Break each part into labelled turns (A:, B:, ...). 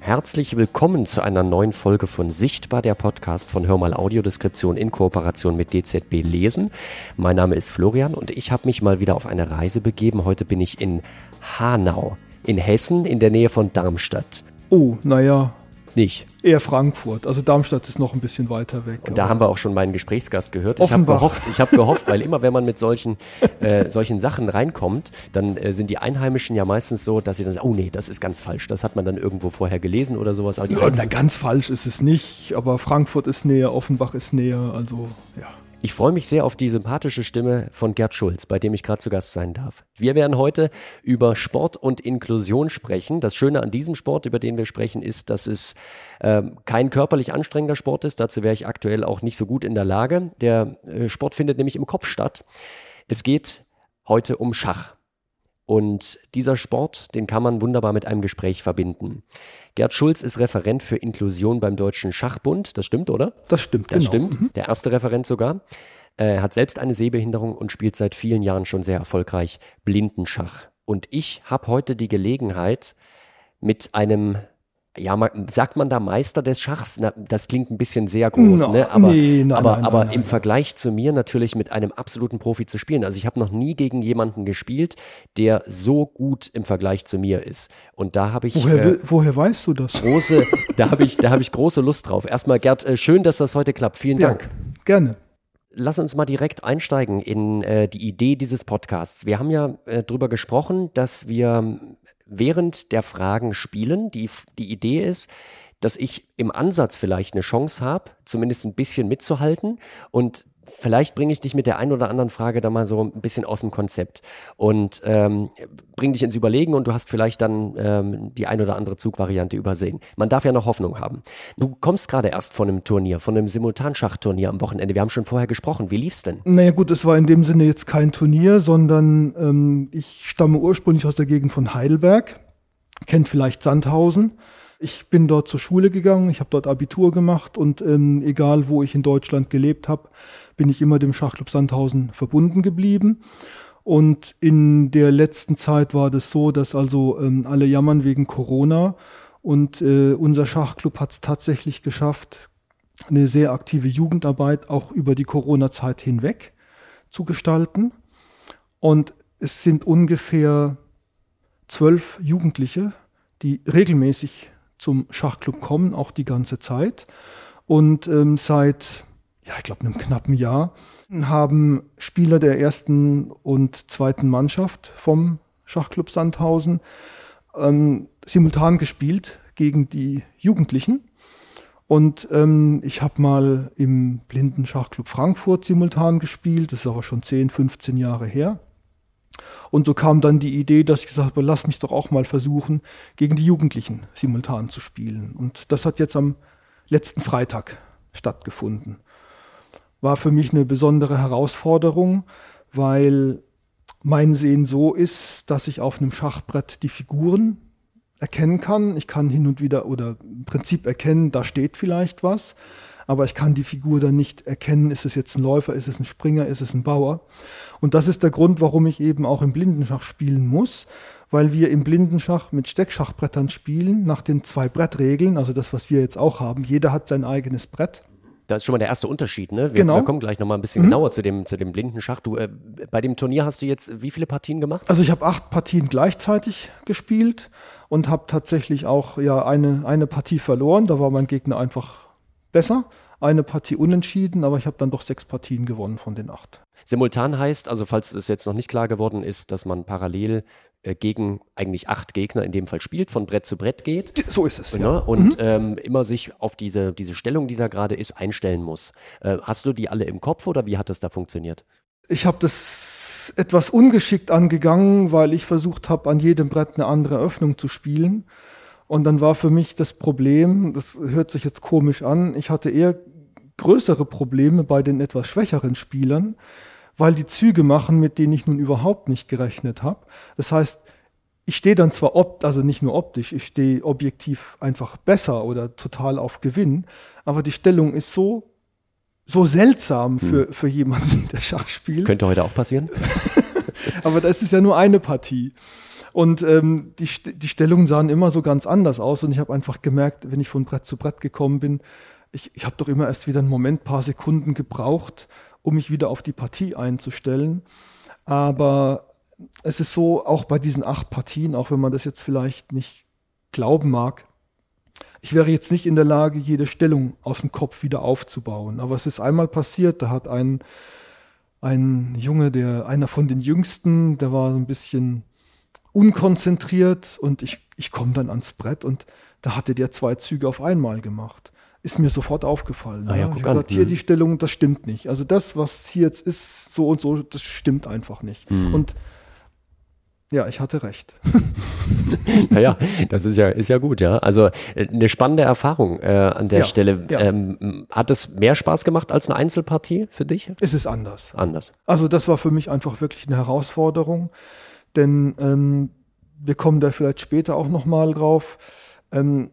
A: Herzlich willkommen zu einer neuen Folge von Sichtbar, der Podcast von Hörmal Audiodeskription in Kooperation mit DZB Lesen. Mein Name ist Florian und ich habe mich mal wieder auf eine Reise begeben. Heute bin ich in Hanau, in Hessen, in der Nähe von Darmstadt.
B: Oh, naja.
A: Nicht.
B: Eher Frankfurt. Also Darmstadt ist noch ein bisschen weiter weg.
A: Und da haben wir auch schon meinen Gesprächsgast gehört. Ich habe gehofft, ich habe gehofft, weil immer wenn man mit solchen, äh, solchen Sachen reinkommt, dann äh, sind die Einheimischen ja meistens so, dass sie dann sagen, oh nee, das ist ganz falsch. Das hat man dann irgendwo vorher gelesen oder sowas.
B: Aber ja, ganz falsch ist es nicht, aber Frankfurt ist näher, Offenbach ist näher, also ja.
A: Ich freue mich sehr auf die sympathische Stimme von Gerd Schulz, bei dem ich gerade zu Gast sein darf. Wir werden heute über Sport und Inklusion sprechen. Das Schöne an diesem Sport, über den wir sprechen, ist, dass es ähm, kein körperlich anstrengender Sport ist. Dazu wäre ich aktuell auch nicht so gut in der Lage. Der äh, Sport findet nämlich im Kopf statt. Es geht heute um Schach. Und dieser Sport, den kann man wunderbar mit einem Gespräch verbinden. Gerd Schulz ist Referent für Inklusion beim Deutschen Schachbund. Das stimmt, oder?
B: Das stimmt,
A: Das genau. stimmt. Mhm. Der erste Referent sogar. Er hat selbst eine Sehbehinderung und spielt seit vielen Jahren schon sehr erfolgreich Blindenschach. Und ich habe heute die Gelegenheit, mit einem ja, man, sagt man da Meister des Schachs? Na, das klingt ein bisschen sehr groß, no, ne? Aber, nee, nein, aber, nein, aber nein, im Vergleich zu mir natürlich mit einem absoluten Profi zu spielen. Also ich habe noch nie gegen jemanden gespielt, der so gut im Vergleich zu mir ist. Und da habe ich.
B: Woher, äh, woher weißt du das?
A: Große, da habe ich, da habe ich große Lust drauf. Erstmal, Gerd, äh, schön, dass das heute klappt. Vielen ja, Dank.
B: Gerne
A: lass uns mal direkt einsteigen in äh, die Idee dieses Podcasts. Wir haben ja äh, darüber gesprochen, dass wir während der Fragen spielen. Die, die Idee ist, dass ich im Ansatz vielleicht eine Chance habe, zumindest ein bisschen mitzuhalten und vielleicht bringe ich dich mit der einen oder anderen Frage da mal so ein bisschen aus dem Konzept und ähm, bringe dich ins Überlegen und du hast vielleicht dann ähm, die ein oder andere Zugvariante übersehen. Man darf ja noch Hoffnung haben. Du kommst gerade erst von einem Turnier, von einem Simultanschachturnier am Wochenende. Wir haben schon vorher gesprochen. Wie lief's denn?
B: Naja gut, es war in dem Sinne jetzt kein Turnier, sondern ähm, ich stamme ursprünglich aus der Gegend von Heidelberg. Kennt vielleicht Sandhausen. Ich bin dort zur Schule gegangen, ich habe dort Abitur gemacht und ähm, egal wo ich in Deutschland gelebt habe, bin ich immer dem Schachclub Sandhausen verbunden geblieben. Und in der letzten Zeit war das so, dass also ähm, alle jammern wegen Corona. Und äh, unser Schachclub hat es tatsächlich geschafft, eine sehr aktive Jugendarbeit auch über die Corona-Zeit hinweg zu gestalten. Und es sind ungefähr zwölf Jugendliche, die regelmäßig zum Schachclub kommen, auch die ganze Zeit. Und ähm, seit ja, ich glaube, einem knappen Jahr, haben Spieler der ersten und zweiten Mannschaft vom Schachclub Sandhausen ähm, simultan gespielt gegen die Jugendlichen. Und ähm, ich habe mal im Blinden Schachclub Frankfurt simultan gespielt, das ist aber schon 10, 15 Jahre her. Und so kam dann die Idee, dass ich gesagt habe, lass mich doch auch mal versuchen, gegen die Jugendlichen simultan zu spielen. Und das hat jetzt am letzten Freitag stattgefunden war für mich eine besondere Herausforderung, weil mein Sehen so ist, dass ich auf einem Schachbrett die Figuren erkennen kann. Ich kann hin und wieder oder im Prinzip erkennen, da steht vielleicht was, aber ich kann die Figur dann nicht erkennen, ist es jetzt ein Läufer, ist es ein Springer, ist es ein Bauer. Und das ist der Grund, warum ich eben auch im Blindenschach spielen muss, weil wir im Blindenschach mit Steckschachbrettern spielen, nach den zwei Brettregeln, also das, was wir jetzt auch haben. Jeder hat sein eigenes Brett.
A: Das ist schon mal der erste Unterschied, ne? Wir,
B: genau.
A: wir kommen gleich nochmal ein bisschen mhm. genauer zu dem, zu dem blinden Schach. Du, äh, bei dem Turnier hast du jetzt wie viele Partien gemacht?
B: Also ich habe acht Partien gleichzeitig gespielt und habe tatsächlich auch ja eine, eine Partie verloren. Da war mein Gegner einfach besser. Eine Partie unentschieden, aber ich habe dann doch sechs Partien gewonnen von den acht.
A: Simultan heißt, also falls es jetzt noch nicht klar geworden ist, dass man parallel gegen eigentlich acht Gegner in dem Fall spielt, von Brett zu Brett geht.
B: So ist es.
A: Ne? Ja. Und mhm. ähm, immer sich auf diese, diese Stellung, die da gerade ist, einstellen muss. Äh, hast du die alle im Kopf oder wie hat das da funktioniert?
B: Ich habe das etwas ungeschickt angegangen, weil ich versucht habe, an jedem Brett eine andere Öffnung zu spielen. Und dann war für mich das Problem, das hört sich jetzt komisch an, ich hatte eher größere Probleme bei den etwas schwächeren Spielern, weil die Züge machen, mit denen ich nun überhaupt nicht gerechnet habe. Das heißt, ich stehe dann zwar opt, also nicht nur optisch, ich stehe objektiv einfach besser oder total auf Gewinn, aber die Stellung ist so so seltsam für, hm. für jemanden, der Schach spielt.
A: Könnte heute auch passieren.
B: aber das ist ja nur eine Partie. Und ähm, die, die Stellungen sahen immer so ganz anders aus. Und ich habe einfach gemerkt, wenn ich von Brett zu Brett gekommen bin, ich, ich habe doch immer erst wieder einen Moment, paar Sekunden gebraucht, um mich wieder auf die Partie einzustellen. Aber es ist so, auch bei diesen acht Partien, auch wenn man das jetzt vielleicht nicht glauben mag, ich wäre jetzt nicht in der Lage, jede Stellung aus dem Kopf wieder aufzubauen. Aber es ist einmal passiert, da hat ein, ein Junge, der, einer von den Jüngsten, der war so ein bisschen unkonzentriert und ich, ich komme dann ans Brett und da hatte der zwei Züge auf einmal gemacht. Ist mir sofort aufgefallen.
A: Ah, ja,
B: ja. Ich habe gesagt, hier hm. die Stellung, das stimmt nicht. Also das, was hier jetzt ist, so und so, das stimmt einfach nicht. Mhm. Und ja, ich hatte recht.
A: naja, das ist ja, ist ja gut, ja. Also äh, eine spannende Erfahrung äh, an der ja, Stelle. Ja. Ähm, hat es mehr Spaß gemacht als eine Einzelpartie für dich?
B: Es ist anders.
A: Anders.
B: Also das war für mich einfach wirklich eine Herausforderung, denn ähm, wir kommen da vielleicht später auch nochmal drauf. Ähm,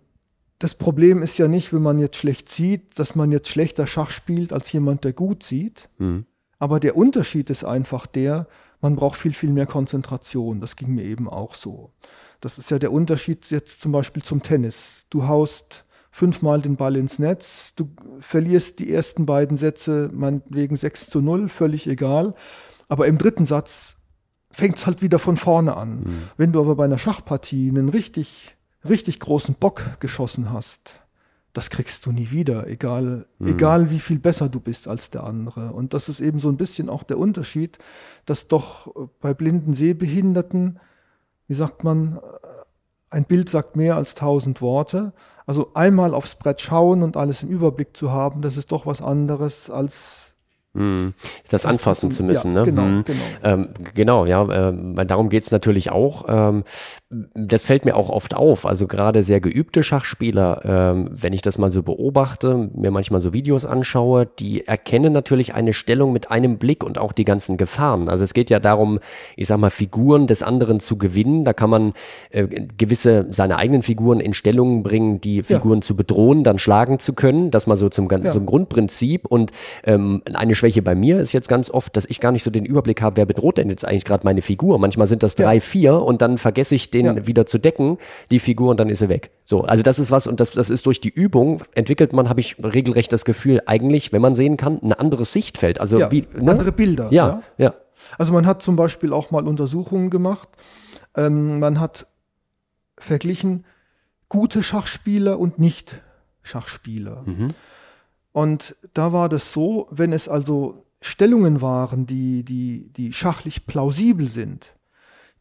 B: das Problem ist ja nicht, wenn man jetzt schlecht sieht, dass man jetzt schlechter Schach spielt als jemand, der gut sieht. Mhm. Aber der Unterschied ist einfach der, man braucht viel, viel mehr Konzentration. Das ging mir eben auch so. Das ist ja der Unterschied jetzt zum Beispiel zum Tennis. Du haust fünfmal den Ball ins Netz, du verlierst die ersten beiden Sätze, meinetwegen 6 zu 0, völlig egal. Aber im dritten Satz fängt es halt wieder von vorne an. Mhm. Wenn du aber bei einer Schachpartie einen richtig, richtig großen Bock geschossen hast, das kriegst du nie wieder, egal, mhm. egal wie viel besser du bist als der andere. Und das ist eben so ein bisschen auch der Unterschied, dass doch bei blinden Sehbehinderten, wie sagt man, ein Bild sagt mehr als tausend Worte. Also einmal aufs Brett schauen und alles im Überblick zu haben, das ist doch was anderes als
A: das anfassen zu müssen.
B: Ja,
A: ne?
B: genau, hm.
A: genau. Ähm, genau, ja, äh, darum geht's natürlich auch. Ähm, das fällt mir auch oft auf. Also gerade sehr geübte Schachspieler, ähm, wenn ich das mal so beobachte, mir manchmal so Videos anschaue, die erkennen natürlich eine Stellung mit einem Blick und auch die ganzen Gefahren. Also es geht ja darum, ich sag mal, Figuren des anderen zu gewinnen. Da kann man äh, gewisse seine eigenen Figuren in Stellungen bringen, die Figuren ja. zu bedrohen, dann schlagen zu können. Das mal so zum, ja. zum Grundprinzip. Und ähm, eine Schwäche bei mir ist jetzt ganz oft, dass ich gar nicht so den Überblick habe, wer bedroht denn jetzt eigentlich gerade meine Figur. Manchmal sind das drei, ja. vier und dann vergesse ich den ja. wieder zu decken, die Figur und dann ist sie weg. So, also das ist was und das, das ist durch die Übung entwickelt man, habe ich regelrecht das Gefühl, eigentlich, wenn man sehen kann, ein anderes Sichtfeld. Also
B: ja,
A: wie
B: ne? andere Bilder.
A: Ja, ja,
B: Also man hat zum Beispiel auch mal Untersuchungen gemacht. Ähm, man hat verglichen gute Schachspieler und nicht Schachspieler. Mhm. Und da war das so, wenn es also Stellungen waren, die, die, die schachlich plausibel sind,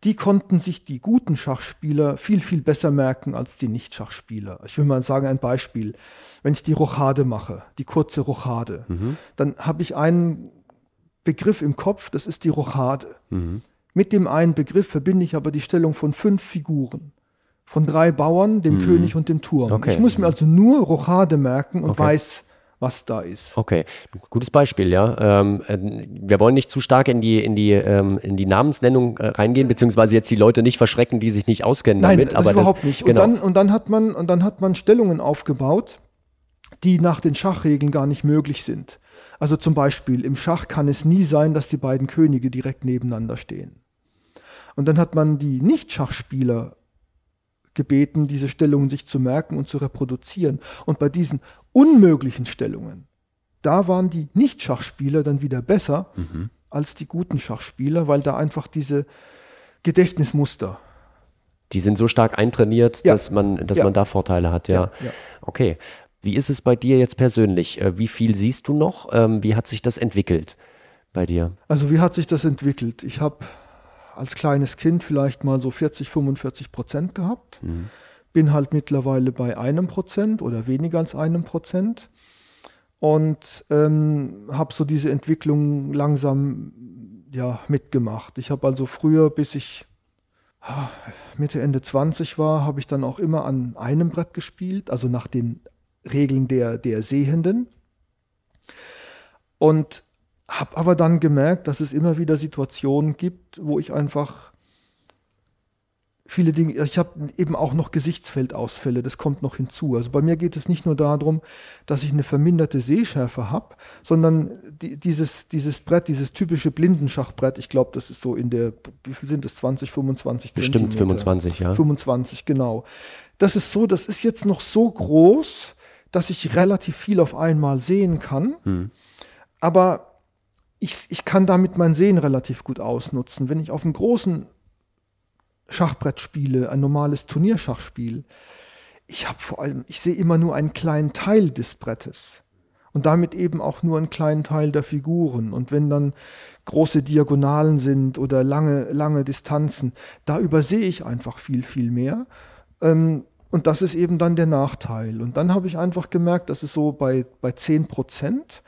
B: die konnten sich die guten Schachspieler viel, viel besser merken als die Nicht-Schachspieler. Ich will mal sagen, ein Beispiel. Wenn ich die Rochade mache, die kurze Rochade, mhm. dann habe ich einen Begriff im Kopf, das ist die Rochade. Mhm. Mit dem einen Begriff verbinde ich aber die Stellung von fünf Figuren. Von drei Bauern, dem mhm. König und dem Turm. Okay. Ich muss mir also nur Rochade merken und okay. weiß, was da ist.
A: Okay, gutes Beispiel, ja. Ähm, äh, wir wollen nicht zu stark in die, in die, ähm, in die Namensnennung äh, reingehen, beziehungsweise jetzt die Leute nicht verschrecken, die sich nicht auskennen
B: Nein,
A: damit.
B: Das aber überhaupt das, nicht. Genau. Und, dann, und, dann hat man, und dann hat man Stellungen aufgebaut, die nach den Schachregeln gar nicht möglich sind. Also zum Beispiel, im Schach kann es nie sein, dass die beiden Könige direkt nebeneinander stehen. Und dann hat man die Nicht-Schachspieler gebeten, diese Stellungen sich zu merken und zu reproduzieren. Und bei diesen unmöglichen Stellungen, da waren die Nicht-Schachspieler dann wieder besser mhm. als die guten Schachspieler, weil da einfach diese Gedächtnismuster.
A: Die sind so stark eintrainiert, ja. dass, man, dass ja. man da Vorteile hat, ja. ja. Okay. Wie ist es bei dir jetzt persönlich? Äh, wie viel siehst du noch? Ähm, wie hat sich das entwickelt bei dir?
B: Also wie hat sich das entwickelt? Ich habe als kleines Kind vielleicht mal so 40, 45 Prozent gehabt. Mhm bin halt mittlerweile bei einem Prozent oder weniger als einem Prozent und ähm, habe so diese Entwicklung langsam ja, mitgemacht. Ich habe also früher, bis ich Mitte, Ende 20 war, habe ich dann auch immer an einem Brett gespielt, also nach den Regeln der, der Sehenden. Und habe aber dann gemerkt, dass es immer wieder Situationen gibt, wo ich einfach viele Dinge. Ich habe eben auch noch Gesichtsfeldausfälle, das kommt noch hinzu. Also bei mir geht es nicht nur darum, dass ich eine verminderte Sehschärfe habe, sondern die, dieses, dieses Brett, dieses typische Blindenschachbrett, ich glaube, das ist so in der, wie viel sind das, 20, 25
A: Bestimmt
B: Zentimeter?
A: 25, ja.
B: 25, genau. Das ist so, das ist jetzt noch so groß, dass ich relativ viel auf einmal sehen kann.
A: Hm.
B: Aber ich, ich kann damit mein Sehen relativ gut ausnutzen. Wenn ich auf einem großen Schachbrett spiele, ein normales Turnierschachspiel, ich habe vor allem, ich sehe immer nur einen kleinen Teil des Brettes und damit eben auch nur einen kleinen Teil der Figuren. Und wenn dann große Diagonalen sind oder lange, lange Distanzen, da übersehe ich einfach viel, viel mehr. Ähm, und das ist eben dann der Nachteil. Und dann habe ich einfach gemerkt, dass es so bei, bei 10 Prozent,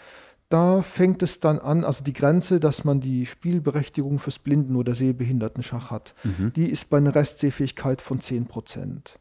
B: da fängt es dann an, also die Grenze, dass man die Spielberechtigung fürs Blinden- oder Sehbehindertenschach hat,
A: Mhm.
B: die ist bei einer Restsehfähigkeit von 10 Prozent.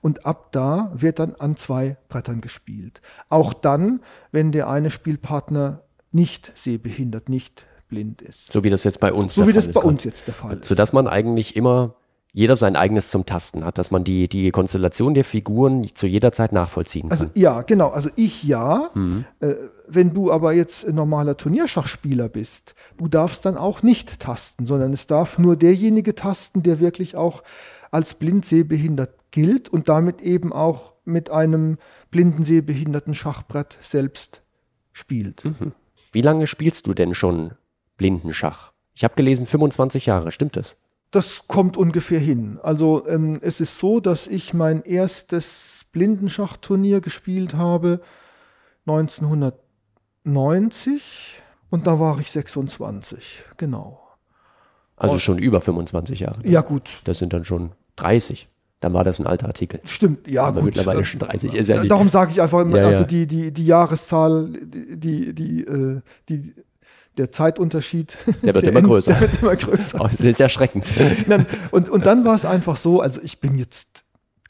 B: Und ab da wird dann an zwei Brettern gespielt. Auch dann, wenn der eine Spielpartner nicht sehbehindert, nicht blind ist.
A: So wie das jetzt bei uns
B: So
A: der
B: wie
A: Fall
B: das
A: ist
B: bei
A: gerade.
B: uns jetzt der Fall ist.
A: Sodass man eigentlich immer jeder sein eigenes zum Tasten hat, dass man die, die Konstellation der Figuren zu jeder Zeit nachvollziehen kann.
B: Also ja, genau. Also ich ja.
A: Mhm.
B: Äh, wenn du aber jetzt ein normaler Turnierschachspieler bist, du darfst dann auch nicht tasten, sondern es darf nur derjenige tasten, der wirklich auch als blind sehbehindert gilt und damit eben auch mit einem blinden sehbehinderten Schachbrett selbst spielt.
A: Mhm. Wie lange spielst du denn schon Blindenschach? Ich habe gelesen 25 Jahre, stimmt das?
B: Das kommt ungefähr hin. Also ähm, es ist so, dass ich mein erstes Blindenschachturnier gespielt habe 1990 und da war ich 26, genau.
A: Also
B: Und-
A: schon über 25 Jahre.
B: Ja gut,
A: Das sind dann schon 30. Dann war das ein alter Artikel.
B: stimmt, ja
A: Aber
B: gut.
A: mittlerweile
B: Äh,
A: schon 30 ist ja nicht.
B: Darum sage ich einfach immer,
A: Ja,
B: also
A: ja.
B: die, die, die Jahreszahl, die, die, äh, die, der Zeitunterschied,
A: Der wird
B: der
A: immer
B: End-
A: größer.
B: Der wird immer größer.
A: Oh, das ist erschreckend.
B: Und, und dann war es einfach so, also ich bin jetzt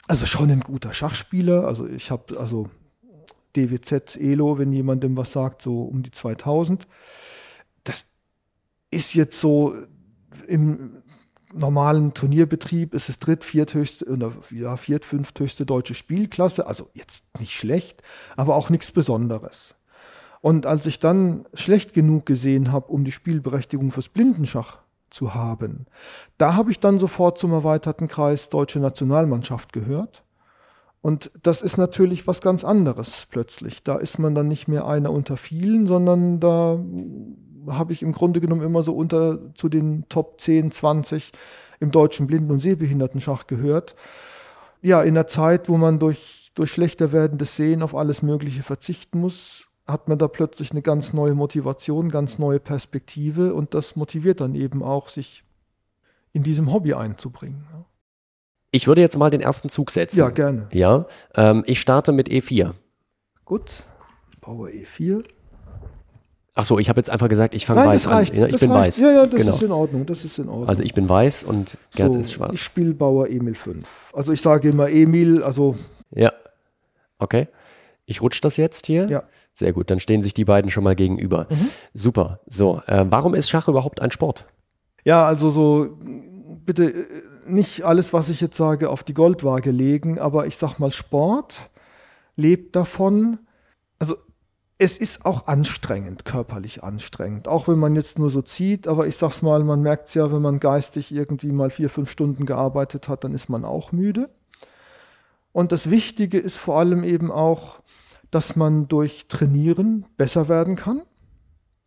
B: also schon ein guter Schachspieler. Also ich habe also DWZ Elo, wenn jemandem was sagt, so um die 2000. Das ist jetzt so im normalen Turnierbetrieb ist es dritt, vierthöchste oder ja, viert, fünfthöchste deutsche Spielklasse. Also jetzt nicht schlecht, aber auch nichts Besonderes. Und als ich dann schlecht genug gesehen habe, um die Spielberechtigung fürs Blindenschach zu haben, da habe ich dann sofort zum erweiterten Kreis Deutsche Nationalmannschaft gehört. Und das ist natürlich was ganz anderes plötzlich. Da ist man dann nicht mehr einer unter vielen, sondern da habe ich im Grunde genommen immer so unter zu den Top 10, 20 im deutschen Blinden- und Sehbehindertenschach gehört. Ja, in der Zeit, wo man durch, durch schlechter werdendes Sehen auf alles Mögliche verzichten muss, hat man da plötzlich eine ganz neue Motivation, ganz neue Perspektive und das motiviert dann eben auch, sich in diesem Hobby einzubringen.
A: Ich würde jetzt mal den ersten Zug setzen.
B: Ja, gerne.
A: Ja, ähm, ich starte mit E4.
B: Gut. Bauer E E4.
A: Ach so, ich habe jetzt einfach gesagt, ich fange weiß
B: das reicht.
A: an. Ich
B: das
A: bin
B: reicht.
A: weiß.
B: Ja, ja, das
A: genau.
B: ist in Ordnung. Das ist in Ordnung.
A: Also ich bin weiß und Gerd
B: so,
A: ist schwarz.
B: Ich spiele Bauer Emil 5. Also ich sage immer Emil, also
A: Ja. Okay. Ich rutsche das jetzt hier.
B: Ja.
A: Sehr gut, dann stehen sich die beiden schon mal gegenüber.
B: Mhm.
A: Super. So, äh, warum ist Schach überhaupt ein Sport?
B: Ja, also so bitte äh, nicht alles, was ich jetzt sage, auf die Goldwaage legen, aber ich sag mal, Sport lebt davon. Also es ist auch anstrengend, körperlich anstrengend, auch wenn man jetzt nur so zieht, aber ich sag's mal, man merkt es ja, wenn man geistig irgendwie mal vier, fünf Stunden gearbeitet hat, dann ist man auch müde. Und das Wichtige ist vor allem eben auch, dass man durch Trainieren besser werden kann.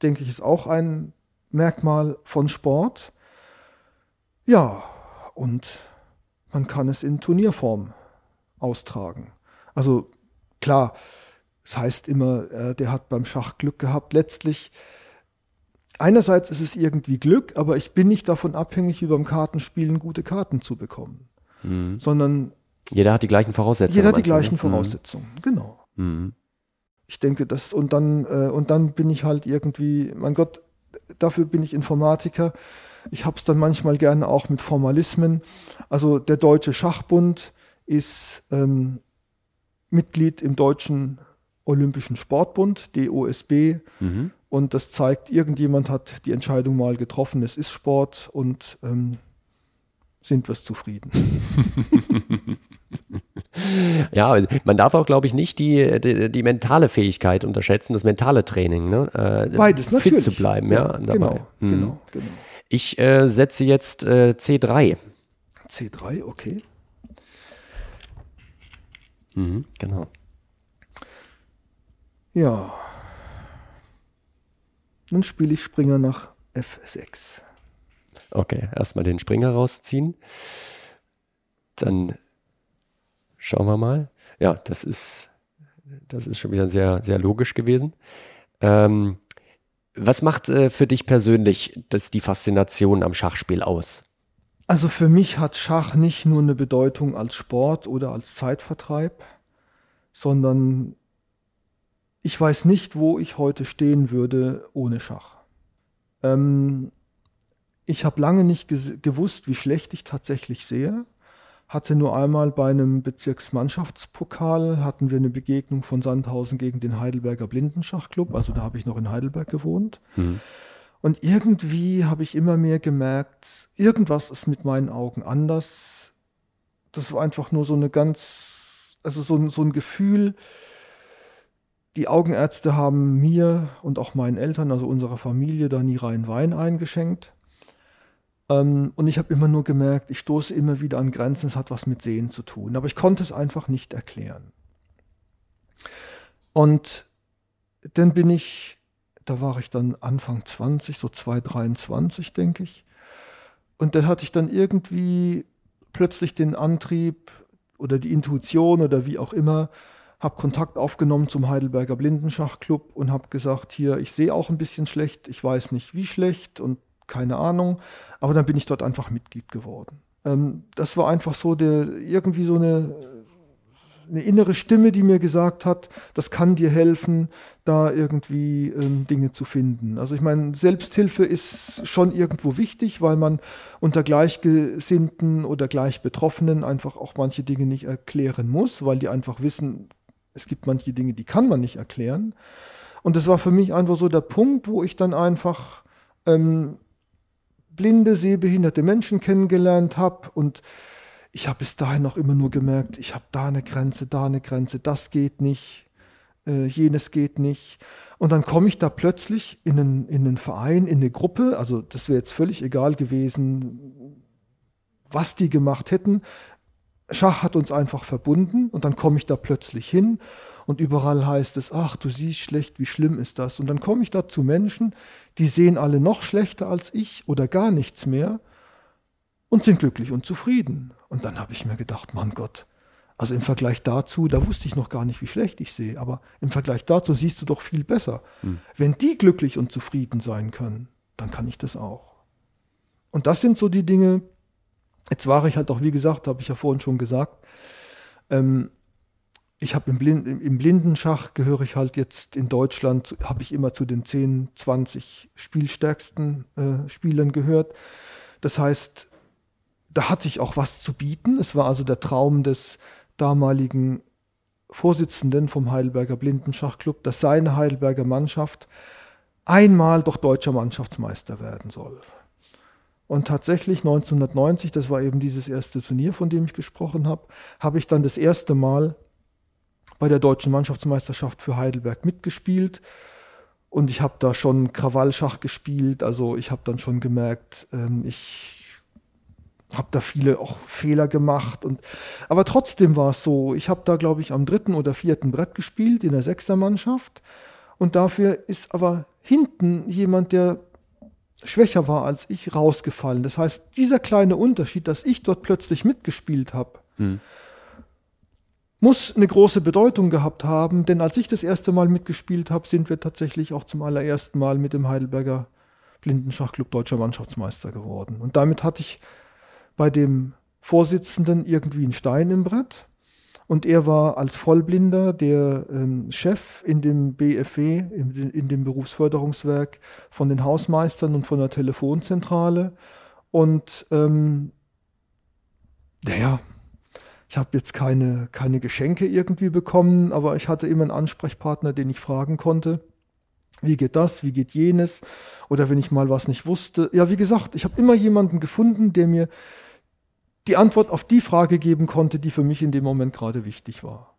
B: Denke ich, ist auch ein Merkmal von Sport. Ja, und man kann es in Turnierform austragen. Also klar, es heißt immer, äh, der hat beim Schach Glück gehabt. Letztlich, einerseits ist es irgendwie Glück, aber ich bin nicht davon abhängig, wie beim Kartenspielen gute Karten zu bekommen,
A: Mhm.
B: sondern
A: Jeder hat die gleichen Voraussetzungen.
B: jeder hat die
A: Anfang,
B: gleichen
A: ne?
B: Voraussetzungen. Genau.
A: Mhm.
B: Ich denke, das und dann äh, und dann bin ich halt irgendwie, mein Gott, dafür bin ich Informatiker. Ich habe es dann manchmal gerne auch mit Formalismen. Also der Deutsche Schachbund ist ähm, Mitglied im Deutschen Olympischen Sportbund, DOSB.
A: Mhm.
B: Und das zeigt, irgendjemand hat die Entscheidung mal getroffen, es ist Sport und ähm, sind wir zufrieden.
A: ja, man darf auch, glaube ich, nicht die, die, die, mentale Fähigkeit unterschätzen, das mentale Training. Ne?
B: Äh, Beides,
A: fit
B: natürlich.
A: zu bleiben, ja.
B: ja genau, hm. genau, genau.
A: Ich äh, setze jetzt äh, C3.
B: C3, okay.
A: Mhm, genau.
B: Ja. Dann spiele ich Springer nach F6.
A: Okay, erstmal den Springer rausziehen. Dann schauen wir mal. Ja, das ist, das ist schon wieder sehr, sehr logisch gewesen. Ähm, was macht äh, für dich persönlich das, die Faszination am Schachspiel aus?
B: Also für mich hat Schach nicht nur eine Bedeutung als Sport oder als Zeitvertreib, sondern ich weiß nicht, wo ich heute stehen würde ohne Schach. Ähm, ich habe lange nicht gewusst, wie schlecht ich tatsächlich sehe. Hatte nur einmal bei einem Bezirksmannschaftspokal hatten wir eine Begegnung von Sandhausen gegen den Heidelberger Blindenschachclub. Also da habe ich noch in Heidelberg gewohnt. Mhm. Und irgendwie habe ich immer mehr gemerkt, irgendwas ist mit meinen Augen anders. Das war einfach nur so eine ganz, also so, so ein Gefühl. Die Augenärzte haben mir und auch meinen Eltern, also unserer Familie, da nie rein Wein eingeschenkt. Ähm, und ich habe immer nur gemerkt, ich stoße immer wieder an Grenzen, es hat was mit Sehen zu tun. Aber ich konnte es einfach nicht erklären. Und dann bin ich, da war ich dann Anfang 20, so 223, denke ich. Und da hatte ich dann irgendwie plötzlich den Antrieb oder die Intuition oder wie auch immer, habe Kontakt aufgenommen zum Heidelberger Blindenschachclub und habe gesagt, hier, ich sehe auch ein bisschen schlecht, ich weiß nicht wie schlecht und keine Ahnung. Aber dann bin ich dort einfach Mitglied geworden. Ähm, das war einfach so der, irgendwie so eine, eine innere Stimme, die mir gesagt hat, das kann dir helfen, da irgendwie ähm, Dinge zu finden. Also ich meine, Selbsthilfe ist schon irgendwo wichtig, weil man unter Gleichgesinnten oder Gleichbetroffenen einfach auch manche Dinge nicht erklären muss, weil die einfach wissen, es gibt manche Dinge, die kann man nicht erklären. Und das war für mich einfach so der Punkt, wo ich dann einfach ähm, blinde, sehbehinderte Menschen kennengelernt habe und ich habe bis dahin auch immer nur gemerkt, ich habe da eine Grenze, da eine Grenze, das geht nicht, äh, jenes geht nicht. Und dann komme ich da plötzlich in einen, in einen Verein, in eine Gruppe, also das wäre jetzt völlig egal gewesen, was die gemacht hätten. Schach hat uns einfach verbunden und dann komme ich da plötzlich hin und überall heißt es, ach, du siehst schlecht, wie schlimm ist das? Und dann komme ich da zu Menschen, die sehen alle noch schlechter als ich oder gar nichts mehr und sind glücklich und zufrieden. Und dann habe ich mir gedacht, Mann Gott, also im Vergleich dazu, da wusste ich noch gar nicht, wie schlecht ich sehe, aber im Vergleich dazu siehst du doch viel besser. Hm. Wenn die glücklich und zufrieden sein können, dann kann ich das auch. Und das sind so die Dinge, jetzt war ich halt auch, wie gesagt, habe ich ja vorhin schon gesagt, ähm, ich habe im, Blind, im Blindenschach gehöre ich halt jetzt in Deutschland, habe ich immer zu den 10, 20 spielstärksten äh, Spielern gehört. Das heißt, da hatte ich auch was zu bieten. Es war also der Traum des damaligen Vorsitzenden vom Heidelberger Blindenschachclub, dass seine Heidelberger Mannschaft einmal doch deutscher Mannschaftsmeister werden soll. Und tatsächlich 1990, das war eben dieses erste Turnier, von dem ich gesprochen habe, habe ich dann das erste Mal bei der deutschen Mannschaftsmeisterschaft für Heidelberg mitgespielt. Und ich habe da schon Krawallschach gespielt. Also ich habe dann schon gemerkt, ähm, ich habe da viele auch Fehler gemacht. Und, aber trotzdem war es so, ich habe da, glaube ich, am dritten oder vierten Brett gespielt in der Sechsermannschaft. Und dafür ist aber hinten jemand, der schwächer war als ich, rausgefallen. Das heißt, dieser kleine Unterschied, dass ich dort plötzlich mitgespielt habe, hm muss eine große Bedeutung gehabt haben, denn als ich das erste Mal mitgespielt habe, sind wir tatsächlich auch zum allerersten Mal mit dem Heidelberger Blindenschachclub deutscher Mannschaftsmeister geworden. Und damit hatte ich bei dem Vorsitzenden irgendwie einen Stein im Brett. Und er war als Vollblinder der ähm, Chef in dem BFW, in, in, dem Berufsförderungswerk von den Hausmeistern und von der Telefonzentrale. Und ähm, naja, ich habe jetzt keine, keine Geschenke irgendwie bekommen, aber ich hatte immer einen Ansprechpartner, den ich fragen konnte. Wie geht das? Wie geht jenes? Oder wenn ich mal was nicht wusste. Ja, wie gesagt, ich habe immer jemanden gefunden, der mir die Antwort auf die Frage geben konnte, die für mich in dem Moment gerade wichtig war.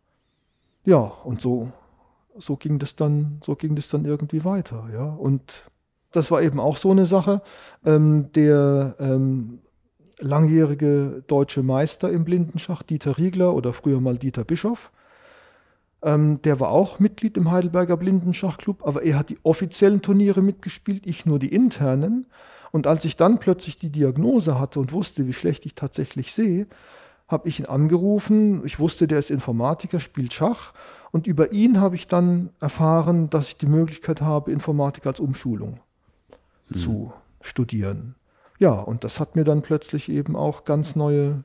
B: Ja, und so, so ging das dann, so ging das dann irgendwie weiter, ja. Und das war eben auch so eine Sache. Ähm, der ähm, langjährige deutsche Meister im Blindenschach, Dieter Riegler oder früher mal Dieter Bischof, ähm, der war auch Mitglied im Heidelberger Blindenschachclub, aber er hat die offiziellen Turniere mitgespielt, ich nur die internen. Und als ich dann plötzlich die Diagnose hatte und wusste, wie schlecht ich tatsächlich sehe, habe ich ihn angerufen. Ich wusste, der ist Informatiker, spielt Schach. Und über ihn habe ich dann erfahren, dass ich die Möglichkeit habe, Informatik als Umschulung hm. zu studieren. Ja, und das hat mir dann plötzlich eben auch ganz neue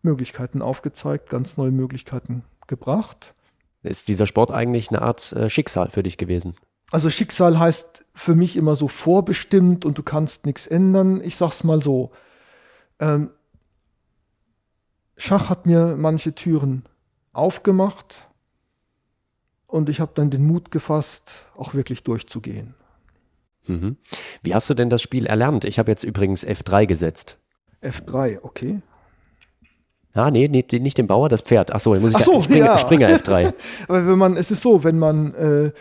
B: Möglichkeiten aufgezeigt, ganz neue Möglichkeiten gebracht.
A: Ist dieser Sport eigentlich eine Art äh, Schicksal für dich gewesen?
B: Also Schicksal heißt für mich immer so vorbestimmt und du kannst nichts ändern. Ich sag's mal so. Ähm, Schach hat mir manche Türen aufgemacht und ich habe dann den Mut gefasst, auch wirklich durchzugehen.
A: Mhm. Wie hast du denn das Spiel erlernt? Ich habe jetzt übrigens F3 gesetzt.
B: F3, okay.
A: Ah, nee, nee, nicht den Bauer, das Pferd. Ach so, muss ich
B: Ach so,
A: Springer,
B: ja.
A: Springer F3.
B: Aber wenn man, es ist so, wenn man, äh,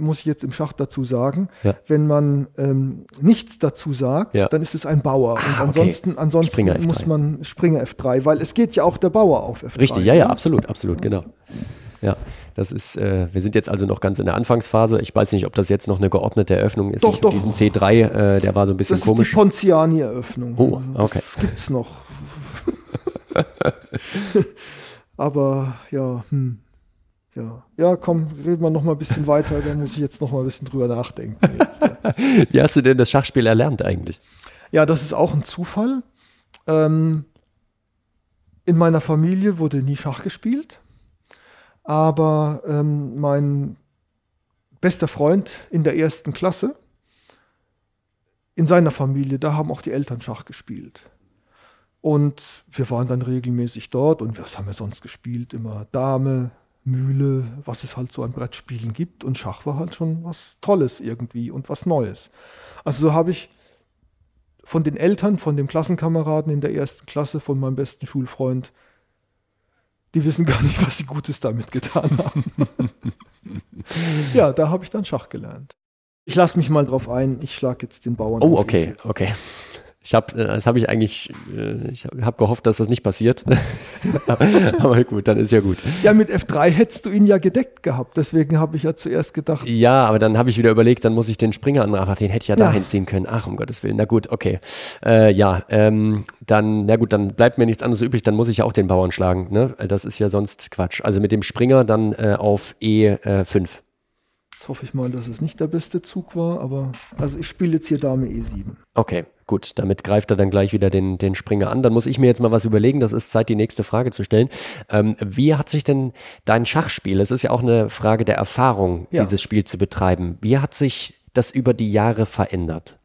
B: muss ich jetzt im Schach dazu sagen,
A: Ja.
B: wenn man ähm, nichts dazu sagt,
A: Ja.
B: dann ist es ein Bauer.
A: Ah,
B: und
A: okay.
B: ansonsten, ansonsten
A: Springer F3.
B: muss man Springer F3, weil es geht ja auch der Bauer auf F3.
A: Richtig, ja, ja, absolut, absolut, genau. Ja, das ist, äh, wir sind jetzt also noch ganz in der Anfangsphase. Ich weiß nicht, ob das jetzt noch eine geordnete Eröffnung ist.
B: Doch,
A: ich,
B: doch.
A: Diesen C3, äh, der war so ein bisschen
B: Das ist die
A: komisch.
B: Ponziani-Eröffnung.
A: Oh,
B: Also
A: okay.
B: Das gibt's noch. Aber ja, hm. Ja. ja, komm, reden wir noch mal ein bisschen weiter, da muss ich jetzt noch mal ein bisschen drüber nachdenken. Jetzt.
A: Wie hast du denn das Schachspiel erlernt eigentlich?
B: Ja, das ist auch ein Zufall. Ähm, in meiner Familie wurde nie Schach gespielt, aber ähm, mein bester Freund in der ersten Klasse, in seiner Familie, da haben auch die Eltern Schach gespielt. Und wir waren dann regelmäßig dort und was haben wir sonst gespielt? Immer Dame, Mühle, was es halt so an Brettspielen gibt. Und Schach war halt schon was Tolles irgendwie und was Neues. Also so habe ich von den Eltern, von dem Klassenkameraden in der ersten Klasse, von meinem besten Schulfreund, die wissen gar nicht, was sie Gutes damit getan haben. ja, da habe ich dann Schach gelernt. Ich lasse mich mal drauf ein, ich schlage jetzt den Bauern.
A: Oh, okay, okay. Ich habe, das habe ich eigentlich, äh, ich habe gehofft, dass das nicht passiert. Aber gut, dann ist ja gut.
B: Ja, mit F3 hättest du ihn ja gedeckt gehabt, deswegen habe ich ja zuerst gedacht,
A: Ja, aber dann habe ich wieder überlegt, dann muss ich den Springer. Ach, den hätte ich ja,
B: Ja.
A: dahin ziehen können. Ach, um Gottes Willen. Na gut, okay. Äh, ja, ähm, dann, na gut, dann bleibt mir nichts anderes übrig. Dann muss ich ja auch den Bauern schlagen. Ne? Das ist ja sonst Quatsch. Also mit dem Springer dann äh, auf E5.
B: jetzt hoffe ich mal, dass es nicht der beste Zug war, aber also ich spiele jetzt hier Dame E E7.
A: Okay, gut. Damit greift er dann gleich wieder den, den Springer an. Dann muss ich mir jetzt mal was überlegen. Das ist Zeit, die nächste Frage zu stellen. Ähm, wie hat sich denn dein Schachspiel, es ist ja auch eine Frage der Erfahrung,
B: Ja.
A: dieses Spiel zu betreiben. Wie hat sich das über die Jahre verändert?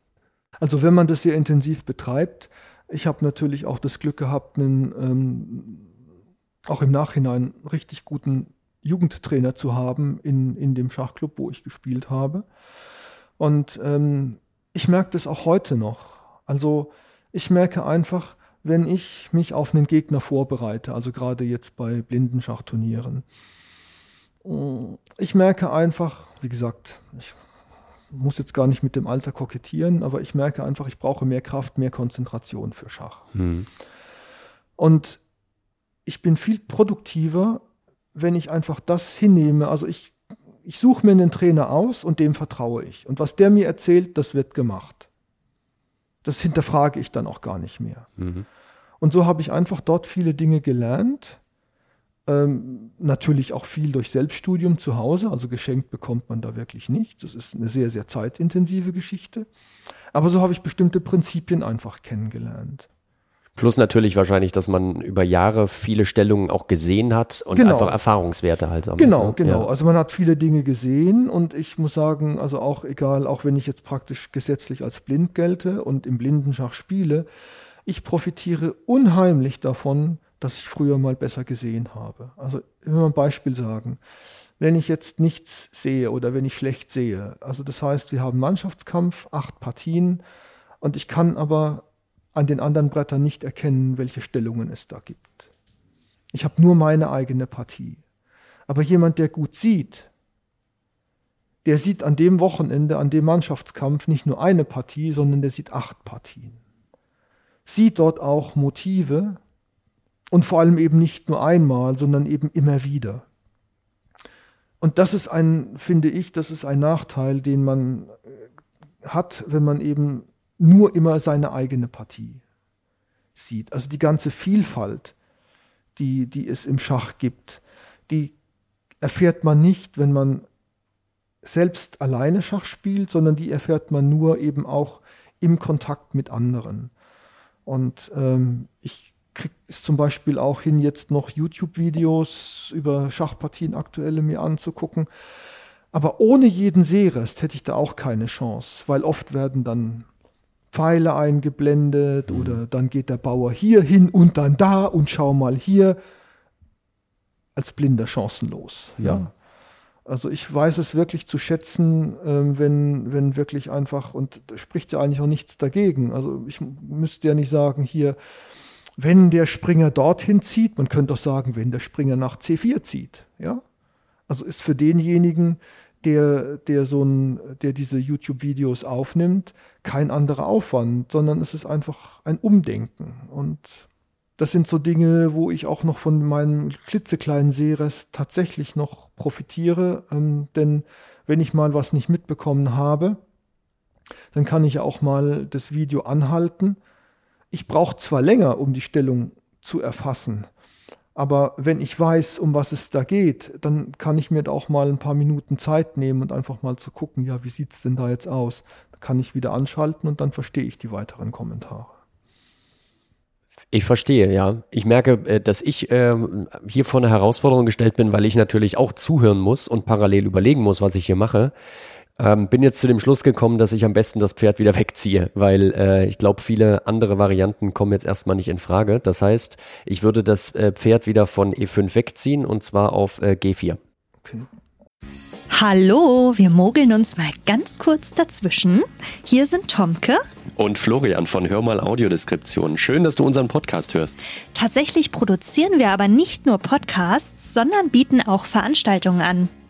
B: Also wenn man das sehr intensiv betreibt, ich habe natürlich auch das Glück gehabt, einen ähm, auch im Nachhinein richtig guten Jugendtrainer zu haben in, in dem Schachclub, wo ich gespielt habe. Und ähm, ich merke das auch heute noch. Also ich merke einfach, wenn ich mich auf einen Gegner vorbereite, also gerade jetzt bei Blindenschachturnieren, ich merke einfach, wie gesagt, ich muss jetzt gar nicht mit dem Alter kokettieren, aber ich merke einfach, ich brauche mehr Kraft, mehr Konzentration für Schach.
A: Hm.
B: Und ich bin viel produktiver, wenn ich einfach das hinnehme. Also ich, ich suche mir einen Trainer aus und dem vertraue ich. Und was der mir erzählt, das wird gemacht. Das hinterfrage ich dann auch gar nicht mehr.
A: Mhm.
B: Und so habe ich einfach dort viele Dinge gelernt. Ähm, natürlich auch viel durch Selbststudium zu Hause, also geschenkt bekommt man da wirklich nichts. Das ist eine sehr, sehr zeitintensive Geschichte. Aber so habe ich bestimmte Prinzipien einfach kennengelernt.
A: Plus natürlich wahrscheinlich, dass man über Jahre viele Stellungen auch gesehen hat und
B: Genau.
A: einfach Erfahrungswerte halt sammelt.
B: Genau,
A: ne?
B: genau.
A: Ja.
B: Also man hat viele Dinge gesehen und ich muss sagen, also auch egal, auch wenn ich jetzt praktisch gesetzlich als blind gelte und im Blindenschach spiele, ich profitiere unheimlich davon, dass ich früher mal besser gesehen habe. Also ich will mal ein Beispiel sagen. Wenn ich jetzt nichts sehe oder wenn ich schlecht sehe, also das heißt, wir haben Mannschaftskampf, acht Partien und ich kann aber an den anderen Brettern nicht erkennen, welche Stellungen es da gibt. Ich habe nur meine eigene Partie. Aber jemand, der gut sieht, der sieht an dem Wochenende, an dem Mannschaftskampf nicht nur eine Partie, sondern der sieht acht Partien. Sieht dort auch Motive und vor allem eben nicht nur einmal, sondern eben immer wieder. Und das ist ein, finde ich, das ist ein Nachteil, den man äh, hat, wenn man eben nur immer seine eigene Partie sieht. Also die ganze Vielfalt, die, die es im Schach gibt, die erfährt man nicht, wenn man selbst alleine Schach spielt, sondern die erfährt man nur eben auch im Kontakt mit anderen. Und ähm, ich kriege es zum Beispiel auch hin, jetzt noch YouTube-Videos über Schachpartien aktuelle mir anzugucken. Aber ohne jeden Sehrest hätte ich da auch keine Chance, weil oft werden dann Pfeile eingeblendet mhm. oder dann geht der Bauer hier hin und dann da und schau mal hier. Als Blinder chancenlos. Ja. ja. Also ich weiß es wirklich zu schätzen, ähm, wenn, wenn wirklich einfach, und da spricht ja eigentlich auch nichts dagegen. Also ich müsste ja nicht sagen, hier, wenn der Springer dorthin zieht, man könnte auch sagen, wenn der Springer nach C4 zieht, ja. Also ist für denjenigen, der, der so ein, der diese YouTube-Videos aufnimmt, kein anderer Aufwand, sondern es ist einfach ein Umdenken. Und das sind so Dinge, wo ich auch noch von meinem klitzekleinen Sehrest tatsächlich noch profitiere. Ähm, denn wenn ich mal was nicht mitbekommen habe, dann kann ich auch mal das Video anhalten. Ich brauche zwar länger, um die Stellung zu erfassen, aber wenn ich weiß, um was es da geht, dann kann ich mir da auch mal ein paar Minuten Zeit nehmen und einfach mal zu gucken, ja, wie sieht es denn da jetzt aus? Dann kann ich wieder anschalten und dann verstehe ich die weiteren Kommentare.
A: Ich verstehe, ja. Ich merke, äh, dass ich äh, hier vor eine Herausforderung gestellt bin, weil ich natürlich auch zuhören muss und parallel überlegen muss, was ich hier mache. Ähm, bin jetzt zu dem Schluss gekommen, dass ich am besten das Pferd wieder wegziehe, weil äh, ich glaube, viele andere Varianten kommen jetzt erstmal nicht in Frage. Das heißt, ich würde das äh, Pferd wieder von E5 wegziehen und zwar auf äh, G4. Okay.
C: Hallo, wir mogeln uns mal ganz kurz dazwischen. Hier sind Tomke
A: und Florian von Hör mal Audiodeskription. Schön, dass du unseren Podcast hörst.
C: Tatsächlich produzieren wir aber nicht nur Podcasts, sondern bieten auch Veranstaltungen an.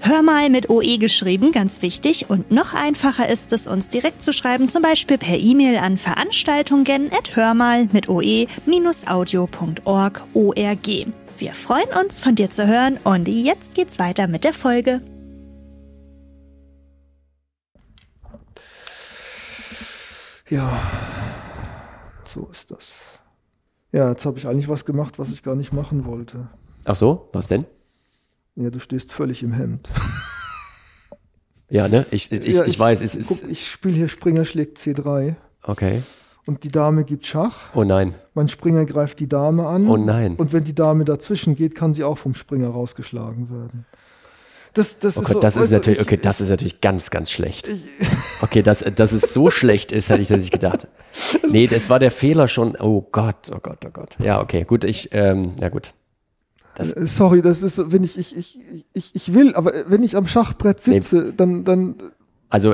C: Hör mal mit OE geschrieben, ganz wichtig. Und noch einfacher ist es, uns direkt zu schreiben, zum Beispiel per E-Mail an veranstaltungen.hörmal mit oe-audio.org. Wir freuen uns, von dir zu hören und jetzt geht's weiter mit der Folge.
B: Ja, so ist das. Ja, jetzt habe ich eigentlich was gemacht, was ich gar nicht machen wollte.
A: Ach so, was denn?
B: Ja, du stehst völlig im Hemd.
A: Ja, ne? Ich, ich, ja, ich, ich, weiß, es ist.
B: Guck, ich spiele hier Springer schlägt C3.
A: Okay.
B: Und die Dame gibt Schach.
A: Oh nein.
B: Mein Springer greift die Dame an.
A: Oh nein.
B: Und wenn die Dame dazwischen geht, kann sie auch vom Springer rausgeschlagen werden.
A: Das, das oh Gott, ist so, das ist natürlich, okay, das ist natürlich ganz, ganz schlecht. Okay, dass, dass es so schlecht ist, hätte ich das nicht gedacht. Nee, das war der Fehler schon. Oh Gott, oh Gott, oh Gott. Ja, okay, gut, ich, ähm, ja gut.
B: Das äh, Sorry, das ist, wenn ich, ich, ich, ich, ich will, aber wenn ich am Schachbrett sitze, nee. dann, dann.
A: Also,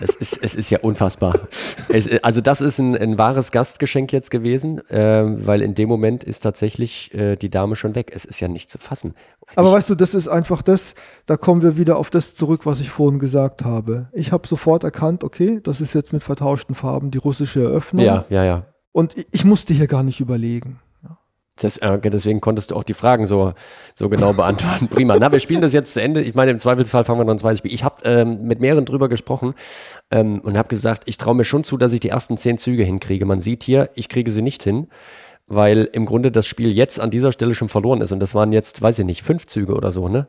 A: es ist, es ist ja unfassbar. Es, also, das ist ein, ein, wahres Gastgeschenk jetzt gewesen, äh, weil in dem Moment ist tatsächlich äh, die Dame schon weg. Es ist ja nicht zu fassen.
B: Aber ich, weißt du, das ist einfach das, da kommen wir wieder auf das zurück, was ich vorhin gesagt habe. Ich habe sofort erkannt, okay, das ist jetzt mit vertauschten Farben die russische Eröffnung.
A: Ja, ja, ja.
B: Und ich, ich musste hier gar nicht überlegen.
A: Das, äh, deswegen konntest du auch die Fragen so, so genau beantworten. Prima. Na, wir spielen das jetzt zu Ende. Ich meine, im Zweifelsfall fangen wir noch ein zweites Spiel. Ich habe ähm, mit mehreren drüber gesprochen ähm, und habe gesagt, ich traue mir schon zu, dass ich die ersten zehn Züge hinkriege. Man sieht hier, ich kriege sie nicht hin, weil im Grunde das Spiel jetzt an dieser Stelle schon verloren ist. Und das waren jetzt, weiß ich nicht, fünf Züge oder so, ne?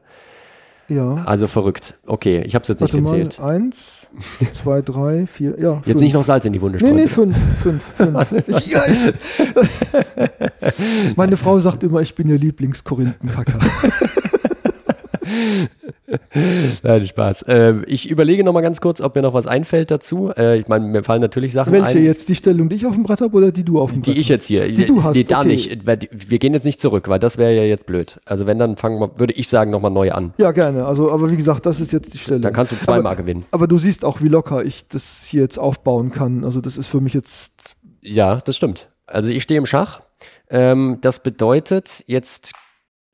B: Ja.
A: Also verrückt. Okay, ich habe es jetzt nicht
B: Warte
A: gezählt.
B: Mal, eins, zwei, drei, vier, ja.
A: Jetzt
B: fünf.
A: nicht noch Salz in die Wunde
B: Nee,
A: streuen.
B: nee, fünf, fünf, fünf. Ich, ja, ich, meine Frau sagt immer, ich bin ihr Lieblings-Korinthenkacker.
A: Nein, Spaß. Äh, ich überlege noch mal ganz kurz, ob mir noch was einfällt dazu. Äh, ich meine, mir fallen natürlich Sachen
B: Welche
A: ein.
B: jetzt? Die Stellung, die ich auf dem Brett habe oder die du auf dem Brett
A: Die ich jetzt hier.
B: Die du hast,
A: Die da
B: okay.
A: nicht. Die- Wir gehen jetzt nicht zurück, weil das wäre ja jetzt blöd. Also wenn, dann fangen wir, würde ich sagen, nochmal neu an.
B: Ja, gerne. Also, aber wie gesagt, das ist jetzt die Stellung.
A: Dann kannst du zweimal
B: aber,
A: gewinnen.
B: aber du siehst auch, wie locker ich das hier jetzt aufbauen kann. Also das ist für mich jetzt
A: Ja, das stimmt. Also ich stehe im Schach. Ähm, das bedeutet jetzt,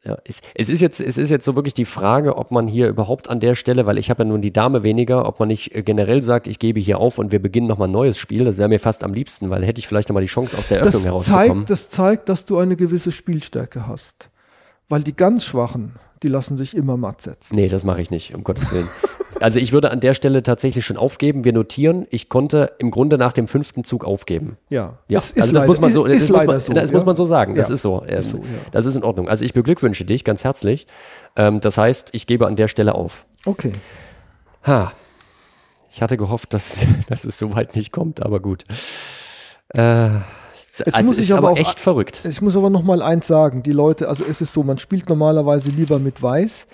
A: ja, es, es, ist jetzt, es ist jetzt so wirklich die Frage, ob man hier überhaupt an der Stelle, weil ich habe ja nun die Dame weniger, ob man nicht äh, generell sagt, ich gebe hier auf und wir beginnen nochmal ein neues Spiel. Das wäre mir fast am liebsten, weil hätte ich vielleicht nochmal die Chance, aus der Öffnung
B: das
A: herauszukommen.
B: zeigt, das zeigt, dass du eine gewisse Spielstärke hast. Weil die ganz Schwachen, die lassen sich immer matt setzen.
A: Nee, das mache ich nicht, um Gottes Willen. Also ich würde an der Stelle tatsächlich schon aufgeben. Wir notieren, ich konnte im Grunde nach dem fünften Zug aufgeben.
B: Ja,
A: Ja, also das
B: leider-
A: muss man so,
B: ist,
A: das, muss man,
B: so.
A: das
B: ja.
A: muss man so sagen. Das
B: Ja.
A: ist so. Ähm,
B: Ist so, ja.
A: Das ist in Ordnung. Also ich beglückwünsche dich ganz herzlich. Ähm, das heißt, ich gebe an der Stelle auf.
B: Okay.
A: Ha. Ich hatte gehofft, dass, dass es so weit nicht kommt, aber gut. Äh, also
B: muss ich aber
A: aber
B: auch-
A: echt verrückt.
B: Ich muss aber noch mal eins sagen. Die Leute, also es ist so, man spielt normalerweise lieber mit Weiß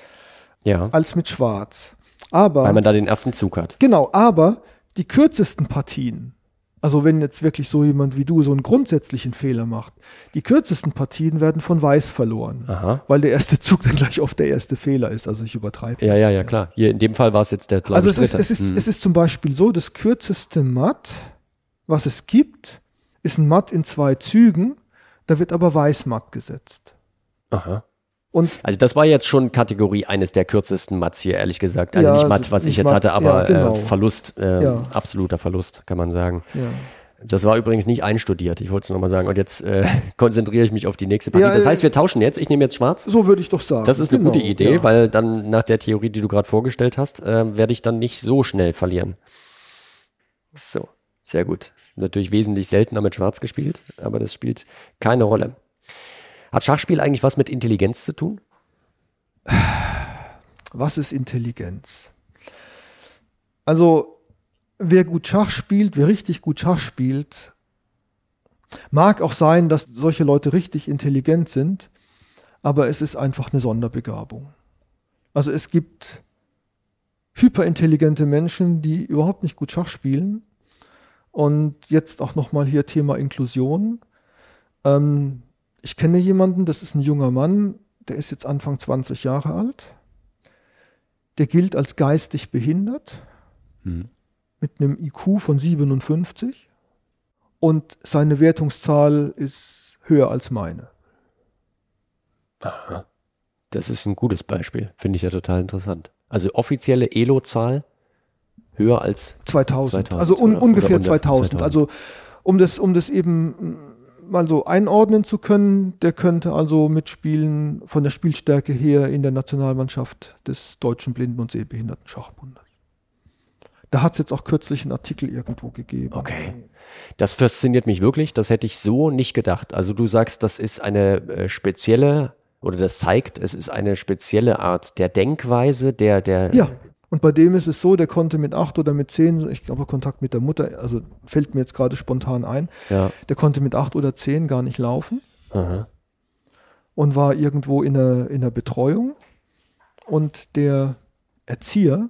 A: Ja,
B: als mit Schwarz. Aber
A: weil man da den ersten Zug hat.
B: Genau, aber die kürzesten Partien, also wenn jetzt wirklich so jemand wie du so einen grundsätzlichen Fehler macht, die kürzesten Partien werden von Weiß verloren,
A: Aha.
B: weil der erste Zug dann gleich oft der erste Fehler ist. Also ich übertreibe.
A: Ja,
B: jetzt,
A: ja, ja, klar. Hier in dem Fall war es jetzt der glaube
B: Also es ist, es, ist,
A: Hm.
B: es ist zum Beispiel so, das kürzeste Matt, was es gibt, ist ein Matt in zwei Zügen, da wird aber Weiß matt gesetzt.
A: Aha.
B: Und
A: Also das war jetzt schon Kategorie eines der kürzesten Mats hier, ehrlich gesagt. Also
B: Ja,
A: nicht
B: also
A: Matt, was ich
B: nicht
A: jetzt
B: Matt,
A: hatte, aber
B: ja, genau.
A: äh, Verlust, äh,
B: Ja.
A: absoluter Verlust, kann man sagen.
B: ja.
A: Das war übrigens nicht einstudiert, ich wollte es nochmal sagen. Und jetzt äh, konzentriere ich mich auf die nächste Partie. Das
B: äh,
A: heißt, wir tauschen jetzt. Ich nehme jetzt schwarz.
B: so würde ich doch sagen.
A: Das ist eine
B: Genau,
A: gute Idee,
B: ja.
A: weil dann nach der Theorie, die du gerade vorgestellt hast, äh, werde ich dann nicht so schnell verlieren. So, sehr gut. Natürlich wesentlich seltener mit Schwarz gespielt, aber das spielt keine Rolle. Hat Schachspiel eigentlich was mit Intelligenz zu tun?
B: Was ist Intelligenz? Also, wer gut Schach spielt, wer richtig gut Schach spielt, mag auch sein, dass solche Leute richtig intelligent sind, aber es ist einfach eine Sonderbegabung. Also es gibt hyperintelligente Menschen, die überhaupt nicht gut Schach spielen. Und jetzt auch nochmal hier Thema Inklusion. Ähm, ich kenne jemanden, das ist ein junger Mann, der ist jetzt Anfang 20 Jahre alt der gilt als geistig behindert
A: Hm.
B: mit einem IQ von 57 und seine Wertungszahl ist höher als meine.
A: Das ist ein gutes Beispiel. Finde ich ja total interessant. Also offizielle Elo-Zahl höher als
B: 2000,
A: 2000,
B: also un ungefähr
A: unter
B: 2000.
A: 2000.
B: Also um das, um das eben mm, mal so einordnen zu können, der könnte also mitspielen von der Spielstärke her in der Nationalmannschaft des Deutschen Blinden- und Sehbehinderten Schachbundes. Da hat es jetzt auch kürzlich einen Artikel irgendwo gegeben.
A: Okay. Das fasziniert mich wirklich. Das hätte ich so nicht gedacht. Also du sagst, das ist eine äh, spezielle oder das zeigt, es ist eine spezielle Art der Denkweise, der der
B: Ja, und bei dem ist es so, der konnte mit acht oder mit zehn, ich glaube Kontakt mit der Mutter, also fällt mir jetzt gerade spontan ein,
A: ja.
B: der konnte mit acht oder zehn gar nicht laufen
A: Aha.
B: und war irgendwo in der, in der Betreuung. Und der Erzieher,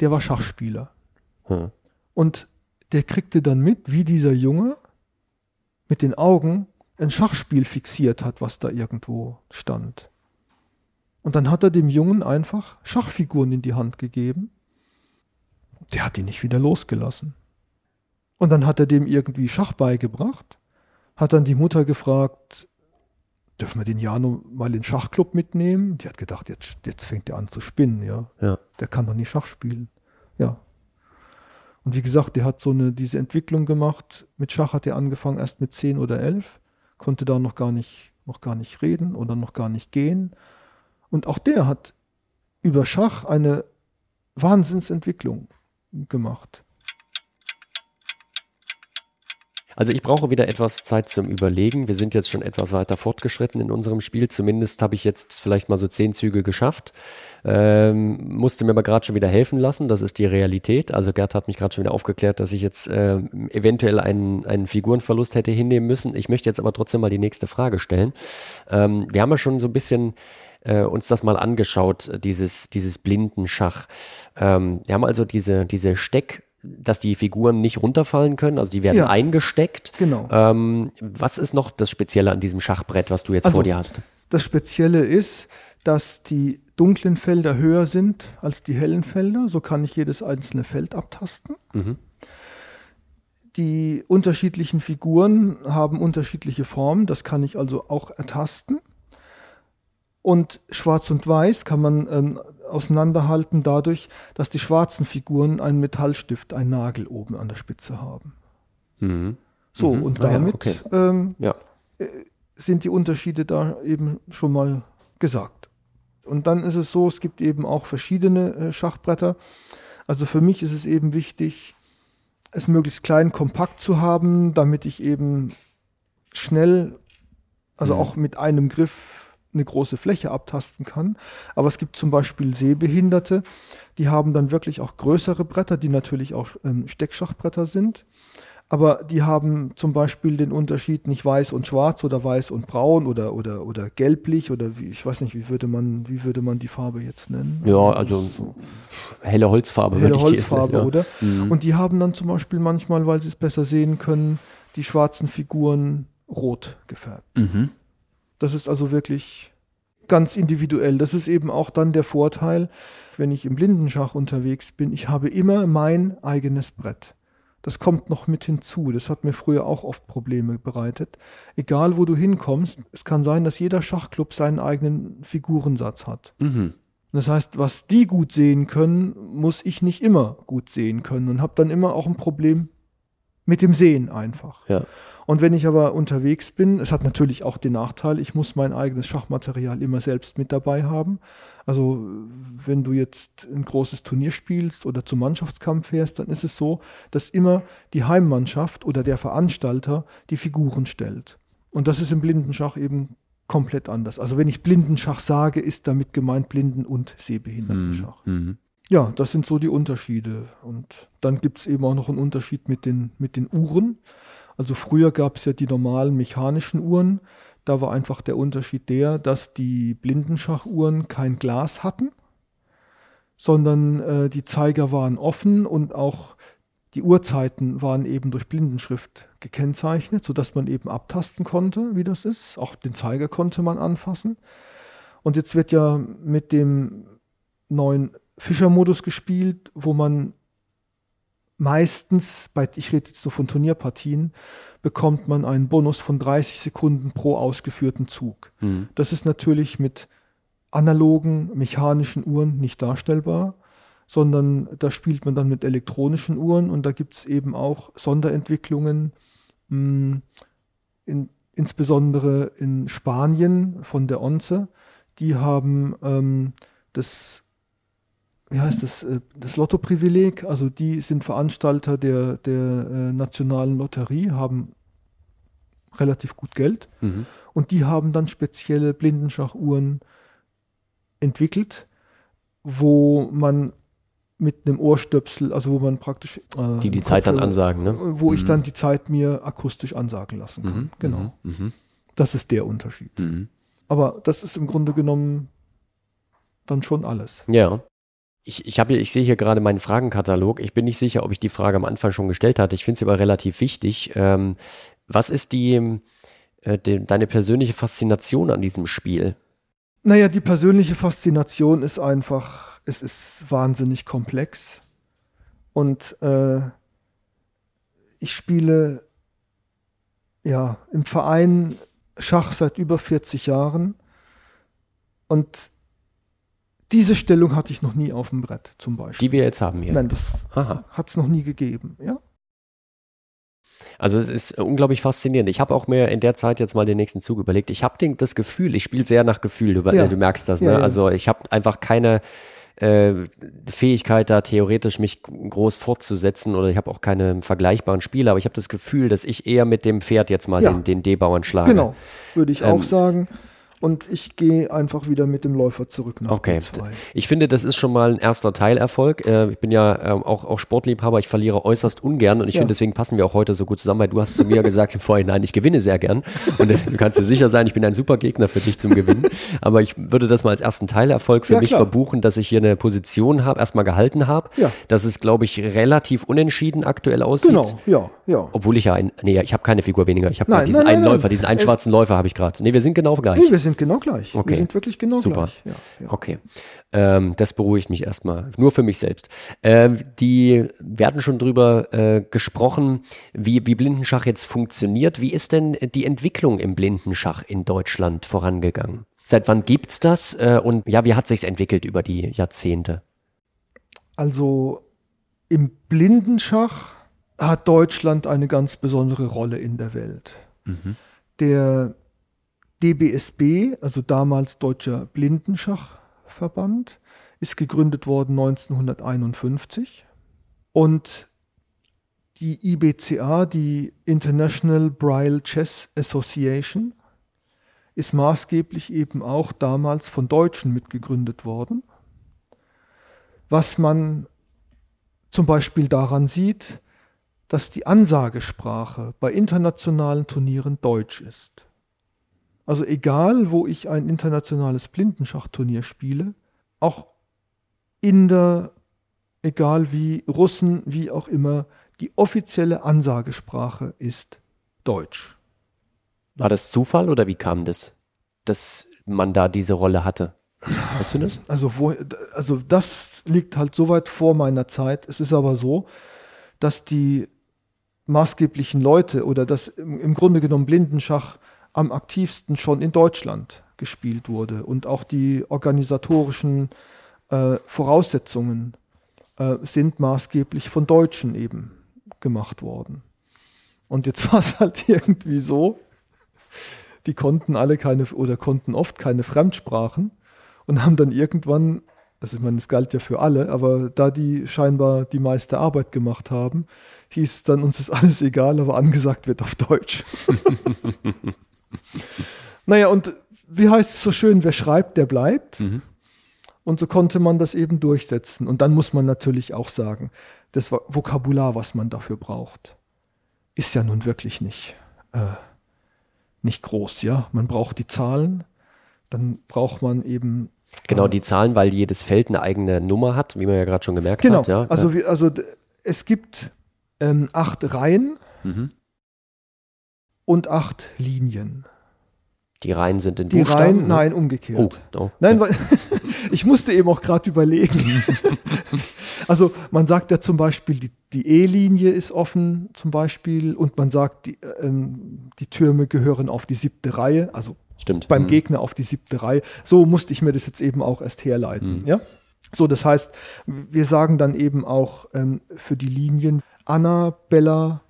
B: der war Schachspieler.
A: Hm.
B: Und der kriegte dann mit, wie dieser Junge mit den Augen ein Schachspiel fixiert hat, was da irgendwo stand. Und dann hat er dem Jungen einfach Schachfiguren in die Hand gegeben. Der hat die nicht wieder losgelassen. Und dann hat er dem irgendwie Schach beigebracht, hat dann die Mutter gefragt, dürfen wir den Jano mal in den Schachclub mitnehmen? Die hat gedacht, jetzt, jetzt fängt er an zu spinnen, ja.
A: Ja.
B: Der kann doch nicht Schach spielen. Ja. Und wie gesagt, der hat so eine, diese Entwicklung gemacht. Mit Schach hat er angefangen erst mit 10 oder 11, konnte da noch gar nicht noch gar nicht reden oder noch gar nicht gehen. Und auch der hat über Schach eine Wahnsinnsentwicklung gemacht.
A: Also ich brauche wieder etwas Zeit zum Überlegen. Wir sind jetzt schon etwas weiter fortgeschritten in unserem Spiel. Zumindest habe ich jetzt vielleicht mal so zehn Züge geschafft. Ähm, musste mir aber gerade schon wieder helfen lassen. Das ist die Realität. Also Gerd hat mich gerade schon wieder aufgeklärt, dass ich jetzt äh, eventuell einen, einen Figurenverlust hätte hinnehmen müssen. Ich möchte jetzt aber trotzdem mal die nächste Frage stellen. Ähm, wir haben ja schon so ein bisschen äh, uns das mal angeschaut, dieses, dieses Blindenschach. Ähm, wir haben also diese, diese Steck- dass die Figuren nicht runterfallen können, also die werden ja, eingesteckt.
B: Genau.
A: Ähm, was ist noch das Spezielle an diesem Schachbrett, was du jetzt also, vor dir hast?
B: Das Spezielle ist, dass die dunklen Felder höher sind als die hellen Felder. So kann ich jedes einzelne Feld abtasten. Mhm. Die unterschiedlichen Figuren haben unterschiedliche Formen. Das kann ich also auch ertasten. Und Schwarz und Weiß kann man ähm, auseinanderhalten dadurch, dass die schwarzen Figuren einen Metallstift, einen Nagel oben an der Spitze haben. Mhm. So, mhm. und damit ah, ja, okay. ähm, ja. Äh, sind die Unterschiede da eben schon mal gesagt. Und dann ist es so, es gibt eben auch verschiedene äh, Schachbretter. Also für mich ist es eben wichtig, es möglichst klein, kompakt zu haben, damit ich eben schnell, also mhm. auch mit einem Griff eine große Fläche abtasten kann. Aber es gibt zum Beispiel Sehbehinderte, die haben dann wirklich auch größere Bretter, die natürlich auch ähm, Steckschachbretter sind. Aber die haben zum Beispiel den Unterschied nicht weiß und schwarz oder weiß und braun oder, oder, oder gelblich oder wie, ich weiß nicht, wie würde man, wie würde man die Farbe jetzt nennen?
A: Ja, also so. helle Holzfarbe.
B: Helle Holzfarbe, jetzt, ja. oder? Mhm. Und die haben dann zum Beispiel manchmal, weil sie es besser sehen können, die schwarzen Figuren rot gefärbt. Mhm. Das ist also wirklich ganz individuell. Das ist eben auch dann der Vorteil, wenn ich im Blindenschach unterwegs bin. Ich habe immer mein eigenes Brett. Das kommt noch mit hinzu. Das hat mir früher auch oft Probleme bereitet. Egal, wo du hinkommst, es kann sein, dass jeder Schachclub seinen eigenen Figurensatz hat. Mhm. Das heißt, was die gut sehen können, muss ich nicht immer gut sehen können und habe dann immer auch ein Problem mit dem Sehen einfach. Ja. Und wenn ich aber unterwegs bin, es hat natürlich auch den Nachteil, ich muss mein eigenes Schachmaterial immer selbst mit dabei haben. Also wenn du jetzt ein großes Turnier spielst oder zum Mannschaftskampf fährst, dann ist es so, dass immer die Heimmannschaft oder der Veranstalter die Figuren stellt. Und das ist im Blindenschach eben komplett anders. Also wenn ich Blindenschach sage, ist damit gemeint Blinden- und Sehbehindertenschach. Mhm. Ja, das sind so die Unterschiede. Und dann gibt es eben auch noch einen Unterschied mit den, mit den Uhren. Also früher gab es ja die normalen mechanischen Uhren. Da war einfach der Unterschied der, dass die Blindenschachuhren kein Glas hatten, sondern äh, die Zeiger waren offen und auch die Uhrzeiten waren eben durch Blindenschrift gekennzeichnet, sodass man eben abtasten konnte, wie das ist. Auch den Zeiger konnte man anfassen. Und jetzt wird ja mit dem neuen Fischer-Modus gespielt, wo man meistens, bei, ich rede jetzt nur von Turnierpartien, bekommt man einen Bonus von 30 Sekunden pro ausgeführten Zug. Mhm. Das ist natürlich mit analogen, mechanischen Uhren nicht darstellbar, sondern da spielt man dann mit elektronischen Uhren und da gibt es eben auch Sonderentwicklungen, mh, hm, in, insbesondere in Spanien von der ONCE. Die haben ähm, das wie heißt das, äh, das Lottoprivileg, also die sind Veranstalter der, der äh, nationalen Lotterie, haben relativ gut Geld mhm. und die haben dann spezielle Blindenschachuhren entwickelt, wo man mit einem Ohrstöpsel, also wo man praktisch
A: äh, die die Zeit dann ansagen, ne?
B: wo mhm. ich dann die Zeit mir akustisch ansagen lassen kann. Mhm. Genau. Mhm. mhm. Das ist der Unterschied. Mhm. Aber das ist im Grunde genommen dann schon alles.
A: Ja ich, ich, habe, ich sehe hier gerade meinen Fragenkatalog. Ich bin nicht sicher, ob ich die Frage am Anfang schon gestellt hatte. Ich finde sie aber relativ wichtig. Ähm, was ist die, äh, die, deine persönliche Faszination an diesem Spiel?
B: Naja, die persönliche Faszination ist einfach, es ist wahnsinnig komplex. Und äh, ich spiele ja im Verein Schach seit über 40 Jahren. Und diese Stellung hatte ich noch nie auf dem Brett, zum Beispiel.
A: Die wir jetzt haben hier.
B: Nein, das hat es noch nie gegeben, ja.
A: Also es ist unglaublich faszinierend. Ich habe auch mir in der Zeit jetzt mal den nächsten Zug überlegt. Ich habe das Gefühl, ich spiele sehr nach Gefühl, du, ja. du merkst das. Ne? Ja, ja. Also ich habe einfach keine äh, Fähigkeit, da theoretisch mich groß fortzusetzen oder ich habe auch keine vergleichbaren Spiele, aber ich habe das Gefühl, dass ich eher mit dem Pferd jetzt mal den, den D-Bauern schlage.
B: Genau, würde ich ähm, auch sagen und ich gehe einfach wieder mit dem Läufer zurück nach
A: okay. B2. Ich finde, das ist schon mal ein erster Teilerfolg. Äh, ich bin ja äh, auch, auch Sportliebhaber, ich verliere äußerst ungern und ich ja. finde, deswegen passen wir auch heute so gut zusammen, weil du hast zu mir gesagt im Vorhinein, ich gewinne sehr gern und äh, du kannst dir sicher sein, ich bin ein super Gegner für dich zum Gewinnen, aber ich würde das mal als ersten Teilerfolg für ja, mich klar. verbuchen, dass ich hier eine Position habe, erstmal gehalten habe, ja. dass es, glaube ich, relativ unentschieden aktuell aussieht. Genau, ja, ja. Obwohl ich ja ein, nee, ich habe keine Figur weniger, ich habe diesen nein, einen nein, Läufer, diesen einen es schwarzen Läufer habe ich gerade. Nee, wir sind genau gleich. Nee,
B: sind genau gleich. Okay. Wir sind wirklich genau Super. gleich.
A: Ja, ja. Okay. Ähm, das beruhigt mich erstmal. Nur für mich selbst. Ähm, die, wir hatten schon drüber äh, gesprochen, wie, wie Blindenschach jetzt funktioniert. Wie ist denn die Entwicklung im Blindenschach in Deutschland vorangegangen? Seit wann gibt es das? Äh, und ja, wie hat sich entwickelt über die Jahrzehnte?
B: Also im Blindenschach hat Deutschland eine ganz besondere Rolle in der Welt. Mhm. Der DBSB, also damals Deutscher Blindenschachverband, ist gegründet worden 1951 und die IBCA, die International Braille Chess Association, ist maßgeblich eben auch damals von Deutschen mitgegründet worden. Was man zum Beispiel daran sieht, dass die Ansagesprache bei internationalen Turnieren Deutsch ist. Also egal, wo ich ein internationales Blindenschachturnier spiele, auch Inder, egal wie, Russen, wie auch immer, die offizielle Ansagesprache ist Deutsch.
A: War das Zufall oder wie kam das, dass man da diese Rolle hatte? Weißt du das?
B: Also, wo, also das liegt halt so weit vor meiner Zeit. Es ist aber so, dass die maßgeblichen Leute oder dass im Grunde genommen Blindenschach am aktivsten schon in Deutschland gespielt wurde und auch die organisatorischen äh, Voraussetzungen äh, sind maßgeblich von Deutschen eben gemacht worden. Und jetzt war es halt irgendwie so, die konnten alle keine oder konnten oft keine Fremdsprachen und haben dann irgendwann, also ich meine, es galt ja für alle, aber da die scheinbar die meiste Arbeit gemacht haben, hieß dann, uns ist alles egal, aber angesagt wird auf Deutsch. naja, und wie heißt es so schön, wer schreibt, der bleibt. Mhm. Und so konnte man das eben durchsetzen. Und dann muss man natürlich auch sagen, das Vokabular, was man dafür braucht, ist ja nun wirklich nicht, äh, nicht groß. Ja, man braucht die Zahlen, dann braucht man eben
A: Genau, äh, die Zahlen, weil jedes Feld eine eigene Nummer hat, wie man ja gerade schon gemerkt genau. hat. Ja.
B: Also, also es gibt ähm, acht Reihen mhm und acht Linien.
A: Die Reihen sind in
B: Die
A: Buchstaben?
B: Reihen, nein, umgekehrt. Oh, oh. Nein, weil ich musste eben auch gerade überlegen. also man sagt ja zum Beispiel, die, die E-Linie ist offen zum Beispiel und man sagt, die, ähm, die Türme gehören auf die siebte Reihe, also
A: Stimmt.
B: beim mhm. Gegner auf die siebte Reihe. So musste ich mir das jetzt eben auch erst herleiten. Mhm. Ja? So, das heißt, wir sagen dann eben auch ähm, für die Linien Anna, Bella,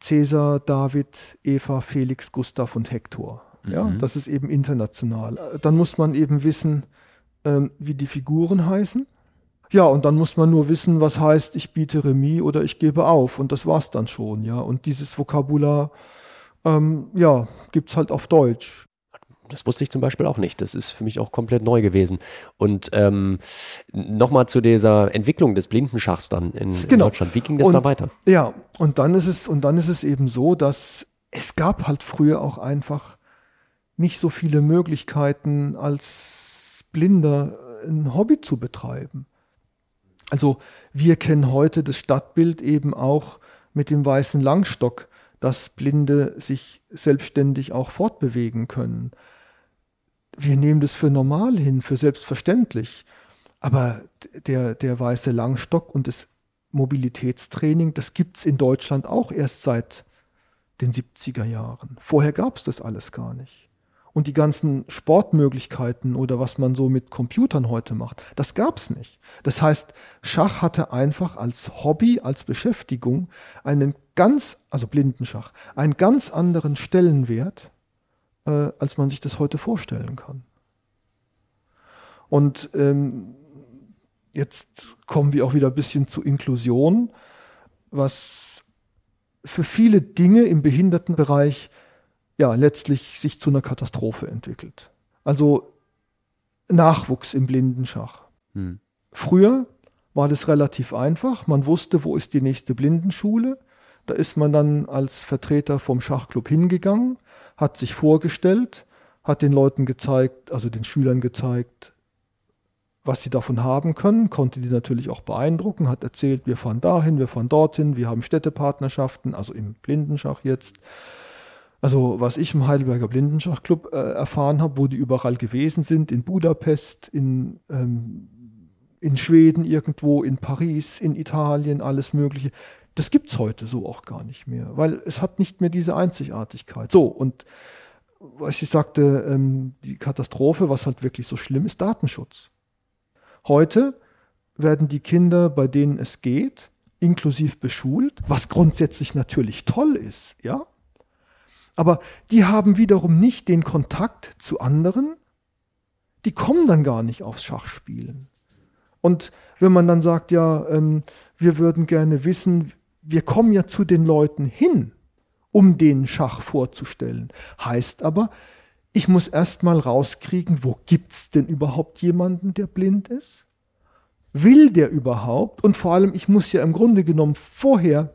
B: Cäsar, David, Eva, Felix, Gustav und Hektor. Ja, mhm. das ist eben international. Dann muss man eben wissen, ähm, wie die Figuren heißen. Ja, und dann muss man nur wissen, was heißt, ich biete Remis oder ich gebe auf. Und das war's dann schon, ja. Und dieses Vokabular, ähm, ja, gibt's halt auf Deutsch.
A: Das wusste ich zum Beispiel auch nicht. Das ist für mich auch komplett neu gewesen. Und ähm, nochmal zu dieser Entwicklung des Blindenschachs dann in, genau. in Deutschland. Wie ging das
B: und,
A: da weiter?
B: Ja, und dann ist es, und dann ist es eben so, dass es gab halt früher auch einfach nicht so viele Möglichkeiten, als Blinder ein Hobby zu betreiben. Also wir kennen heute das Stadtbild eben auch mit dem weißen Langstock, dass Blinde sich selbstständig auch fortbewegen können wir nehmen das für normal hin, für selbstverständlich. Aber der, der weiße Langstock und das Mobilitätstraining, das gibt es in Deutschland auch erst seit den 70er Jahren. Vorher gab es das alles gar nicht. und die ganzen Sportmöglichkeiten oder was man so mit Computern heute macht, das gab es nicht. Das heißt, Schach hatte einfach als Hobby, als Beschäftigung einen ganz, also Blindenschach, einen ganz anderen Stellenwert, äh, als man sich das heute vorstellen kann. Und ähm, jetzt kommen wir auch wieder ein bisschen zu Inklusion, was für viele Dinge im Behindertenbereich ja letztlich sich zu einer Katastrophe entwickelt. Also Nachwuchs im Blindenschach. Hm. Früher war das relativ einfach. Man wusste, wo ist die nächste Blindenschule. Da ist man dann als Vertreter vom Schachclub hingegangen, hat sich vorgestellt, hat den Leuten gezeigt, also den Schülern gezeigt, was sie davon haben können, konnte die natürlich auch beeindrucken, hat erzählt, wir fahren dahin, wir fahren dorthin, wir haben Städtepartnerschaften, also im Blindenschach jetzt. Also was ich im Heidelberger Blindenschachclub äh, erfahren habe, wo die überall gewesen sind, in Budapest, in, ähm, in Schweden irgendwo, in Paris, in Italien, alles Mögliche. Das gibt es heute so auch gar nicht mehr, weil es hat nicht mehr diese Einzigartigkeit. So, und was ich sagte, ähm, die Katastrophe, was halt wirklich so schlimm ist, Datenschutz. Heute werden die Kinder, bei denen es geht, inklusiv beschult, was grundsätzlich natürlich toll ist, ja. Aber die haben wiederum nicht den Kontakt zu anderen, die kommen dann gar nicht aufs Schachspielen. Und wenn man dann sagt, ja, ähm, wir würden gerne wissen, wir kommen ja zu den Leuten hin, um den Schach vorzustellen. Heißt aber, ich muss erst mal rauskriegen, wo gibt es denn überhaupt jemanden, der blind ist? Will der überhaupt? Und vor allem, ich muss ja im Grunde genommen vorher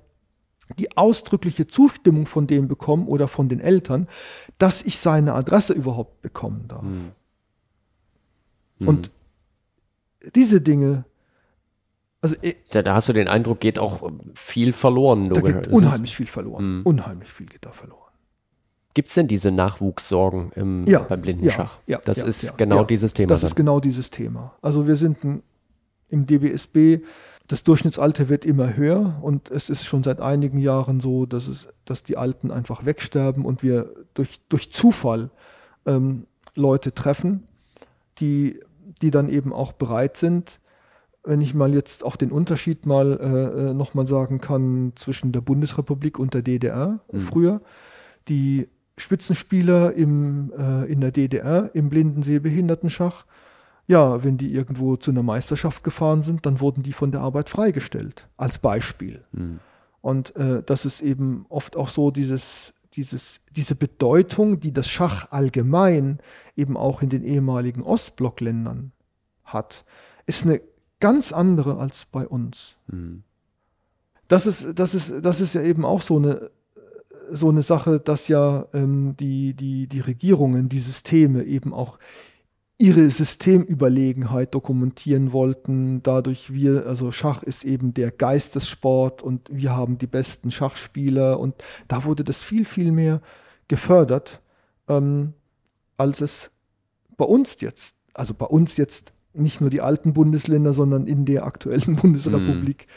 B: die ausdrückliche Zustimmung von dem bekommen oder von den Eltern, dass ich seine Adresse überhaupt bekommen darf. Hm. Und diese Dinge,
A: also da, da, hast du den Eindruck, geht auch viel verloren.
B: Da geht unheimlich viel verloren. Hm. Unheimlich viel geht da verloren.
A: Gibt es denn diese Nachwuchssorgen im, ja, beim Blindenschach?
B: Ja, ja,
A: das ist genau dieses Thema.
B: Das dann. ist genau dieses Thema. Also wir sind ein, im DBSB das Durchschnittsalter wird immer höher und es ist schon seit einigen Jahren so, dass, es, dass die Alten einfach wegsterben und wir durch, durch Zufall ähm, Leute treffen, die, die dann eben auch bereit sind, wenn ich mal jetzt auch den Unterschied mal äh, äh nochmal sagen kann zwischen der Bundesrepublik und der DDR mhm. früher, die Spitzenspieler im, äh, in der DDR im Blindensehbehindertenschach ja, wenn die irgendwo zu einer Meisterschaft gefahren sind, dann wurden die von der Arbeit freigestellt, als Beispiel. Mhm. Und äh, das ist eben oft auch so dieses, dieses, diese Bedeutung, die das Schach allgemein eben auch in den ehemaligen Ostblockländern hat, ist eine ganz andere als bei uns. Mhm. Das, ist, das, ist, das ist ja eben auch so eine, so eine Sache, dass ja ähm, die, die, die Regierungen, die Systeme eben auch ihre Systemüberlegenheit dokumentieren wollten. Dadurch wir, also Schach ist eben der Geistessport und wir haben die besten Schachspieler und da wurde das viel, viel mehr gefördert, ähm, als es bei uns jetzt, also bei uns jetzt nicht nur die alten Bundesländer, sondern in der aktuellen Bundesrepublik,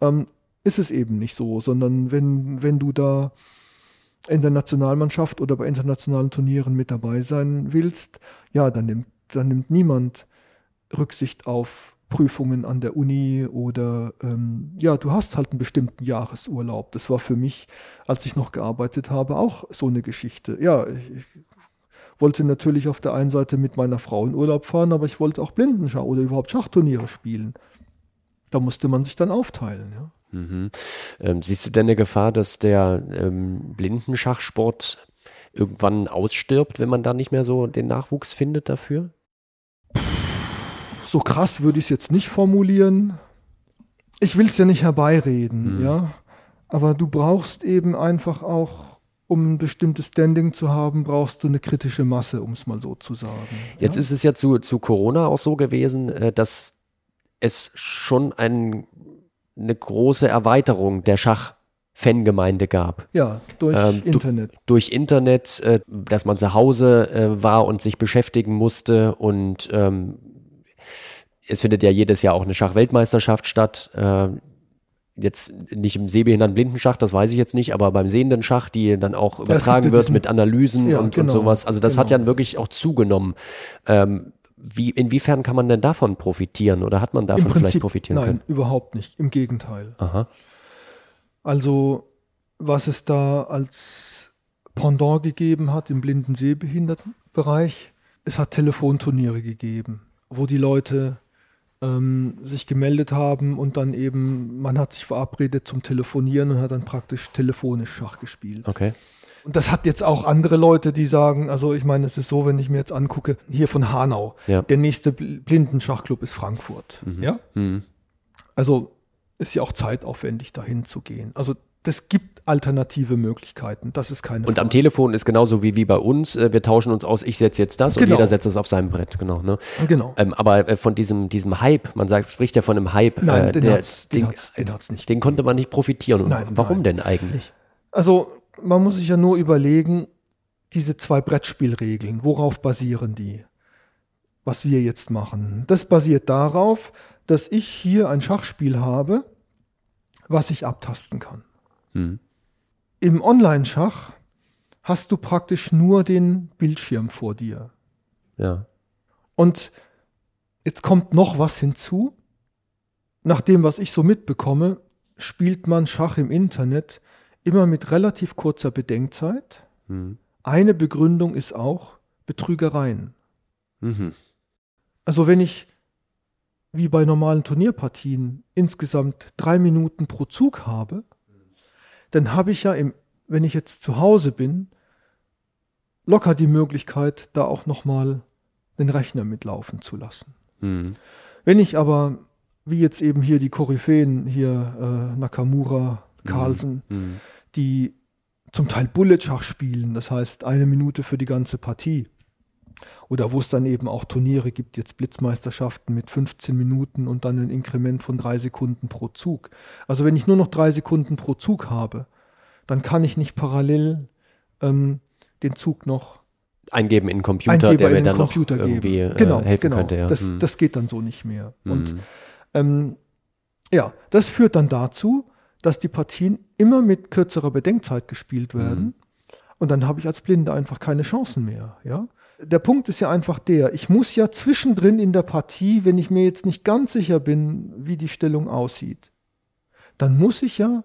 B: mhm. ähm, ist es eben nicht so, sondern wenn, wenn du da in der Nationalmannschaft oder bei internationalen Turnieren mit dabei sein willst, ja, dann nimmt da nimmt niemand Rücksicht auf Prüfungen an der Uni oder ähm, ja, du hast halt einen bestimmten Jahresurlaub. Das war für mich, als ich noch gearbeitet habe, auch so eine Geschichte. Ja, ich wollte natürlich auf der einen Seite mit meiner Frau in Urlaub fahren, aber ich wollte auch Blindenschau oder überhaupt Schachturniere spielen. Da musste man sich dann aufteilen, ja.
A: Mhm. Ähm, siehst du denn eine Gefahr, dass der ähm, Blindenschachsport irgendwann ausstirbt, wenn man da nicht mehr so den Nachwuchs findet dafür?
B: so krass würde ich es jetzt nicht formulieren. Ich will es ja nicht herbeireden, mhm. ja. Aber du brauchst eben einfach auch, um ein bestimmtes Standing zu haben, brauchst du eine kritische Masse, um es mal so zu sagen.
A: Jetzt ja? ist es ja zu, zu Corona auch so gewesen, äh, dass es schon ein, eine große Erweiterung der Schach Fangemeinde gab.
B: Ja, durch ähm, Internet. Du,
A: durch Internet, äh, dass man zu Hause äh, war und sich beschäftigen musste und ähm, es findet ja jedes Jahr auch eine Schachweltmeisterschaft statt. Äh, jetzt nicht im sehbehinderten Blindenschach, das weiß ich jetzt nicht, aber beim sehenden Schach, die dann auch übertragen wird mit Analysen
B: ja,
A: und,
B: genau,
A: und sowas. Also das
B: genau.
A: hat ja wirklich auch zugenommen. Ähm, wie, inwiefern kann man denn davon profitieren oder hat man davon
B: Prinzip,
A: vielleicht profitieren
B: nein,
A: können?
B: überhaupt nicht. Im Gegenteil.
A: Aha.
B: Also, was es da als Pendant gegeben hat im blinden Sehbehindertenbereich, es hat Telefonturniere gegeben, wo die Leute ähm, sich gemeldet haben und dann eben, man hat sich verabredet zum Telefonieren und hat dann praktisch telefonisch Schach gespielt.
A: Okay.
B: Und das hat jetzt auch andere Leute, die sagen, also ich meine, es ist so, wenn ich mir jetzt angucke, hier von Hanau,
A: Ja.
B: der nächste Bl- Blindenschachclub ist Frankfurt. Ja?
A: Hm.
B: Also ist ja auch zeitaufwendig, dahin zu gehen. Also das gibt alternative Möglichkeiten. Das ist keine
A: Und am
B: Frage.
A: Telefon ist genauso wie, wie bei uns. äh, Wir tauschen uns aus, ich setze jetzt das und
B: Genau.
A: jeder setzt es auf seinem Brett. Genau. Ne?
B: Genau.
A: Ähm, aber äh, von diesem, diesem Hype, man sagt, spricht ja von einem Hype.
B: Nein,
A: äh,
B: den
A: der-
B: hat's- den hat's- den hat's nicht
A: Den konnte man nicht profitieren. Und
B: Nein,
A: warum
B: nein.
A: denn eigentlich?
B: Also man muss sich ja nur überlegen, diese zwei Brettspielregeln, worauf basieren die? Was wir jetzt machen. Das basiert darauf, dass ich hier ein Schachspiel habe, was ich abtasten kann.
A: Hm.
B: Im Online-Schach hast du praktisch nur den Bildschirm vor dir.
A: Ja.
B: Und jetzt kommt noch was hinzu. Nach dem, was ich so mitbekomme, spielt man Schach im Internet immer mit relativ kurzer Bedenkzeit.
A: Hm.
B: Eine Begründung ist auch Betrügereien.
A: Mhm.
B: Also wenn ich wie bei normalen Turnierpartien insgesamt drei Minuten pro Zug habe, dann habe ich ja, im, wenn ich jetzt zu Hause bin, locker die Möglichkeit, da auch nochmal den Rechner mitlaufen zu lassen.
A: Hm.
B: Wenn ich aber, wie jetzt eben hier die Koryphäen, hier äh, Nakamura, Carlsen,
A: Hm.
B: die zum Teil Bullet-Schach spielen, das heißt eine Minute für die ganze Partie. Oder wo es dann eben auch Turniere gibt, jetzt Blitzmeisterschaften mit 15 Minuten und dann ein Inkrement von drei Sekunden pro Zug. Also wenn ich nur noch drei Sekunden pro Zug habe, dann kann ich nicht parallel ähm, den Zug noch
A: Eingeben in den Computer,
B: Eingeber
A: der mir dann
B: Computer
A: noch irgendwie
B: geben.
A: äh,
B: genau,
A: helfen
B: genau.
A: könnte. Ja.
B: Das,
A: Hm.
B: das geht dann so nicht mehr. Und
A: Hm.
B: ähm, ja, das führt dann dazu, dass die Partien immer mit kürzerer Bedenkzeit gespielt werden.
A: Mhm.
B: Und dann habe ich als Blinder einfach keine Chancen mehr. Ja? Der Punkt ist ja einfach der, ich muss ja zwischendrin in der Partie, wenn ich mir jetzt nicht ganz sicher bin, wie die Stellung aussieht, dann muss ich ja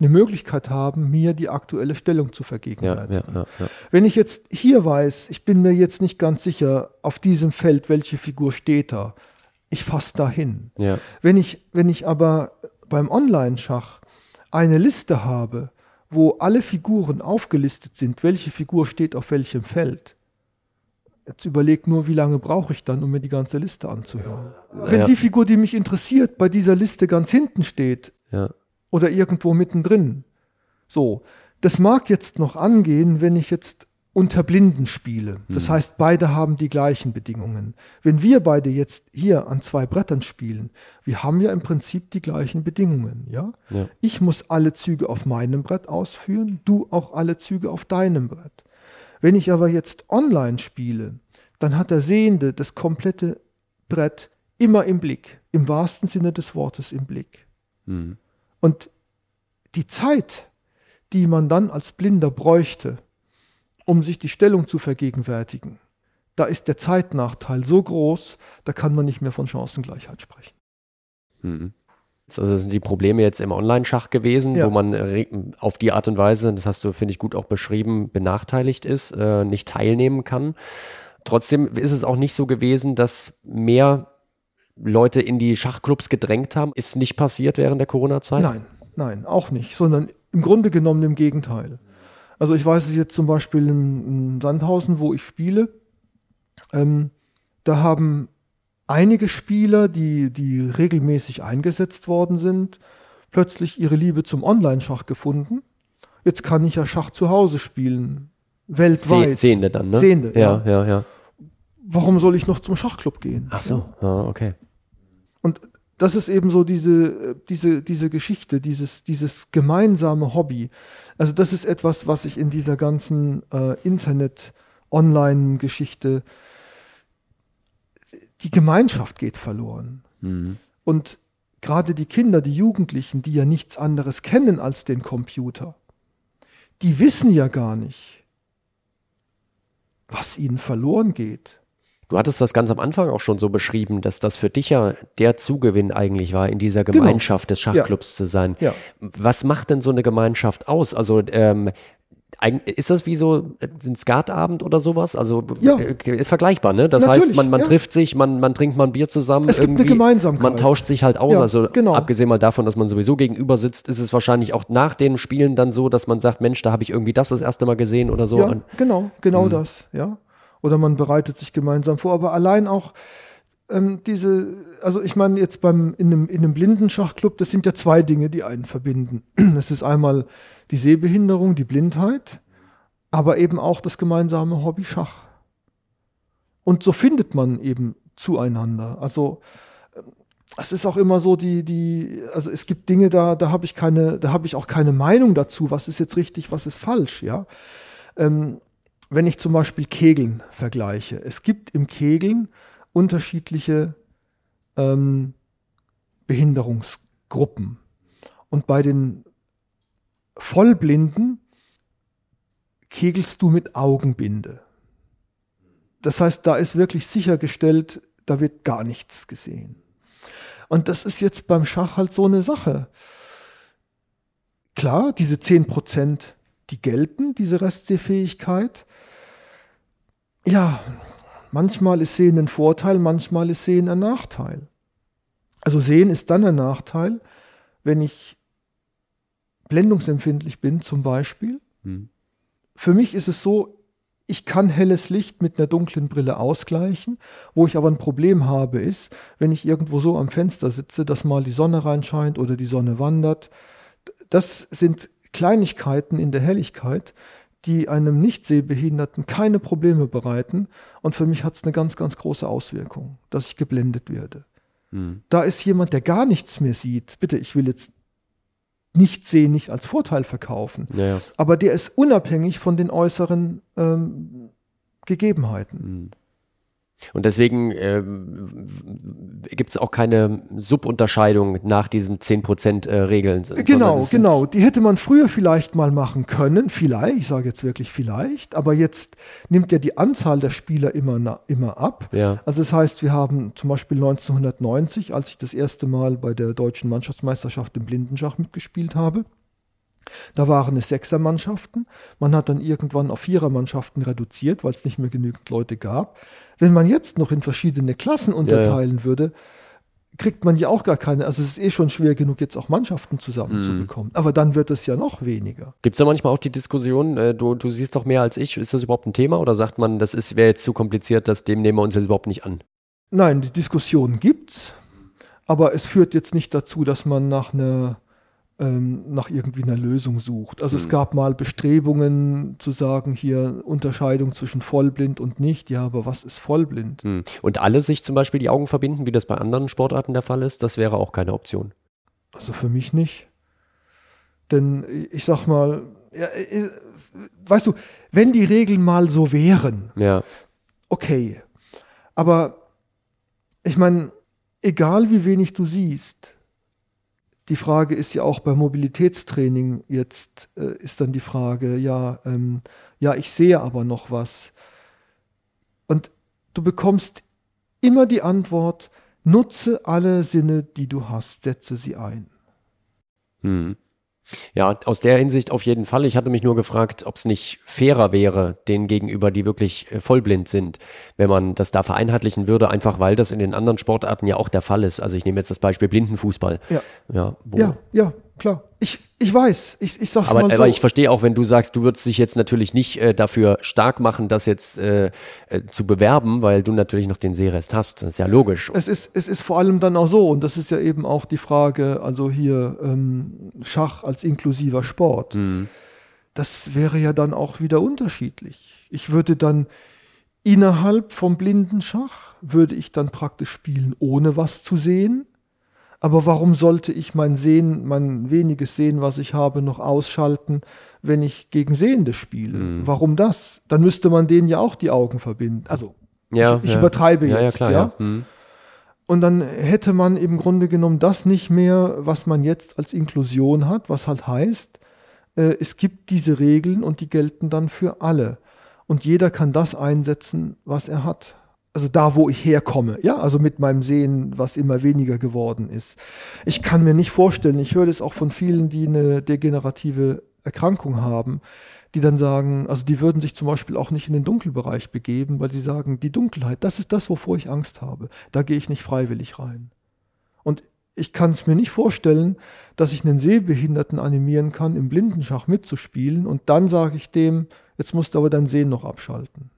B: eine Möglichkeit haben, mir die aktuelle Stellung zu vergegenwärtigen.
A: ja, ja, ja.
B: Wenn ich jetzt hier weiß, ich bin mir jetzt nicht ganz sicher, auf diesem Feld, welche Figur steht da, ich fasse da hin.
A: ja.
B: Wenn ich, wenn ich aber beim Online-Schach eine Liste habe, wo alle Figuren aufgelistet sind, welche Figur steht auf welchem Feld, jetzt überleg nur, wie lange brauche ich dann, um mir die ganze Liste anzuhören. Wenn
A: Ja.
B: die Figur, die mich interessiert, bei dieser Liste ganz hinten steht,
A: ja.
B: oder irgendwo mittendrin. So, das mag jetzt noch angehen, wenn ich jetzt unter Blinden spiele. Das heißt, beide haben die gleichen Bedingungen. Wenn wir beide jetzt hier an zwei Brettern spielen, wir haben ja im Prinzip die gleichen Bedingungen, ja?
A: Ja.
B: Ich muss alle Züge auf meinem Brett ausführen, du auch alle Züge auf deinem Brett. Wenn ich aber jetzt online spiele, dann hat der Sehende das komplette Brett immer im Blick, im wahrsten Sinne des Wortes im Blick.
A: Hm.
B: Und die Zeit, die man dann als Blinder bräuchte, um sich die Stellung zu vergegenwärtigen, da ist der Zeitnachteil so groß, da kann man nicht mehr von Chancengleichheit sprechen.
A: Mhm. Also sind die Probleme jetzt im Online-Schach gewesen,
B: Ja.
A: wo man re- auf die Art und Weise, das hast du, finde ich, gut auch beschrieben, benachteiligt ist, äh, nicht teilnehmen kann. Trotzdem ist es auch nicht so gewesen, dass mehr Leute in die Schachclubs gedrängt haben. Ist nicht passiert während der Corona-Zeit?
B: Nein, nein, auch nicht, sondern im Grunde genommen im Gegenteil. Also ich weiß es jetzt zum Beispiel in, in Sandhausen, wo ich spiele, ähm, da haben einige Spieler, die, die regelmäßig eingesetzt worden sind, plötzlich ihre Liebe zum Online-Schach gefunden. Jetzt kann ich ja Schach zu Hause spielen, weltweit.
A: Sehende dann, ne?
B: Sehende,
A: ja.
B: ja.
A: Ja, ja,
B: Warum soll ich noch zum Schachclub gehen?
A: Ach so, ja, okay.
B: Und das ist eben so diese, diese, diese Geschichte, dieses, dieses gemeinsame Hobby. Also das ist etwas, was ich in dieser ganzen äh, Internet-Online-Geschichte, die Gemeinschaft geht verloren.
A: Mhm.
B: Und gerade die Kinder, die Jugendlichen, die ja nichts anderes kennen als den Computer, die wissen ja gar nicht, was ihnen verloren geht.
A: Du hattest das ganz am Anfang auch schon so beschrieben, dass das für dich ja der Zugewinn eigentlich war, in dieser genau. Gemeinschaft genau. des Schachclubs ja. zu sein. Ja. Was macht denn so eine Gemeinschaft aus? Also ähm, ist das wie so ein Skatabend oder sowas? Also ja. äh, vergleichbar, ne? Das Natürlich, heißt, man, man ja. trifft sich, man, man trinkt mal ein Bier zusammen.
B: Es gibt eine Gemeinsamkeit.
A: Man tauscht sich halt aus. Ja, also genau. abgesehen mal davon, dass man sowieso gegenüber sitzt, ist es wahrscheinlich auch nach den Spielen dann so, dass man sagt, Mensch, da habe ich irgendwie das das erste Mal gesehen oder so.
B: Ja, genau, genau hm. das, ja. Oder man bereitet sich gemeinsam vor. Aber allein auch ähm, diese, also ich meine jetzt beim in einem, in einem Blindenschachclub, das sind ja zwei Dinge, die einen verbinden. Das ist einmal die Sehbehinderung, die Blindheit, aber eben auch das gemeinsame Hobby Schach. Und so findet man eben zueinander. Also äh, es ist auch immer so, die, die, also es gibt Dinge, da, da habe ich keine, da habe ich auch keine Meinung dazu, was ist jetzt richtig, was ist falsch, ja. Ähm, wenn ich zum Beispiel Kegeln vergleiche, es gibt im Kegeln unterschiedliche ähm, Behinderungsgruppen. Und bei den Vollblinden kegelst du mit Augenbinde. Das heißt, da ist wirklich sichergestellt, da wird gar nichts gesehen. Und das ist jetzt beim Schach halt so eine Sache. Klar, diese 10 Prozent, die gelten, diese Restsehfähigkeit. Ja, manchmal ist Sehen ein Vorteil, manchmal ist Sehen ein Nachteil. Also Sehen ist dann ein Nachteil, wenn ich blendungsempfindlich bin zum Beispiel. Hm. Für mich ist es so, ich kann helles Licht mit einer dunklen Brille ausgleichen. Wo ich aber ein Problem habe, ist, wenn ich irgendwo so am Fenster sitze, dass mal die Sonne reinscheint oder die Sonne wandert. Das sind Kleinigkeiten in der Helligkeit, die einem Nicht-Sehbehinderten keine Probleme bereiten. Und für mich hat es eine ganz, ganz große Auswirkung, dass ich geblendet werde. Mhm. Da ist jemand, der gar nichts mehr sieht. Bitte, ich will jetzt nicht sehen, nicht als Vorteil verkaufen. Ja, ja. Aber der ist unabhängig von den äußeren ähm, Gegebenheiten. Mhm.
A: Und deswegen äh, gibt es auch keine Subunterscheidung nach diesen 10%-Regeln.
B: Äh, genau, genau. Die hätte man früher vielleicht mal machen können. Vielleicht, ich sage jetzt wirklich vielleicht. Aber jetzt nimmt ja die Anzahl der Spieler immer, immer ab. Ja. Also das heißt, wir haben zum Beispiel 1990, als ich das erste Mal bei der deutschen Mannschaftsmeisterschaft im Blindenschach mitgespielt habe, da waren es Sechsermannschaften. Man hat dann irgendwann auf Vierermannschaften reduziert, weil es nicht mehr genügend Leute gab. Wenn man jetzt noch in verschiedene Klassen unterteilen ja, ja. würde, kriegt man ja auch gar keine. Also es ist eh schon schwer genug, jetzt auch Mannschaften zusammenzubekommen. Mhm. Aber dann wird es ja noch weniger.
A: Gibt es da manchmal auch die Diskussion, äh, du, du siehst doch mehr als ich, ist das überhaupt ein Thema? Oder sagt man, das wäre jetzt zu kompliziert, das dem nehmen wir uns jetzt überhaupt nicht an?
B: Nein, die Diskussion gibt's, aber es führt jetzt nicht dazu, dass man nach einer nach irgendwie einer Lösung sucht. Also mhm. es gab mal Bestrebungen zu sagen, hier Unterscheidung zwischen vollblind und nicht. Ja, aber was ist vollblind? Mhm.
A: Und alle sich zum Beispiel die Augen verbinden, wie das bei anderen Sportarten der Fall ist, das wäre auch keine Option.
B: Also für mich nicht. Denn ich sag mal, ja, äh, weißt du, wenn die Regeln mal so wären, ja. okay. Aber ich meine, egal wie wenig du siehst, die Frage ist ja auch beim Mobilitätstraining jetzt, äh, ist dann die Frage, ja, ähm, ja, ich sehe aber noch was. Und du bekommst immer die Antwort, nutze alle Sinne, die du hast, setze sie ein.
A: Hm. Ja, aus der Hinsicht auf jeden Fall. Ich hatte mich nur gefragt, ob es nicht fairer wäre, denen gegenüber, die wirklich äh, vollblind sind, wenn man das da vereinheitlichen würde, einfach weil das in den anderen Sportarten ja auch der Fall ist. Also ich nehme jetzt das Beispiel Blindenfußball.
B: Ja, ja, ja, ja, klar. Ich, ich weiß, ich, ich sag's
A: aber,
B: mal
A: so. Aber ich verstehe auch, wenn du sagst, du würdest dich jetzt natürlich nicht äh, dafür stark machen, das jetzt äh, äh, zu bewerben, weil du natürlich noch den Sehrest hast. Das ist ja logisch.
B: Es ist, es ist vor allem dann auch so, und das ist ja eben auch die Frage, also hier ähm, Schach als inklusiver Sport. Mhm. Das wäre ja dann auch wieder unterschiedlich. Ich würde dann innerhalb vom Blindenschach, würde ich dann praktisch spielen, ohne was zu sehen aber warum sollte ich mein Sehen, mein weniges Sehen, was ich habe, noch ausschalten, wenn ich gegen Sehende spiele? Mhm. Warum das? Dann müsste man denen ja auch die Augen verbinden. Also, ja, ich, ich ja. übertreibe ja, jetzt, ja. Klar. Mhm. Und dann hätte man im Grunde genommen das nicht mehr, was man jetzt als Inklusion hat, was halt heißt, äh, es gibt diese Regeln und die gelten dann für alle. Und jeder kann das einsetzen, was er hat. Also da, wo ich herkomme, ja, also mit meinem Sehen, was immer weniger geworden ist. Ich kann mir nicht vorstellen, ich höre das auch von vielen, die eine degenerative Erkrankung haben, die dann sagen, also die würden sich zum Beispiel auch nicht in den Dunkelbereich begeben, weil sie sagen, die Dunkelheit, das ist das, wovor ich Angst habe. Da gehe ich nicht freiwillig rein. Und ich kann es mir nicht vorstellen, dass ich einen Sehbehinderten animieren kann, im Blindenschach mitzuspielen und dann sage ich dem, jetzt musst du aber dein Sehen noch abschalten.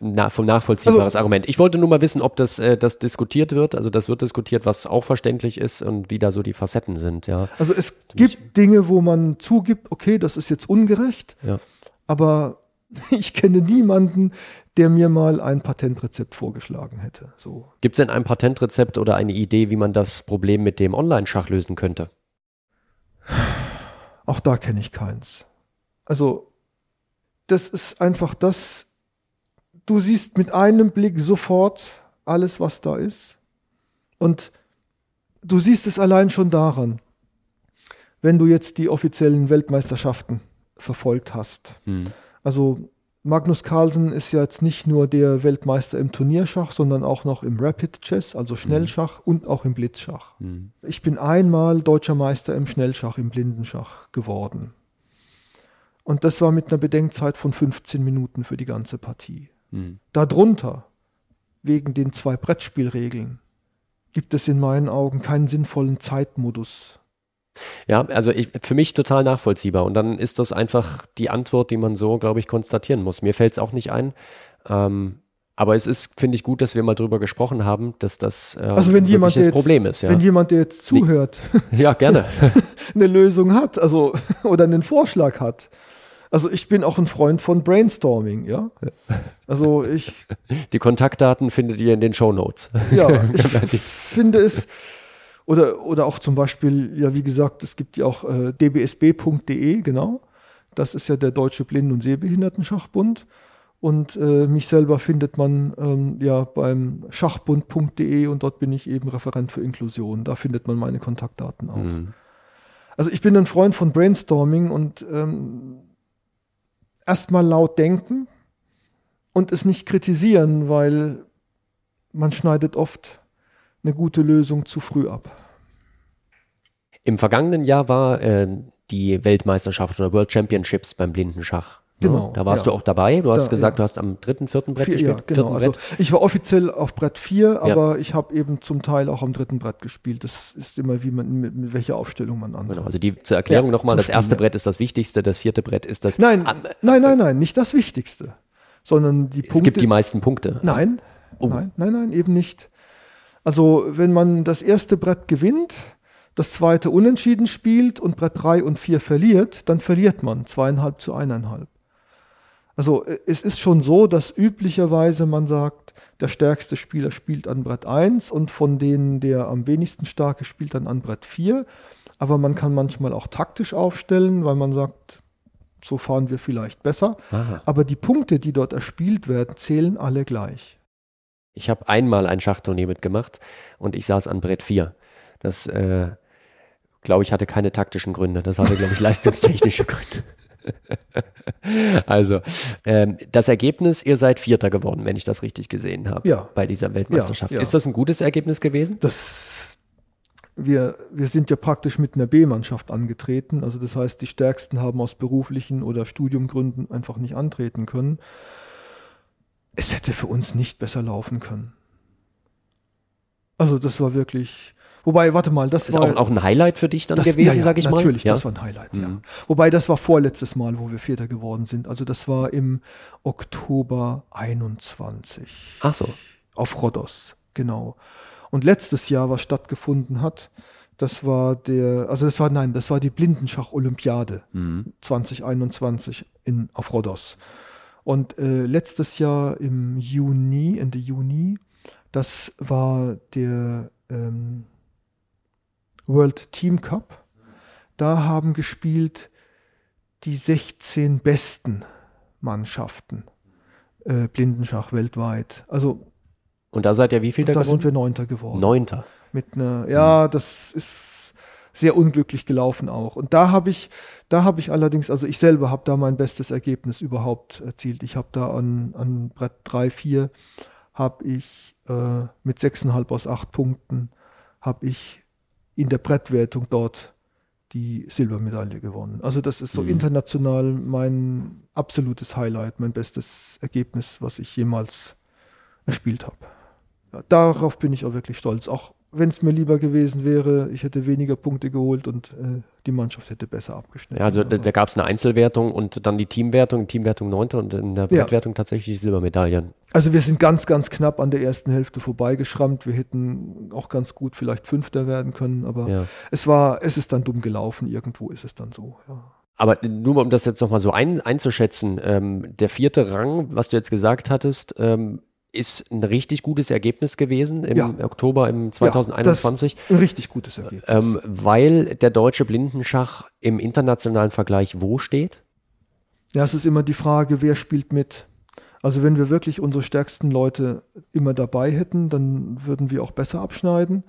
A: Na, vom nachvollziehbares also, Argument. Ich wollte nur mal wissen, ob das, äh, das diskutiert wird. Also das wird diskutiert, was auch verständlich ist und wie da so die Facetten sind. Ja.
B: Also es gibt Dinge, wo man zugibt, okay, das ist jetzt ungerecht,
A: ja.
B: aber ich kenne niemanden, der mir mal ein Patentrezept vorgeschlagen hätte. So.
A: Gibt es denn ein Patentrezept oder eine Idee, wie man das Problem mit dem Online-Schach lösen könnte?
B: Auch da kenne ich keins. Also, das ist einfach das, du siehst mit einem Blick sofort alles, was da ist. Und du siehst es allein schon daran, wenn du jetzt die offiziellen Weltmeisterschaften verfolgt hast.
A: Hm.
B: Also Magnus Carlsen ist ja jetzt nicht nur der Weltmeister im Turnierschach, sondern auch noch im Rapid Chess, also Schnellschach mhm. und auch im Blitzschach.
A: Mhm.
B: Ich bin einmal deutscher Meister im Schnellschach, im Blindenschach geworden. Und das war mit einer Bedenkzeit von 15 Minuten für die ganze Partie.
A: Mhm.
B: Darunter, wegen den zwei Brettspielregeln, gibt es in meinen Augen keinen sinnvollen Zeitmodus
A: ja, also ich, für mich total nachvollziehbar. Und dann ist das einfach die Antwort, die man so, glaube ich, konstatieren muss. Mir fällt es auch nicht ein. Ähm, aber es ist, finde ich, gut, dass wir mal drüber gesprochen haben, dass das äh,
B: also wenn jemand
A: das
B: jetzt,
A: Problem ist. Ja.
B: Wenn jemand, der jetzt zuhört,
A: ja, gerne.
B: eine Lösung hat, also oder einen Vorschlag hat. Also ich bin auch ein Freund von Brainstorming, ja. Also ich.
A: Die Kontaktdaten findet ihr in den Show Notes.
B: Ja, ich finde es oder, oder auch zum Beispiel, ja, wie gesagt, es gibt ja auch äh, dbsb.de, genau. Das ist ja der Deutsche Blinden- und Sehbehindertenschachbund. Und äh, mich selber findet man ähm, ja beim schachbund.de und dort bin ich eben Referent für Inklusion. Da findet man meine Kontaktdaten auch.
A: Mhm.
B: Also ich bin ein Freund von Brainstorming und ähm, erstmal laut denken und es nicht kritisieren, weil man schneidet oft eine gute Lösung zu früh ab.
A: Im vergangenen Jahr war äh, die Weltmeisterschaft oder World Championships beim Blindenschach.
B: Ne? Genau.
A: Da warst ja. du auch dabei. Du hast da, gesagt, ja. du hast am dritten, vierten Brett
B: vier,
A: gespielt.
B: Ja, genau. Also ich war offiziell auf Brett 4, aber
A: ja.
B: ich habe eben zum Teil auch am dritten Brett gespielt. Das ist immer, wie man, mit, mit welcher Aufstellung man antritt.
A: Genau. Also die zur Erklärung nochmal, das erste Brett ist das Wichtigste, das vierte Brett ist das.
B: Nein, nein, nein, nein, nicht das Wichtigste. Sondern die Punkte.
A: Es gibt die meisten Punkte.
B: Nein, oh. nein, nein, nein, eben nicht. Also wenn man das erste Brett gewinnt, das zweite unentschieden spielt und Brett 3 und 4 verliert, dann verliert man zweieinhalb zu eineinhalb. Also äh, es ist schon so, dass üblicherweise man sagt, der stärkste Spieler spielt an Brett 1 und von denen der am wenigsten starke spielt dann an Brett 4. Aber man kann manchmal auch taktisch aufstellen, weil man sagt, so fahren wir vielleicht besser.
A: Aha.
B: Aber die Punkte, die dort erspielt werden, zählen alle gleich.
A: Ich habe einmal ein Schachturnier mitgemacht und ich saß an Brett 4. Das, äh, glaube ich, hatte keine taktischen Gründe. Das hatte, glaube ich, leistungstechnische Gründe. also, ähm, das Ergebnis, ihr seid Vierter geworden, wenn ich das richtig gesehen habe,
B: ja.
A: bei dieser Weltmeisterschaft.
B: Ja, ja.
A: Ist das ein gutes Ergebnis gewesen?
B: Das, wir, wir sind ja praktisch mit einer B-Mannschaft angetreten. Also das heißt, die Stärksten haben aus beruflichen oder Studiumgründen einfach nicht antreten können. Es hätte für uns nicht besser laufen können. Also das war wirklich, Wobei, warte mal, das
A: ist
B: war.
A: Auch, auch ein Highlight für dich dann
B: das,
A: gewesen,
B: ja, ja,
A: sag ich
B: natürlich,
A: mal?
B: Natürlich, das war ein Highlight, mhm. ja. Wobei, das war vorletztes Mal, wo wir Vierter geworden sind. Also, das war im Oktober 21.
A: Ach so.
B: Auf Rhodos, genau. Und letztes Jahr, was stattgefunden hat, das war der, also das war, nein, das war die Blindenschach-Olympiade
A: mhm.
B: 2021 in, auf Rhodos. Und äh, letztes Jahr im Juni, Ende Juni, das war der ähm, World Team Cup. Da haben gespielt die 16 besten Mannschaften äh, Blindenschach weltweit. Also
A: Und da seid ihr wie viel
B: da
A: da
B: sind wir
A: geworden?
B: Neunter geworden.
A: Neunter.
B: Mit einer, ja, das ist sehr unglücklich gelaufen auch. Und da habe ich, da habe ich allerdings, also ich selber habe da mein bestes Ergebnis überhaupt erzielt. Ich habe da an, an Brett 3, 4 habe ich äh, mit 6,5 aus 8 Punkten habe ich in der Brettwertung dort die Silbermedaille gewonnen. Also das ist so
A: Mhm.
B: international mein absolutes Highlight, mein bestes Ergebnis, was ich jemals erspielt habe. Ja, darauf bin ich auch wirklich stolz. Auch wenn es mir lieber gewesen wäre, ich hätte weniger Punkte geholt und äh, die Mannschaft hätte besser abgeschnitten.
A: Ja, also da, da gab es eine Einzelwertung und dann die Teamwertung, Teamwertung neunte und in der
B: Ja.
A: Brettwertung tatsächlich Silbermedaillen.
B: Also wir sind ganz, ganz knapp an der ersten Hälfte vorbeigeschrammt. Wir hätten auch ganz gut vielleicht Fünfter werden können, aber
A: Ja.
B: es war, es ist dann dumm gelaufen. Irgendwo ist es dann so. Ja.
A: Aber nur mal, um das jetzt nochmal so ein, einzuschätzen, ähm, der vierte Rang, was du jetzt gesagt hattest, ähm, ist ein richtig gutes Ergebnis gewesen im
B: Ja.
A: Oktober im 2021,
B: Ein richtig gutes Ergebnis.
A: ähm, weil der deutsche Blindenschach im internationalen Vergleich wo steht?
B: Ja, es ist immer die Frage, wer spielt mit. Also wenn wir wirklich unsere stärksten Leute immer dabei hätten, dann würden wir auch besser abschneiden.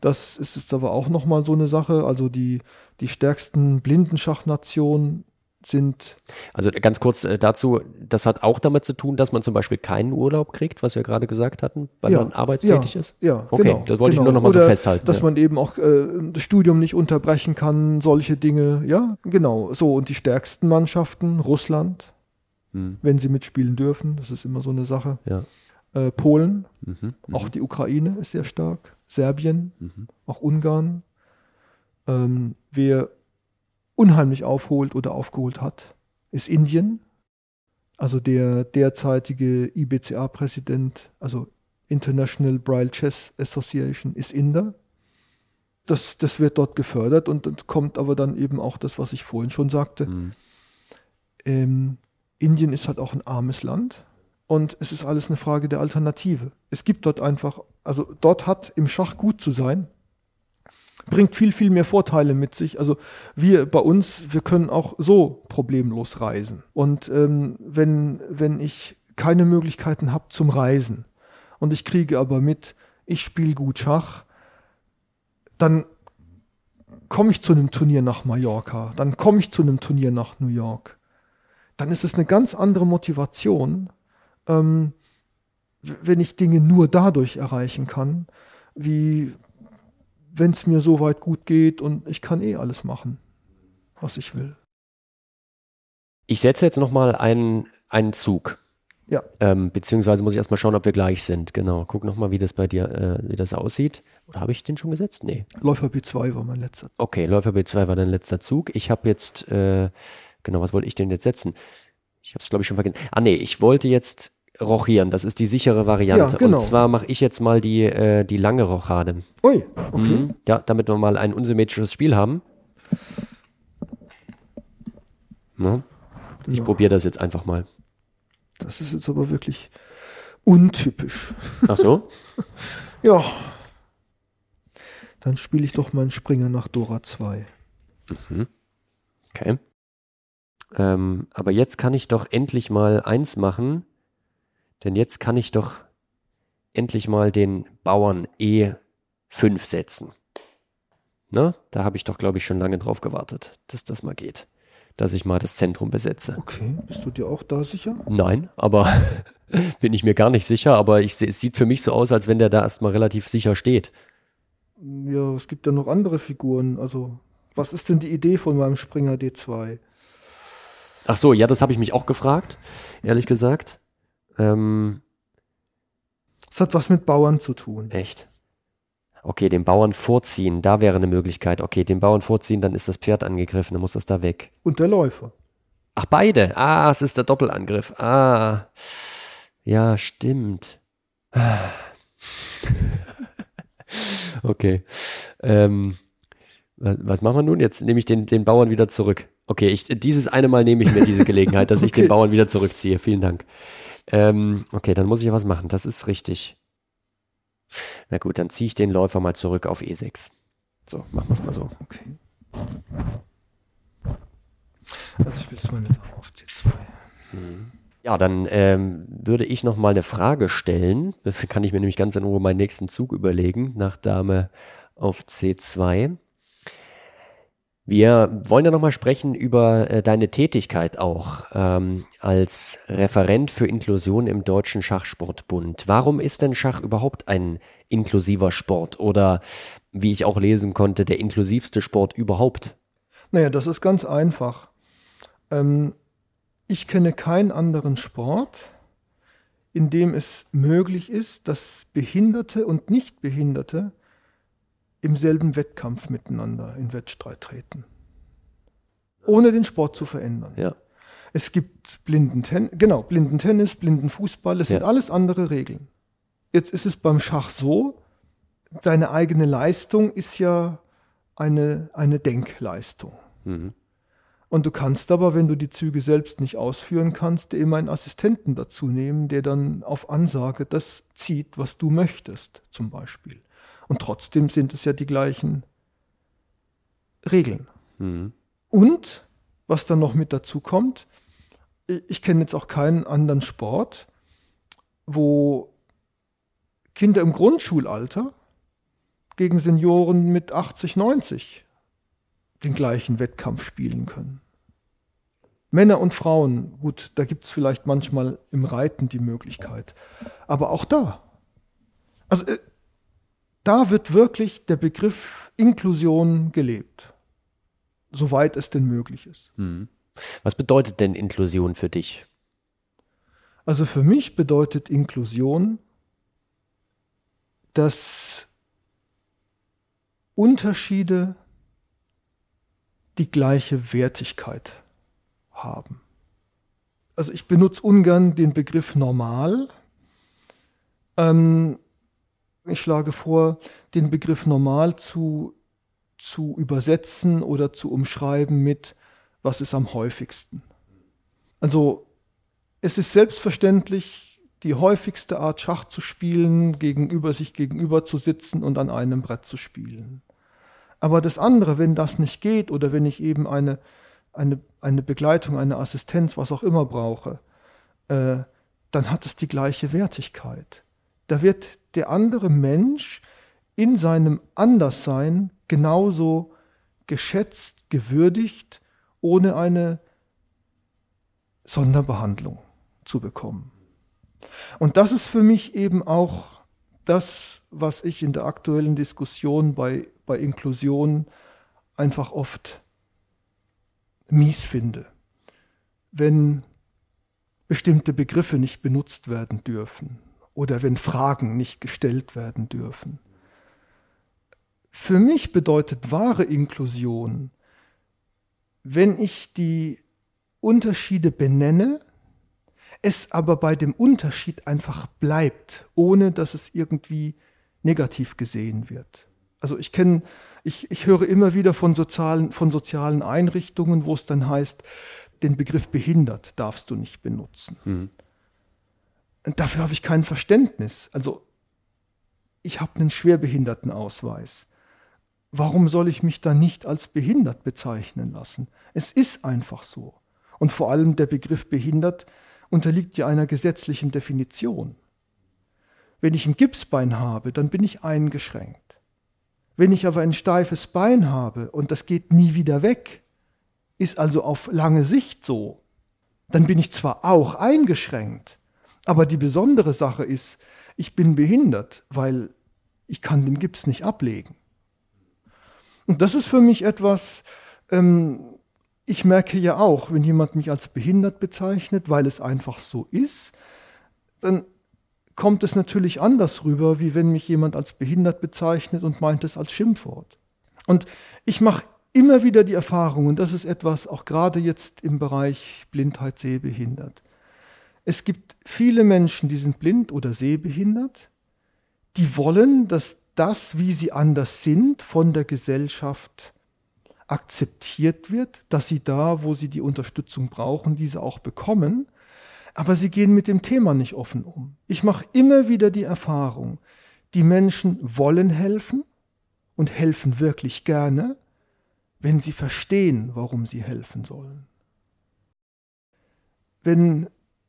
B: Das ist jetzt aber auch nochmal so eine Sache. Also die, die stärksten Blindenschachnationen sind,
A: Also ganz kurz äh, dazu, das hat auch damit zu tun, dass man zum Beispiel keinen Urlaub kriegt, was wir gerade gesagt hatten, weil
B: Ja,
A: man arbeitstätig
B: ja,
A: ist?
B: Ja,
A: Okay,
B: genau.
A: das wollte ich
B: genau.
A: nur noch mal so festhalten,
B: Dass
A: ja.
B: man eben auch äh, das Studium nicht unterbrechen kann, solche Dinge. Ja, genau. So, und die stärksten Mannschaften, Russland,
A: Hm,
B: wenn sie mitspielen dürfen, das ist immer so eine Sache. Äh, Polen,
A: Mhm, mhm,
B: auch die Ukraine ist sehr stark, Serbien,
A: mhm.
B: auch Ungarn. Ähm, wer unheimlich aufholt oder aufgeholt hat, ist Indien. Also der derzeitige IBCA-Präsident, also International Braille Chess Association, ist Inder. Das, das wird dort gefördert und dann kommt aber dann eben auch das, was ich vorhin schon sagte.
A: Mhm.
B: Ähm, Indien ist halt auch ein armes Land und es ist alles eine Frage der Alternative. Es gibt dort einfach, also dort hat im Schach gut zu sein, bringt viel, viel mehr Vorteile mit sich. Also wir bei uns, wir können auch so problemlos reisen. Und ähm, wenn, wenn ich keine Möglichkeiten habe zum Reisen und ich kriege aber mit, ich spiele gut Schach, dann komme ich zu einem Turnier nach Mallorca, dann komme ich zu einem Turnier nach New York dann ist es eine ganz andere Motivation, ähm, wenn ich Dinge nur dadurch erreichen kann, wie wenn es mir so weit gut geht und ich kann eh alles machen, was ich will.
A: Ich setze jetzt nochmal einen, einen Zug.
B: Ja.
A: Ähm, beziehungsweise muss ich erstmal schauen, ob wir gleich sind. Genau. Guck nochmal, wie das bei dir, äh, wie das aussieht. Oder habe ich den schon gesetzt? Nee.
B: Läufer B2 war mein letzter.
A: Okay, Läufer B2 war dein letzter Zug. Ich habe jetzt, äh, genau, was wollte ich denn jetzt setzen? Ich habe es, glaube ich, schon vergessen. Ah, nee, ich wollte jetzt rochieren. Das ist die sichere Variante.
B: Ja, genau.
A: Und zwar mache ich jetzt mal die, äh, die lange Rochade.
B: Ui, okay.
A: Mhm. Ja, damit wir mal ein unsymmetrisches Spiel haben. Ne? Ich
B: Ja.
A: probiere das jetzt einfach mal.
B: Das ist jetzt aber wirklich untypisch.
A: Ach so?
B: Ja. Dann spiele ich doch meinen Springer nach Dora 2.
A: Okay. Ähm, aber jetzt kann ich doch endlich mal eins machen, denn jetzt kann ich doch endlich mal den Bauern E5 setzen. Ne? Da habe ich doch, glaube ich, schon lange drauf gewartet, dass das mal geht. Dass ich mal das Zentrum besetze.
B: Okay, bist du dir auch da sicher?
A: Nein, aber bin ich mir gar nicht sicher, aber ich, es sieht für mich so aus, als wenn der da erstmal relativ sicher steht.
B: Ja, es gibt ja noch andere Figuren. Also, was ist denn die Idee von meinem Springer D2?
A: Ach so, ja, das habe ich mich auch gefragt, ehrlich gesagt. Ähm,
B: Es hat was mit Bauern zu tun.
A: Echt? Okay, den Bauern vorziehen, da wäre eine Möglichkeit. Okay, den Bauern vorziehen, dann ist das Pferd angegriffen, dann muss das da weg.
B: Und der Läufer.
A: Ach, beide. Ah, es ist der Doppelangriff. Ah. Ja, stimmt. Okay. Ähm, was, was machen wir nun? Jetzt nehme ich den, den Bauern wieder zurück. Okay, ich, dieses eine Mal nehme ich mir diese Gelegenheit, dass ich den
B: Okay.
A: Bauern wieder zurückziehe. Vielen Dank. Ähm, okay, dann muss ich ja was machen. Das ist richtig. Na gut, dann ziehe ich den Läufer mal zurück auf E6. So, machen wir es mal so.
B: Okay. Also spielst du meine Dame auf C2.
A: Ja, dann ähm, würde ich noch mal eine Frage stellen. Dafür kann ich mir nämlich ganz in Ruhe meinen nächsten Zug überlegen, nach Dame auf C2. Wir wollen ja nochmal sprechen über äh, deine Tätigkeit auch ähm, als Referent für Inklusion im Deutschen Schachsportbund. Warum ist denn Schach überhaupt ein inklusiver Sport oder, wie ich auch lesen konnte, der inklusivste Sport überhaupt?
B: Naja, das ist ganz einfach. Ähm, ich kenne keinen anderen Sport, in dem es möglich ist, dass Behinderte und Nichtbehinderte im selben Wettkampf miteinander in Wettstreit treten. Ohne den Sport zu verändern.
A: Ja.
B: Es gibt Blindentennis, genau, Blindentennis, Blindenfußball, das
A: Ja.
B: sind alles andere Regeln. Jetzt ist es beim Schach so, deine eigene Leistung ist ja eine, eine Denkleistung.
A: Mhm.
B: Und du kannst aber, wenn du die Züge selbst nicht ausführen kannst, dir immer einen Assistenten dazu nehmen, der dann auf Ansage das zieht, was du möchtest, zum Beispiel. Und trotzdem sind es ja die gleichen Regeln.
A: Mhm.
B: Und was dann noch mit dazu kommt, ich, kenne jetzt auch keinen anderen Sport, wo Kinder im Grundschulalter gegen Senioren mit 80, 90 den gleichen Wettkampf spielen können. Männer und Frauen, gut, da gibt es vielleicht manchmal im Reiten die Möglichkeit, aber auch da. Also äh, da wird wirklich der Begriff Inklusion gelebt, soweit es denn möglich ist.
A: Mhm. Was bedeutet denn Inklusion für dich?
B: Also für mich bedeutet Inklusion, dass Unterschiede die gleiche Wertigkeit haben. Also ich benutze ungern den Begriff normal. Ähm, ich schlage vor, den Begriff normal zu, zu übersetzen oder zu umschreiben mit, was ist am häufigsten. Also es ist selbstverständlich, die häufigste Art Schach zu spielen, gegenüber sich gegenüber zu sitzen und an einem Brett zu spielen. Aber das andere, wenn das nicht geht oder wenn ich eben eine, eine, eine Begleitung, eine Assistenz, was auch immer brauche, äh, dann hat es die gleiche Wertigkeit. Da wird der andere Mensch in seinem Anderssein genauso geschätzt, gewürdigt, ohne eine Sonderbehandlung zu bekommen. Und das ist für mich eben auch das, was ich in der aktuellen Diskussion bei, bei Inklusion einfach oft mies finde. Wenn bestimmte Begriffe nicht benutzt werden dürfen oder wenn Fragen nicht gestellt werden dürfen. Für mich bedeutet wahre Inklusion, wenn ich die Unterschiede benenne, es aber bei dem Unterschied einfach bleibt, ohne dass es irgendwie negativ gesehen wird. Also ich kenne, ich, ich höre immer wieder von sozialen, von sozialen Einrichtungen, wo es dann heißt, den Begriff behindert darfst du nicht benutzen.
A: Mhm.
B: Dafür habe ich kein Verständnis. Also ich habe einen Schwerbehindertenausweis. Warum soll ich mich da nicht als behindert bezeichnen lassen? Es ist einfach so. Und vor allem der Begriff behindert unterliegt ja einer gesetzlichen Definition. Wenn ich ein Gipsbein habe, dann bin ich eingeschränkt. Wenn ich aber ein steifes Bein habe und das geht nie wieder weg, ist also auf lange Sicht so, dann bin ich zwar auch eingeschränkt, aber die besondere Sache ist, ich bin behindert, weil ich kann den Gips nicht ablegen. Und das ist für mich etwas, ähm, ich merke ja auch, wenn jemand mich als behindert bezeichnet, weil es einfach so ist, dann kommt es natürlich anders rüber, wie wenn mich jemand als behindert bezeichnet und meint es als Schimpfwort. Und ich mache immer wieder die Erfahrung, und das ist etwas auch gerade jetzt im Bereich Blindheit, Sehbehindert. Es gibt viele Menschen, die sind blind oder sehbehindert, die wollen, dass das, wie sie anders sind, von der Gesellschaft akzeptiert wird, dass sie da, wo sie die Unterstützung brauchen, diese auch bekommen. Aber sie gehen mit dem Thema nicht offen um. Ich mache immer wieder die Erfahrung, die Menschen wollen helfen und helfen wirklich gerne, wenn sie verstehen, warum sie helfen sollen. Wenn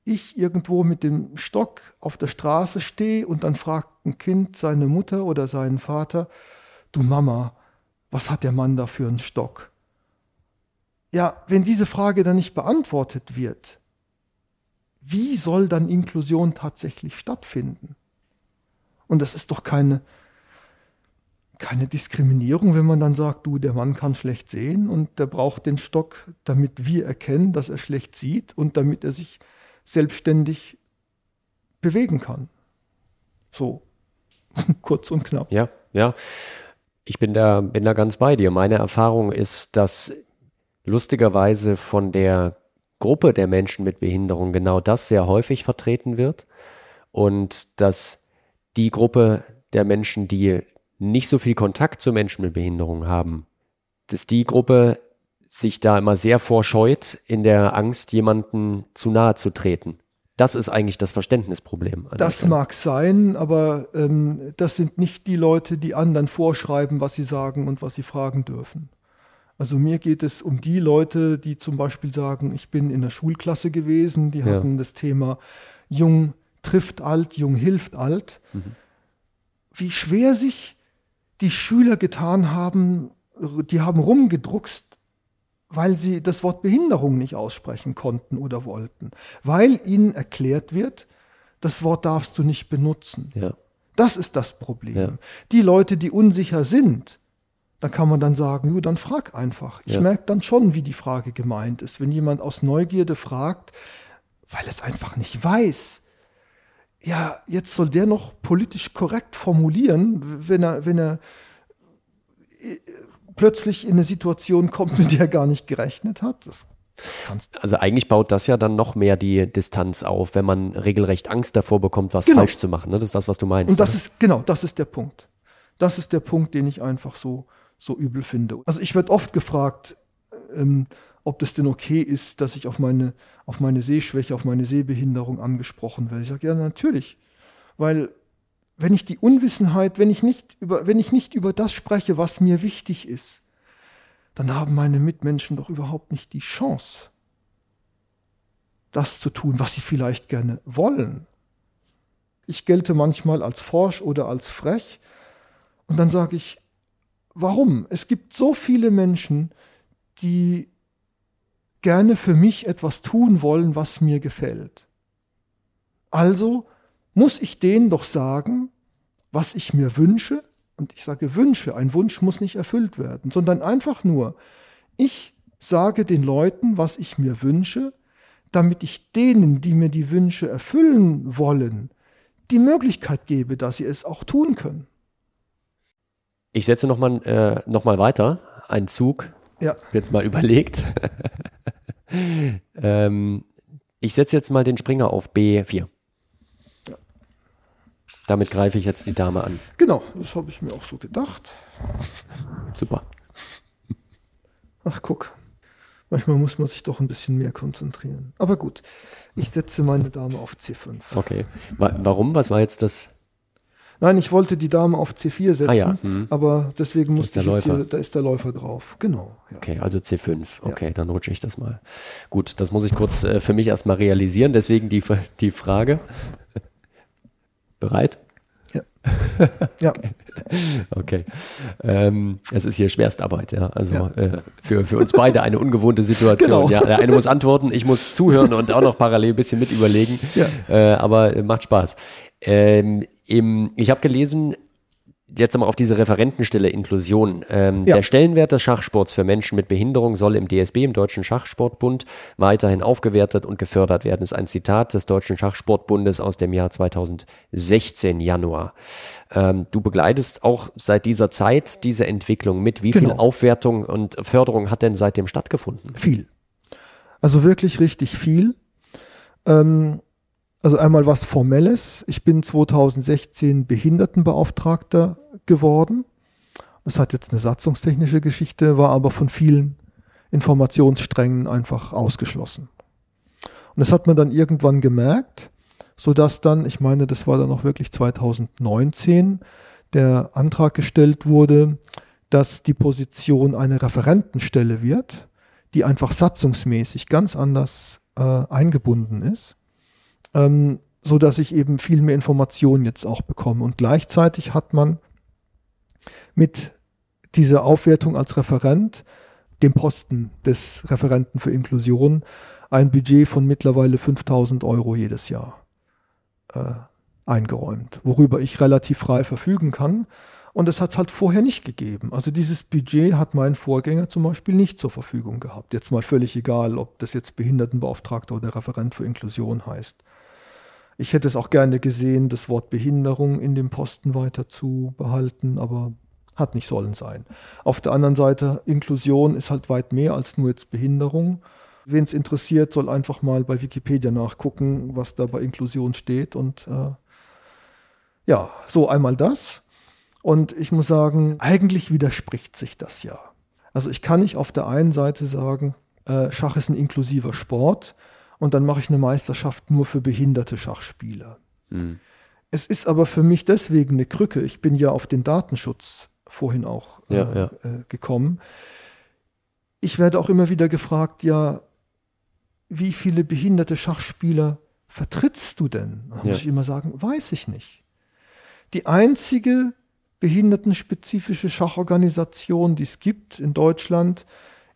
B: ich irgendwo mit dem Stock auf der Straße stehe und dann fragt ein Kind seine Mutter oder seinen Vater, du Mama, was hat der Mann da für einen Stock? Ja, wenn diese Frage dann nicht beantwortet wird, wie soll dann Inklusion tatsächlich stattfinden? Und das ist doch keine, keine Diskriminierung, wenn man dann sagt, du, der Mann kann schlecht sehen und der braucht den Stock, damit wir erkennen, dass er schlecht sieht und damit er sich selbstständig bewegen kann. So, kurz und knapp.
A: Ja, ja. Ich bin da, bin da ganz bei dir. Meine Erfahrung ist, dass lustigerweise von der Gruppe der Menschen mit Behinderung genau das sehr häufig vertreten wird und dass die Gruppe der Menschen, die nicht so viel Kontakt zu Menschen mit Behinderung haben, dass die Gruppe sich da immer sehr vorscheut, in der Angst, jemanden zu nahe zu treten. Das ist eigentlich das Verständnisproblem.
B: Das mag sein, aber ähm, das sind nicht die Leute, die anderen vorschreiben, was sie sagen und was sie fragen dürfen. Also mir geht es um die Leute, die zum Beispiel sagen, ich bin in der Schulklasse gewesen, die ja. hatten das Thema Jung trifft alt, Jung hilft alt. Mhm. Wie schwer sich die Schüler getan haben, die haben rumgedruckst, weil sie das Wort Behinderung nicht aussprechen konnten oder wollten, weil ihnen erklärt wird, das Wort darfst du nicht benutzen. Ja. Das ist das Problem. Ja. Die Leute, die unsicher sind, da kann man dann sagen, jo, dann frag einfach. Ich ja. merke dann schon, wie die Frage gemeint ist. Wenn jemand aus Neugierde fragt, weil es einfach nicht weiß, ja, jetzt soll der noch politisch korrekt formulieren, wenn er, wenn er äh, plötzlich in eine Situation kommt, mit der er gar nicht gerechnet hat. Das
A: also eigentlich baut das ja dann noch mehr die Distanz auf, wenn man regelrecht Angst davor bekommt, was genau. falsch zu machen. Ne? Das ist das, was du meinst.
B: Und das oder? ist, genau, das ist der Punkt. Das ist der Punkt, den ich einfach so so übel finde. Also ich werde oft gefragt, ähm, ob das denn okay ist, dass ich auf meine, auf meine Sehschwäche, auf meine Sehbehinderung angesprochen werde. Ich sage, ja, natürlich. Weil wenn ich die Unwissenheit, wenn ich, nicht über, wenn ich nicht über das spreche, was mir wichtig ist, dann haben meine Mitmenschen doch überhaupt nicht die Chance, das zu tun, was sie vielleicht gerne wollen. Ich gelte manchmal als forsch oder als frech und dann sage ich, Warum? Es gibt so viele Menschen, die gerne für mich etwas tun wollen, was mir gefällt. Also muss ich denen doch sagen, was ich mir wünsche. Und ich sage Wünsche, ein Wunsch muss nicht erfüllt werden, sondern einfach nur, ich sage den Leuten, was ich mir wünsche, damit ich denen, die mir die Wünsche erfüllen wollen, die Möglichkeit gebe, dass sie es auch tun können.
A: Ich setze nochmal äh, noch weiter. Ein Zug. Ja. Jetzt mal überlegt. ähm, ich setze jetzt mal den Springer auf B4. Damit greife ich jetzt die Dame an.
B: Genau, das habe ich mir auch so gedacht.
A: Super.
B: Ach, guck. Manchmal muss man sich doch ein bisschen mehr konzentrieren. Aber gut, ich setze meine Dame auf C5.
A: Okay. Warum? Was war jetzt das
B: Nein, ich wollte die Dame auf C4 setzen, ah, ja. hm. aber deswegen musste ich jetzt hier, da ist der Läufer drauf. Genau.
A: Ja. Okay, also C5. Okay, ja. dann rutsche ich das mal. Gut, das muss ich kurz äh, für mich erstmal realisieren, deswegen die, die Frage. Bereit?
B: Ja. ja.
A: Okay. Ähm, es ist hier Schwerstarbeit, ja. Also ja. Äh, für, für uns beide eine ungewohnte Situation. Genau. Ja, der eine muss antworten, ich muss zuhören und auch noch parallel ein bisschen mit überlegen. Ja. Äh, aber äh, macht Spaß. Ähm, im, ich habe gelesen, jetzt einmal auf diese Referentenstelle Inklusion. Ähm, ja. Der Stellenwert des Schachsports für Menschen mit Behinderung soll im DSB, im Deutschen Schachsportbund, weiterhin aufgewertet und gefördert werden. Das ist ein Zitat des Deutschen Schachsportbundes aus dem Jahr 2016, Januar. Ähm, du begleitest auch seit dieser Zeit diese Entwicklung mit. Wie genau. viel Aufwertung und Förderung hat denn seitdem stattgefunden?
B: Viel. Also wirklich richtig viel. Ähm, also einmal was Formelles. Ich bin 2016 Behindertenbeauftragter geworden. Das hat jetzt eine satzungstechnische Geschichte, war aber von vielen Informationssträngen einfach ausgeschlossen. Und das hat man dann irgendwann gemerkt, sodass dann, ich meine, das war dann auch wirklich 2019, der Antrag gestellt wurde, dass die Position eine Referentenstelle wird, die einfach satzungsmäßig ganz anders äh, eingebunden ist. Ähm, so dass ich eben viel mehr Informationen jetzt auch bekomme. Und gleichzeitig hat man mit dieser Aufwertung als Referent, dem Posten des Referenten für Inklusion, ein Budget von mittlerweile 5000 Euro jedes Jahr äh, eingeräumt, worüber ich relativ frei verfügen kann. Und das hat es halt vorher nicht gegeben. Also dieses Budget hat mein Vorgänger zum Beispiel nicht zur Verfügung gehabt. Jetzt mal völlig egal, ob das jetzt Behindertenbeauftragter oder Referent für Inklusion heißt. Ich hätte es auch gerne gesehen, das Wort Behinderung in dem Posten weiter zu behalten, aber hat nicht sollen sein. Auf der anderen Seite, Inklusion ist halt weit mehr als nur jetzt Behinderung. Wen es interessiert, soll einfach mal bei Wikipedia nachgucken, was da bei Inklusion steht. Und äh, ja, so einmal das. Und ich muss sagen, eigentlich widerspricht sich das ja. Also ich kann nicht auf der einen Seite sagen, äh, Schach ist ein inklusiver Sport und dann mache ich eine Meisterschaft nur für behinderte Schachspieler. Mhm. Es ist aber für mich deswegen eine Krücke. Ich bin ja auf den Datenschutz vorhin auch äh, ja, ja. Äh, gekommen. Ich werde auch immer wieder gefragt, ja, wie viele behinderte Schachspieler vertrittst du denn? Da muss ja. ich immer sagen, weiß ich nicht. Die einzige behindertenspezifische Schachorganisation, die es gibt in Deutschland,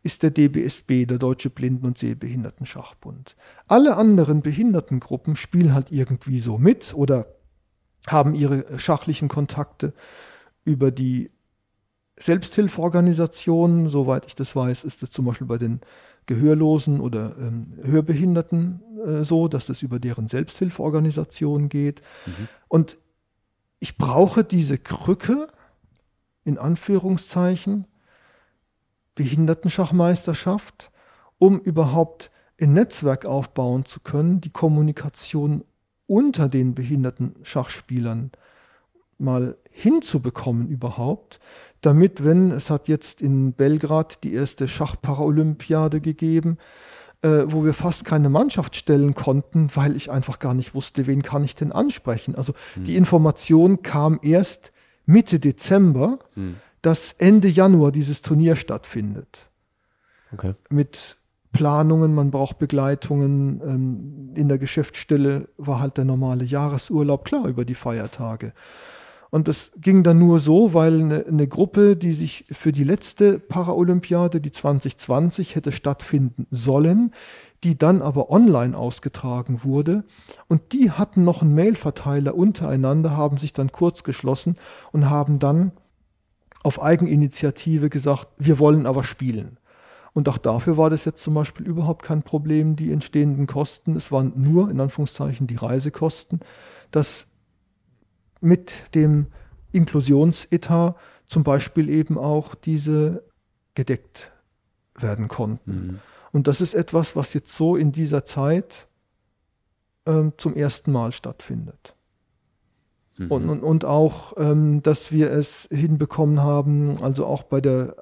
B: ist der DBSB, der Deutsche Blinden- und Sehbehinderten-Schachbund. Alle anderen Behindertengruppen spielen halt irgendwie so mit oder haben ihre schachlichen Kontakte über die Selbsthilfeorganisationen. Soweit ich das weiß, ist es zum Beispiel bei den Gehörlosen oder ähm, Hörbehinderten äh, so, dass das über deren Selbsthilfeorganisation geht. Mhm. Und ich brauche diese Krücke, in Anführungszeichen, Behindertenschachmeisterschaft, um überhaupt ein Netzwerk aufbauen zu können, die Kommunikation unter den behinderten Schachspielern mal hinzubekommen überhaupt, damit, wenn es hat jetzt in Belgrad die erste Schachparalympiade gegeben, äh, wo wir fast keine Mannschaft stellen konnten, weil ich einfach gar nicht wusste, wen kann ich denn ansprechen. Also hm. die Information kam erst Mitte Dezember, hm. Dass Ende Januar dieses Turnier stattfindet. Okay. Mit Planungen, man braucht Begleitungen. Ähm, in der Geschäftsstelle war halt der normale Jahresurlaub, klar, über die Feiertage. Und das ging dann nur so, weil eine, eine, Gruppe, die sich für die letzte Paralympiade, die 2020, hätte stattfinden sollen, die dann aber online ausgetragen wurde. Und die hatten noch einen Mailverteiler untereinander, haben sich dann kurz geschlossen und haben dann auf Eigeninitiative gesagt, wir wollen aber spielen. Und auch dafür war das jetzt zum Beispiel überhaupt kein Problem, die entstehenden Kosten. Es waren nur, in Anführungszeichen, die Reisekosten. Das mit dem Inklusionsetat zum Beispiel eben auch diese gedeckt werden konnten. Mhm. Und das ist etwas, was jetzt so in dieser Zeit ähm, zum ersten Mal stattfindet. Mhm. Und, und, und auch, ähm, dass wir es hinbekommen haben, also auch bei der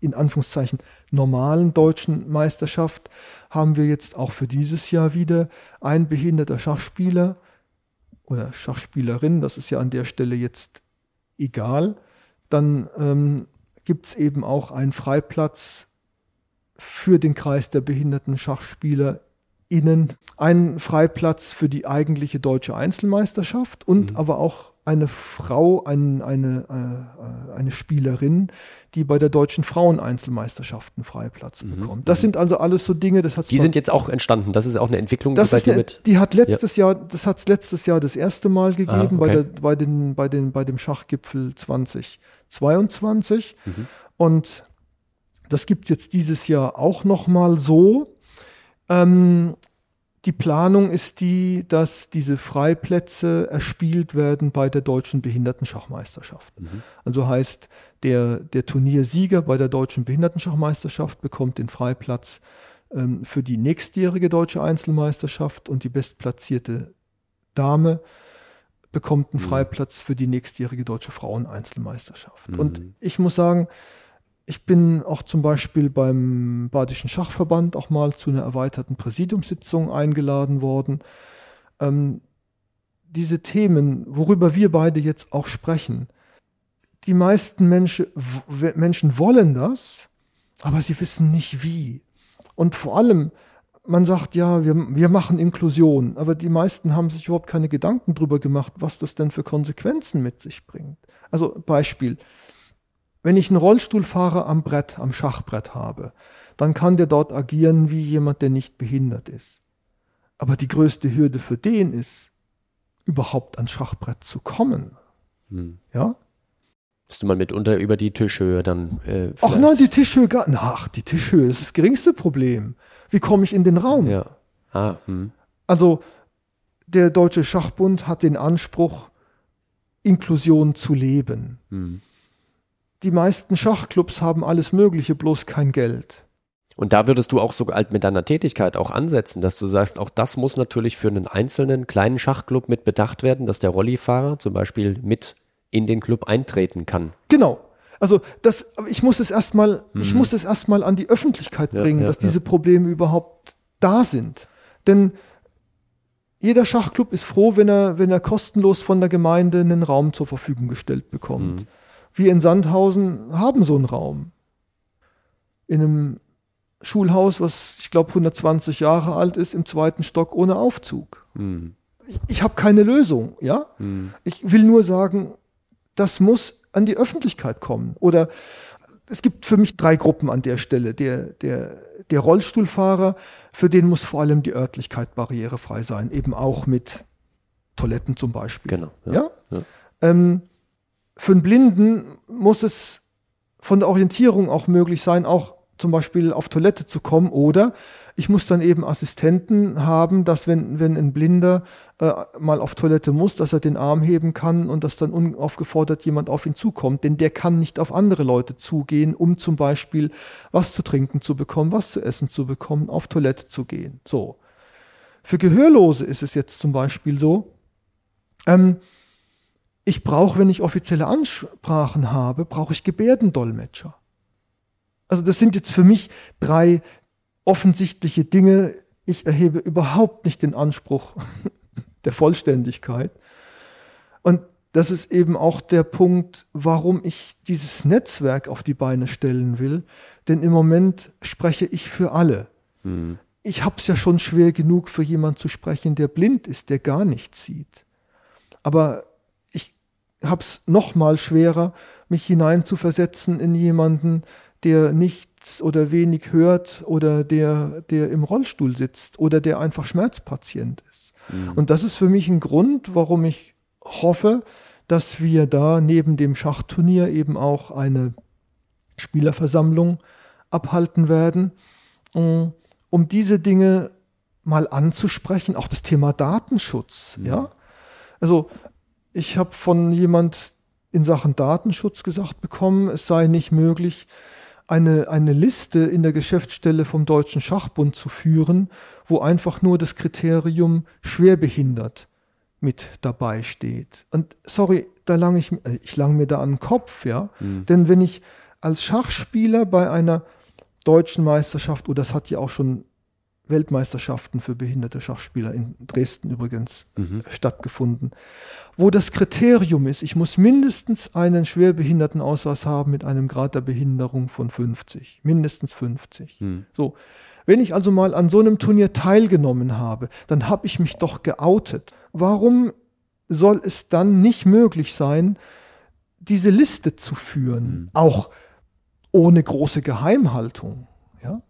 B: in Anführungszeichen normalen deutschen Meisterschaft haben wir jetzt auch für dieses Jahr wieder ein behinderter Schachspieler oder Schachspielerin, das ist ja an der Stelle jetzt egal, dann ähm, gibt es eben auch einen Freiplatz für den Kreis der behinderten SchachspielerInnen, einen Freiplatz für die eigentliche deutsche Einzelmeisterschaft und mhm. aber auch eine Frau, ein, eine, äh, eine Spielerin, die bei der deutschen Fraueneinzelmeisterschaften Freiplatz mhm. bekommt. Das mhm. sind also alles so Dinge, das hat
A: Die sind jetzt auch entstanden. Das ist auch eine Entwicklung,
B: das die bei dir mit. Die hat letztes ja. Jahr, das hat es letztes Jahr das erste Mal gegeben ah, okay. bei, der, bei, den, bei, den, bei dem Schachgipfel 2022. Mhm. Und das gibt es jetzt dieses Jahr auch nochmal so. Ähm, die Planung ist die, dass diese Freiplätze erspielt werden bei der Deutschen Behindertenschachmeisterschaft. Mhm. Also heißt, der, der Turniersieger bei der Deutschen Behindertenschachmeisterschaft bekommt den Freiplatz ähm, für die nächstjährige Deutsche Einzelmeisterschaft und die bestplatzierte Dame bekommt einen mhm. Freiplatz für die nächstjährige Deutsche Fraueneinzelmeisterschaft. Mhm. Und ich muss sagen, ich bin auch zum Beispiel beim Badischen Schachverband auch mal zu einer erweiterten Präsidiumssitzung eingeladen worden. Ähm, diese Themen, worüber wir beide jetzt auch sprechen, die meisten Menschen, Menschen wollen das, aber sie wissen nicht wie. Und vor allem man sagt, ja, wir, wir machen Inklusion, aber die meisten haben sich überhaupt keine Gedanken darüber gemacht, was das denn für Konsequenzen mit sich bringt. Also Beispiel, wenn ich einen Rollstuhlfahrer am Brett, am Schachbrett habe, dann kann der dort agieren wie jemand, der nicht behindert ist. Aber die größte Hürde für den ist, überhaupt ans Schachbrett zu kommen. Hm. Ja?
A: Müsste man mitunter über die Tischhöhe dann.
B: Äh, ach nein, die Tischhöhe gar. Ach, die Tischhöhe ist das geringste Problem. Wie komme ich in den Raum?
A: Ja. Ah, hm.
B: Also, der Deutsche Schachbund hat den Anspruch, Inklusion zu leben. Hm. Die meisten Schachclubs haben alles Mögliche, bloß kein Geld.
A: Und da würdest du auch so halt mit deiner Tätigkeit auch ansetzen, dass du sagst, auch das muss natürlich für einen einzelnen kleinen Schachclub mit bedacht werden, dass der Rollifahrer zum Beispiel mit in den Club eintreten kann.
B: Genau. Also das, ich muss es erstmal, mhm. ich muss es erstmal an die Öffentlichkeit bringen, ja, ja, dass diese Probleme überhaupt da sind. Denn jeder Schachclub ist froh, wenn er, wenn er kostenlos von der Gemeinde einen Raum zur Verfügung gestellt bekommt. Mhm. Wir in Sandhausen haben so einen Raum. In einem Schulhaus, was ich glaube 120 Jahre alt ist, im zweiten Stock ohne Aufzug. Mhm. Ich, ich habe keine Lösung, ja. Mhm. Ich will nur sagen, das muss an die Öffentlichkeit kommen. Oder es gibt für mich drei Gruppen an der Stelle. Der, der, der Rollstuhlfahrer, für den muss vor allem die Örtlichkeit barrierefrei sein, eben auch mit Toiletten zum Beispiel.
A: Genau.
B: Ja. ja? ja. Ähm, für einen Blinden muss es von der Orientierung auch möglich sein, auch zum Beispiel auf Toilette zu kommen oder ich muss dann eben Assistenten haben, dass wenn, wenn ein Blinder äh, mal auf Toilette muss, dass er den Arm heben kann und dass dann unaufgefordert jemand auf ihn zukommt, denn der kann nicht auf andere Leute zugehen, um zum Beispiel was zu trinken zu bekommen, was zu essen zu bekommen, auf Toilette zu gehen. So. Für Gehörlose ist es jetzt zum Beispiel so, ähm, ich brauche, wenn ich offizielle Ansprachen habe, brauche ich Gebärdendolmetscher. Also das sind jetzt für mich drei offensichtliche Dinge. Ich erhebe überhaupt nicht den Anspruch der Vollständigkeit. Und das ist eben auch der Punkt, warum ich dieses Netzwerk auf die Beine stellen will. Denn im Moment spreche ich für alle. Mhm. Ich habe es ja schon schwer genug, für jemanden zu sprechen, der blind ist, der gar nichts sieht. Aber ich habe es noch mal schwerer, mich hineinzuversetzen in jemanden, der nichts oder wenig hört oder der, der im Rollstuhl sitzt oder der einfach Schmerzpatient ist. Mhm. Und das ist für mich ein Grund, warum ich hoffe, dass wir da neben dem Schachturnier eben auch eine Spielerversammlung abhalten werden, um, um diese Dinge mal anzusprechen, auch das Thema Datenschutz, mhm. ja. Also ich habe von jemand in Sachen Datenschutz gesagt bekommen, es sei nicht möglich, eine, eine Liste in der Geschäftsstelle vom Deutschen Schachbund zu führen, wo einfach nur das Kriterium schwerbehindert mit dabei steht. Und sorry, da lang ich, äh, ich lang mir da an den Kopf, ja. Mhm. Denn wenn ich als Schachspieler bei einer deutschen Meisterschaft, oder das hat ja auch schon Weltmeisterschaften für behinderte Schachspieler in Dresden übrigens mhm. stattgefunden, wo das Kriterium ist, ich muss mindestens einen Schwerbehindertenausweis haben mit einem Grad der Behinderung von 50, mindestens 50. Mhm. So, wenn ich also mal an so einem Turnier teilgenommen habe, dann habe ich mich doch geoutet. Warum soll es dann nicht möglich sein, diese Liste zu führen, mhm. auch ohne große Geheimhaltung? Ja?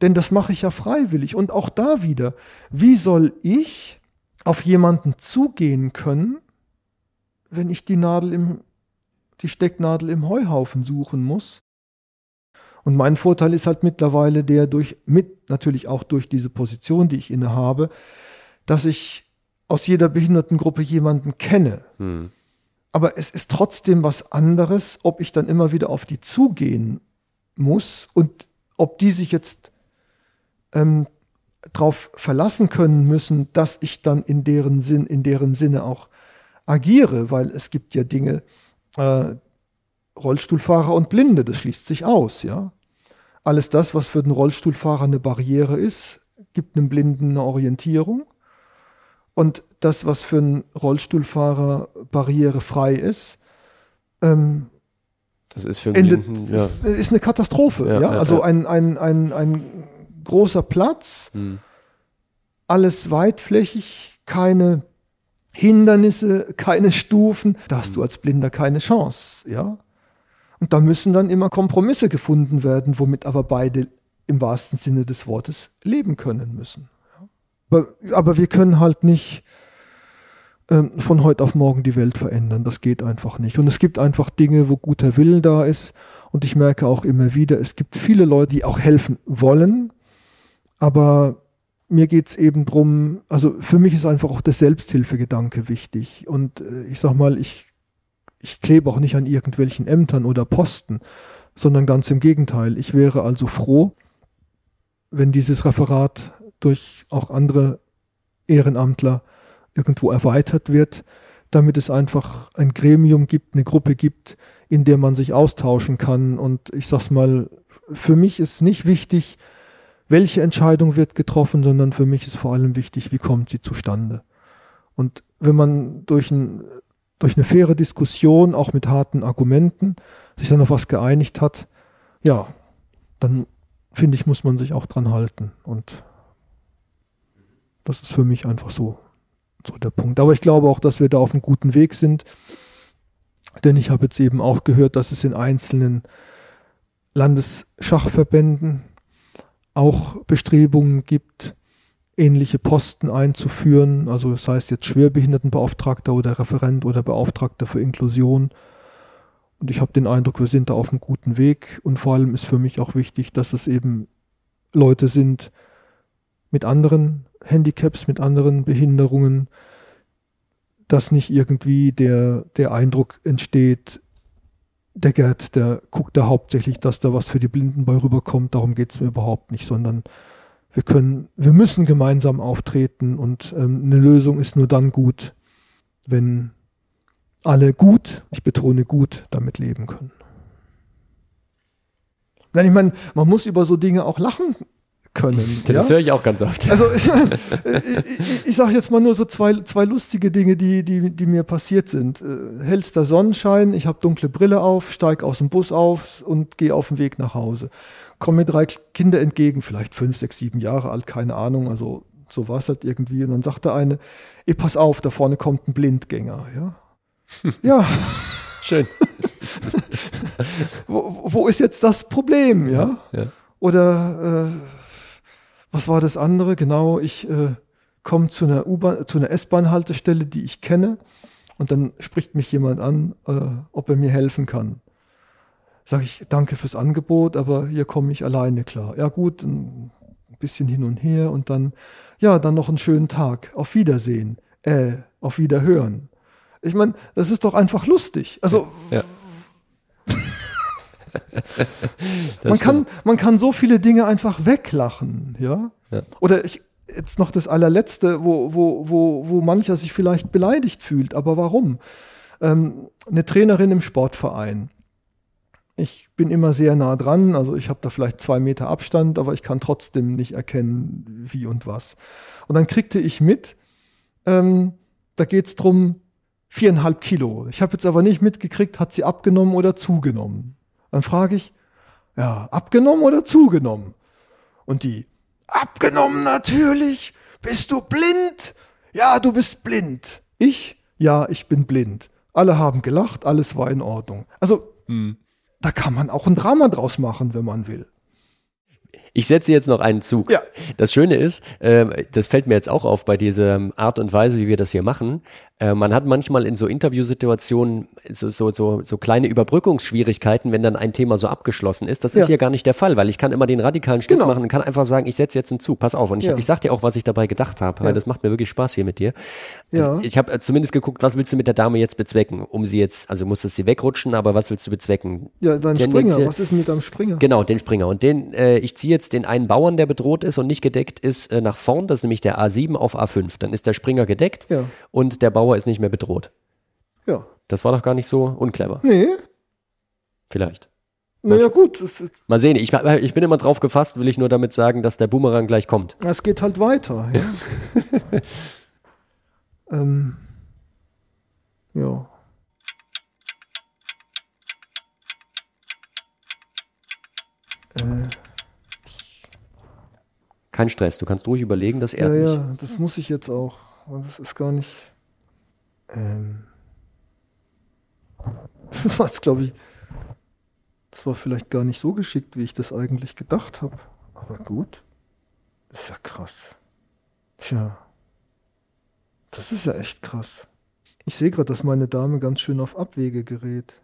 B: Denn das mache ich ja freiwillig. Und auch da wieder, wie soll ich auf jemanden zugehen können, wenn ich die Nadel im, die Stecknadel im Heuhaufen suchen muss? Und mein Vorteil ist halt mittlerweile der durch, mit natürlich auch durch diese Position, die ich inne habe, dass ich aus jeder Behindertengruppe jemanden kenne. Hm. Aber es ist trotzdem was anderes, ob ich dann immer wieder auf die zugehen muss und ob die sich jetzt ähm, darauf verlassen können müssen, dass ich dann in deren Sinn, in deren Sinne auch agiere, weil es gibt ja Dinge, äh, Rollstuhlfahrer und Blinde, das schließt sich aus, ja. Alles das, was für den Rollstuhlfahrer eine Barriere ist, gibt einem Blinden eine Orientierung. Und das, was für einen Rollstuhlfahrer barrierefrei ist, ähm,
A: das ist für einen
B: endet, Blinden, ja. ist eine Katastrophe. Ja, ja? Also ein, ein, ein, ein großer Platz, hm. alles weitflächig, keine Hindernisse, keine Stufen. Da hast du als Blinder keine Chance, ja. Und da müssen dann immer Kompromisse gefunden werden, womit aber beide im wahrsten Sinne des Wortes leben können müssen. Aber, aber wir können halt nicht ähm, von heute auf morgen die Welt verändern. Das geht einfach nicht. Und es gibt einfach Dinge, wo guter Wille da ist. Und ich merke auch immer wieder, es gibt viele Leute, die auch helfen wollen, aber mir geht es eben drum, also für mich ist einfach auch der Selbsthilfegedanke wichtig. Und äh, ich sag mal, ich, ich klebe auch nicht an irgendwelchen Ämtern oder Posten, sondern ganz im Gegenteil. Ich wäre also froh, wenn dieses Referat durch auch andere Ehrenamtler irgendwo erweitert wird, damit es einfach ein Gremium gibt, eine Gruppe gibt, in der man sich austauschen kann. Und ich sag's mal, für mich ist nicht wichtig, welche Entscheidung wird getroffen, sondern für mich ist vor allem wichtig, wie kommt sie zustande. Und wenn man durch, ein, durch eine faire Diskussion, auch mit harten Argumenten, sich dann auf was geeinigt hat, ja, dann finde ich, muss man sich auch dran halten. Und das ist für mich einfach so, so der Punkt. Aber ich glaube auch, dass wir da auf einem guten Weg sind. Denn ich habe jetzt eben auch gehört, dass es in einzelnen Landesschachverbänden auch Bestrebungen gibt, ähnliche Posten einzuführen, also das heißt jetzt Schwerbehindertenbeauftragter oder Referent oder Beauftragter für Inklusion. Und ich habe den Eindruck, wir sind da auf einem guten Weg und vor allem ist für mich auch wichtig, dass es eben Leute sind mit anderen Handicaps, mit anderen Behinderungen, dass nicht irgendwie der, der Eindruck entsteht, der Gerd, der guckt da hauptsächlich, dass da was für die Blinden bei rüberkommt. Darum geht es mir überhaupt nicht, sondern wir können, wir müssen gemeinsam auftreten und ähm, eine Lösung ist nur dann gut, wenn alle gut, ich betone gut, damit leben können. Nein, ich meine, man muss über so Dinge auch lachen können.
A: Das ja? höre ich auch ganz oft.
B: Also ich, ich, ich sage jetzt mal nur so zwei, zwei lustige Dinge, die, die, die mir passiert sind. Äh, hellster Sonnenschein, ich habe dunkle Brille auf, steige aus dem Bus auf und gehe auf den Weg nach Hause. Kommen mir drei Kinder entgegen, vielleicht fünf, sechs, sieben Jahre alt, keine Ahnung, also so war es halt irgendwie. Und dann sagte eine, ey, pass auf, da vorne kommt ein Blindgänger. Ja. ja.
A: Schön.
B: wo, wo ist jetzt das Problem, ja? ja. Oder äh, was war das andere? Genau, ich äh, komme zu einer U-Bahn, zu einer S-Bahn-Haltestelle, die ich kenne, und dann spricht mich jemand an, äh, ob er mir helfen kann. Sage ich, danke fürs Angebot, aber hier komme ich alleine klar. Ja gut, ein bisschen hin und her und dann, ja, dann noch einen schönen Tag. Auf Wiedersehen. Äh, auf Wiederhören. Ich meine, das ist doch einfach lustig. Also ja. Man, kann, man kann so viele Dinge einfach weglachen, ja. ja. Oder ich, jetzt noch das allerletzte, wo, wo, wo, wo mancher sich vielleicht beleidigt fühlt. Aber warum? Ähm, eine Trainerin im Sportverein. Ich bin immer sehr nah dran, also ich habe da vielleicht zwei Meter Abstand, aber ich kann trotzdem nicht erkennen, wie und was. Und dann kriegte ich mit, ähm, da geht es darum, viereinhalb Kilo. Ich habe jetzt aber nicht mitgekriegt, hat sie abgenommen oder zugenommen. Dann frage ich, ja, abgenommen oder zugenommen? Und die, abgenommen natürlich. Bist du blind? Ja, du bist blind. Ich? Ja, ich bin blind. Alle haben gelacht, alles war in Ordnung. Also, hm. da kann man auch ein Drama draus machen, wenn man will.
A: Ich setze jetzt noch einen Zug. Ja. Das Schöne ist, äh, das fällt mir jetzt auch auf bei dieser Art und Weise, wie wir das hier machen. Äh, man hat manchmal in so Interviewsituationen so, so, so, so kleine Überbrückungsschwierigkeiten, wenn dann ein Thema so abgeschlossen ist. Das ja. ist hier gar nicht der Fall, weil ich kann immer den radikalen Schnitt genau. machen und kann einfach sagen, ich setze jetzt einen Zug, pass auf. Und ich, ja. ich sag dir auch, was ich dabei gedacht habe, weil das macht mir wirklich Spaß hier mit dir. Also ja. ich habe zumindest geguckt, was willst du mit der Dame jetzt bezwecken, um sie jetzt, also musstest sie wegrutschen, aber was willst du bezwecken?
B: Ja, dein Springer, was ist mit deinem Springer?
A: Genau, den Springer. Und den, äh, ich ziehe jetzt den einen Bauern, der bedroht ist und nicht gedeckt ist, äh, nach vorn, das ist nämlich der A7 auf A5. Dann ist der Springer gedeckt und der Bauer ist nicht mehr bedroht.
B: Ja.
A: Das war doch gar nicht so unclever.
B: Nee.
A: Vielleicht.
B: Naja, gut.
A: Mal sehen, ich, ich, bin immer drauf gefasst, will ich nur damit sagen, dass der Boomerang gleich kommt.
B: Es geht halt weiter. Ja. ähm, ja. Äh,
A: Kein Stress, du kannst ruhig überlegen, das
B: Ja,
A: ehrt mich.
B: ja, das muss ich jetzt auch. Das ist gar nicht. Ähm, das war jetzt, glaube ich. Das war vielleicht gar nicht so geschickt, wie ich das eigentlich gedacht habe. Aber gut. Das ist ja krass. Tja. Das ist ja echt krass. Ich sehe gerade, dass meine Dame ganz schön auf Abwege gerät.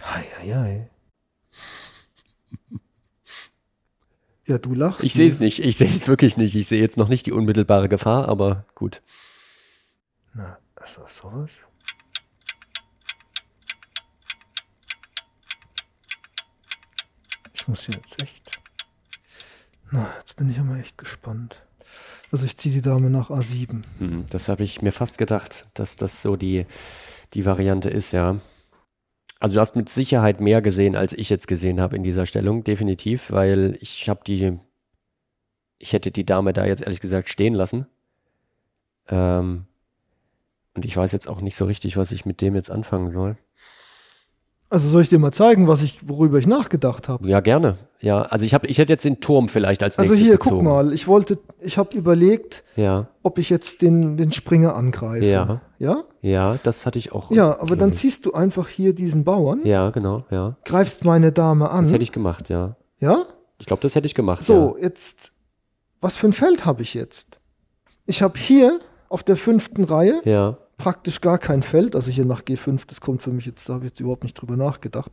B: Hei, hei, hei. Ja, du lachst.
A: Ich sehe es nicht, ich sehe es wirklich nicht. Ich sehe jetzt noch nicht die unmittelbare Gefahr, aber gut.
B: Na, also sowas? Ich muss hier jetzt echt. Na, jetzt bin ich aber echt gespannt. Also ich ziehe die Dame nach A7.
A: Hm, Das habe ich mir fast gedacht, dass das so die, die Variante ist, ja. Also du hast mit Sicherheit mehr gesehen, als ich jetzt gesehen habe in dieser Stellung, definitiv, weil ich habe die, ich hätte die Dame da jetzt ehrlich gesagt stehen lassen. Ähm, und ich weiß jetzt auch nicht so richtig, was ich mit dem jetzt anfangen soll.
B: Also soll ich dir mal zeigen, was ich, worüber ich nachgedacht habe?
A: Ja, gerne. Ja, also ich habe, ich hätte jetzt den Turm vielleicht als
B: Also
A: nächstes
B: hier,
A: gezogen.
B: guck mal, ich wollte, ich habe überlegt,
A: Ja,
B: ob ich jetzt den, den Springer angreife.
A: Ja.
B: Ja?
A: ja, das hatte ich auch.
B: Ja, aber dann ziehst du einfach hier diesen Bauern,
A: Ja, genau, ja.
B: greifst meine Dame an.
A: Das hätte ich gemacht, ja.
B: ja?
A: Ich glaube, das hätte ich gemacht.
B: So, jetzt, was für ein Feld habe ich jetzt? Ich habe hier auf der fünften Reihe
A: Ja. Ja.
B: praktisch gar kein Feld, also hier nach G5, das kommt für mich jetzt, da habe ich jetzt überhaupt nicht drüber nachgedacht.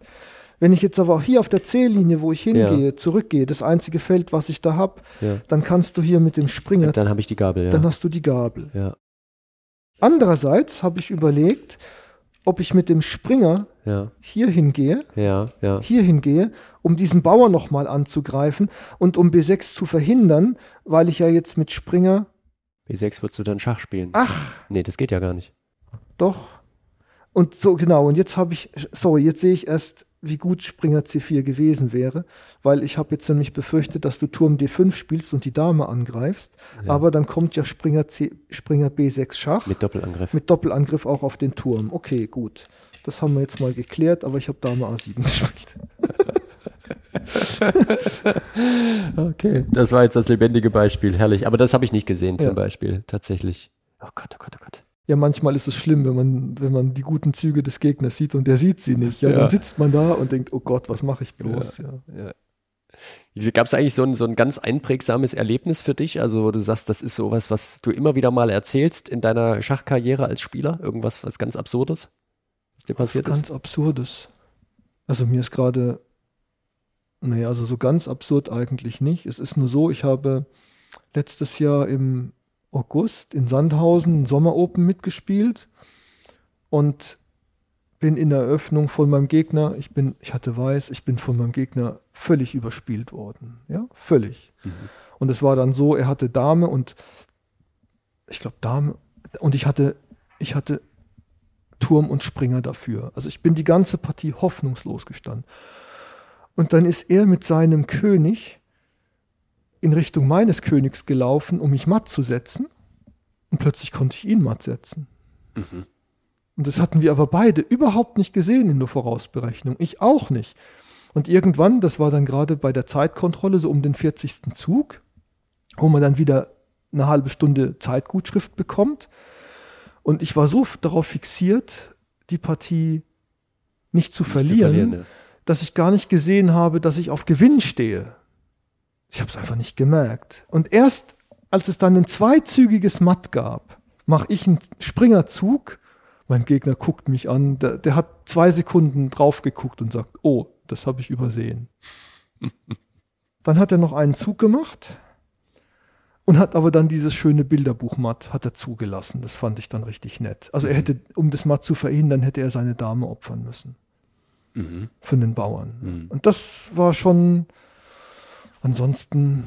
B: Wenn ich jetzt aber auch hier auf der C-Linie, wo ich hingehe, zurückgehe, das einzige Feld, was ich da habe,
A: Ja.
B: dann kannst du hier mit dem Springer,
A: Dann habe ich die Gabel, ja.
B: dann hast du die Gabel.
A: ja,
B: Andererseits habe ich überlegt, ob ich mit dem Springer
A: ja,
B: hier hingehe,
A: ja, ja.
B: hier hingehe, um diesen Bauer nochmal anzugreifen und um B6 zu verhindern, weil ich ja jetzt mit Springer,
A: B6 würdest du dann Schach spielen.
B: ach,
A: Nee, das geht ja gar nicht.
B: doch. Und so, genau, und jetzt habe ich, sorry, jetzt sehe ich erst, wie gut Springer C4 gewesen wäre, weil ich habe jetzt nämlich befürchtet, dass du Turm D5 spielst und die Dame angreifst,
A: Ja.
B: aber dann kommt ja Springer, C, Springer B6 Schach.
A: Mit Doppelangriff.
B: Mit Doppelangriff auch auf den Turm. Okay, gut. Das haben wir jetzt mal geklärt, aber ich habe Dame A7 gespielt.
A: Okay. Das war jetzt das lebendige Beispiel. Herrlich. Aber das habe ich nicht gesehen, zum
B: Ja.
A: Beispiel. Tatsächlich. Oh Gott, oh Gott, oh Gott.
B: Ja, manchmal ist es schlimm, wenn man, wenn man die guten Züge des Gegners sieht und der sieht sie nicht. Ja,
A: Ja.
B: dann sitzt man da und denkt, oh Gott, was mache ich bloß? Ja.
A: Gab es eigentlich so ein, so ein ganz einprägsames Erlebnis für dich? Also, wo du sagst, das ist sowas, was du immer wieder mal erzählst in deiner Schachkarriere als Spieler? Irgendwas, was ganz Absurdes, was dir
B: Was
A: passiert
B: ganz
A: ist?
B: Absurdes. Also mir ist gerade, naja, also so ganz absurd eigentlich nicht. Es ist nur so, ich habe letztes Jahr im August in Sandhausen Sommeropen mitgespielt und bin in der Eröffnung von meinem Gegner, ich bin, ich hatte weiß, ich bin von meinem Gegner völlig überspielt worden. Ja, völlig.
A: Mhm.
B: Und es war dann so, er hatte Dame und ich glaube Dame und ich hatte, ich hatte Turm und Springer dafür. Also ich bin die ganze Partie hoffnungslos gestanden. Und dann ist er mit seinem König in Richtung meines Königs gelaufen, um mich matt zu setzen. Und plötzlich konnte ich ihn matt setzen.
A: Mhm.
B: Und das hatten wir aber beide überhaupt nicht gesehen in der Vorausberechnung. Ich auch nicht. Und irgendwann, das war dann gerade bei der Zeitkontrolle, so um den 40. Zug, wo man dann wieder eine halbe Stunde Zeitgutschrift bekommt. Und ich war so darauf fixiert, die Partie nicht zu
A: Nicht
B: verlieren,
A: ne?
B: Dass ich gar nicht gesehen habe, dass ich auf Gewinn stehe. Ich habe es einfach nicht gemerkt. Und erst als es dann ein zweizügiges Matt gab, mache ich einen Springerzug. Mein Gegner guckt mich an. Der, der hat zwei Sekunden drauf geguckt und sagt, oh, das habe ich übersehen. dann hat er noch einen Zug gemacht und hat aber dann dieses schöne Bilderbuch Matt hat er zugelassen. Das fand ich dann richtig nett. Also er hätte, um das Matt zu verhindern, hätte er seine Dame opfern müssen
A: Mhm.
B: für den Bauern.
A: Mhm.
B: Und das war schon, ansonsten,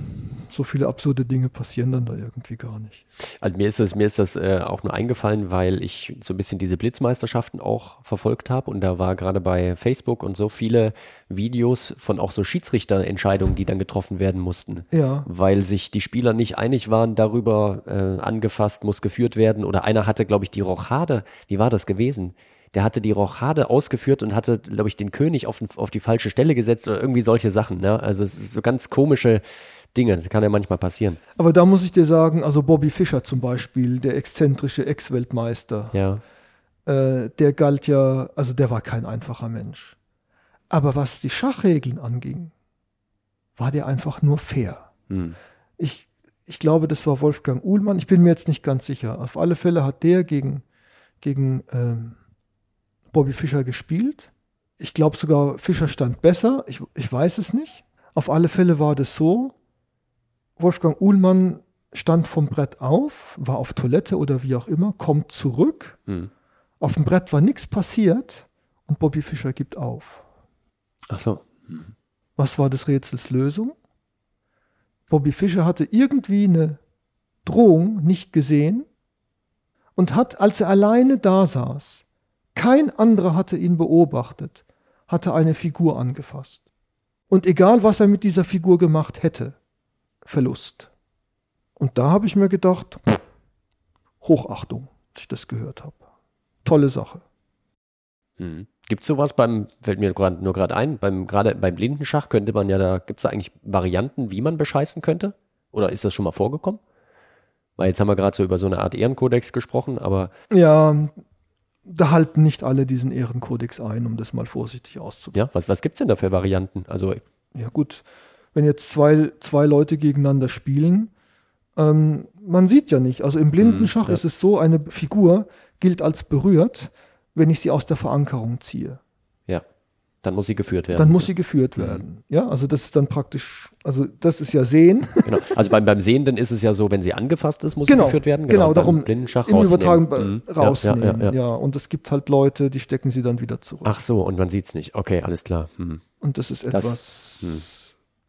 B: so viele absurde Dinge passieren dann da irgendwie gar nicht.
A: Also mir ist das, mir ist das äh, auch nur eingefallen, weil ich so ein bisschen diese Blitzmeisterschaften auch verfolgt habe und da war gerade bei Facebook und so viele Videos von auch so Schiedsrichterentscheidungen, die dann getroffen werden mussten.
B: Ja,
A: Weil sich die Spieler nicht einig waren darüber, äh, angefasst muss geführt werden. Oder einer hatte, glaube ich, die Rochade. Wie war das gewesen? Der hatte die Rochade ausgeführt und hatte, glaube ich, den König auf, auf die falsche Stelle gesetzt oder irgendwie solche Sachen. Ne? Also es ist so ganz komische Dinge. Das kann ja manchmal passieren.
B: Aber da muss ich dir sagen, also Bobby Fischer zum Beispiel, der exzentrische Ex-Weltmeister,
A: Ja.
B: äh, der galt ja, also der war kein einfacher Mensch. Aber was die Schachregeln anging, war der einfach nur fair.
A: Hm.
B: Ich, ich glaube, das war Wolfgang Uhlmann, ich bin mir jetzt nicht ganz sicher. Auf alle Fälle hat der gegen, gegen ähm, Bobby Fischer gespielt. Ich glaube sogar, Fischer stand besser, ich, ich weiß es nicht. Auf alle Fälle war das so, Wolfgang Uhlmann stand vom Brett auf, war auf Toilette oder wie auch immer, kommt zurück.
A: Hm.
B: Auf dem Brett war nichts passiert und Bobby Fischer gibt auf.
A: Ach so.
B: Was war des Rätsels Lösung? Bobby Fischer hatte irgendwie eine Drohung nicht gesehen und hat, als er alleine da saß, kein anderer hatte ihn beobachtet, hatte eine Figur angefasst. Und egal, was er mit dieser Figur gemacht hätte, Verlust. Und da habe ich mir gedacht, Hochachtung, als ich das gehört habe. Tolle Sache.
A: Hm. Gibt es sowas beim, fällt mir grad, nur gerade ein, beim, gerade beim Blindenschach könnte man ja da, gibt es da eigentlich Varianten, wie man bescheißen könnte? Oder ist das schon mal vorgekommen? Weil jetzt haben wir gerade so über so eine Art Ehrenkodex gesprochen, aber
B: Ja, da halten nicht alle diesen Ehrenkodex ein, um das mal vorsichtig auszudrücken.
A: ja, was, was gibt es denn da für Varianten? Also,
B: Ja gut, wenn jetzt zwei, zwei Leute gegeneinander spielen, ähm, man sieht ja nicht. Also im Blindenschach
A: Hm, ja.
B: ist es so, eine Figur gilt als berührt, wenn ich sie aus der Verankerung ziehe.
A: Dann muss sie geführt werden.
B: Dann muss sie geführt werden. Ja, also das ist dann praktisch, also das ist ja Sehen.
A: Genau. Also beim, beim Sehenden ist es ja so, wenn sie angefasst ist, muss
B: Genau,
A: sie geführt werden.
B: genau,
A: beim
B: darum
A: Blindenschach
B: Im
A: rausnehmen.
B: Übertragen
A: Mhm. Ja,
B: rausnehmen.
A: Ja,
B: Ja,
A: ja, ja.
B: und es gibt halt Leute, die stecken sie dann wieder zurück.
A: Ach so, und man sieht es nicht. Okay, alles klar. Hm.
B: Und das ist
A: Das-
B: etwas,
A: hm.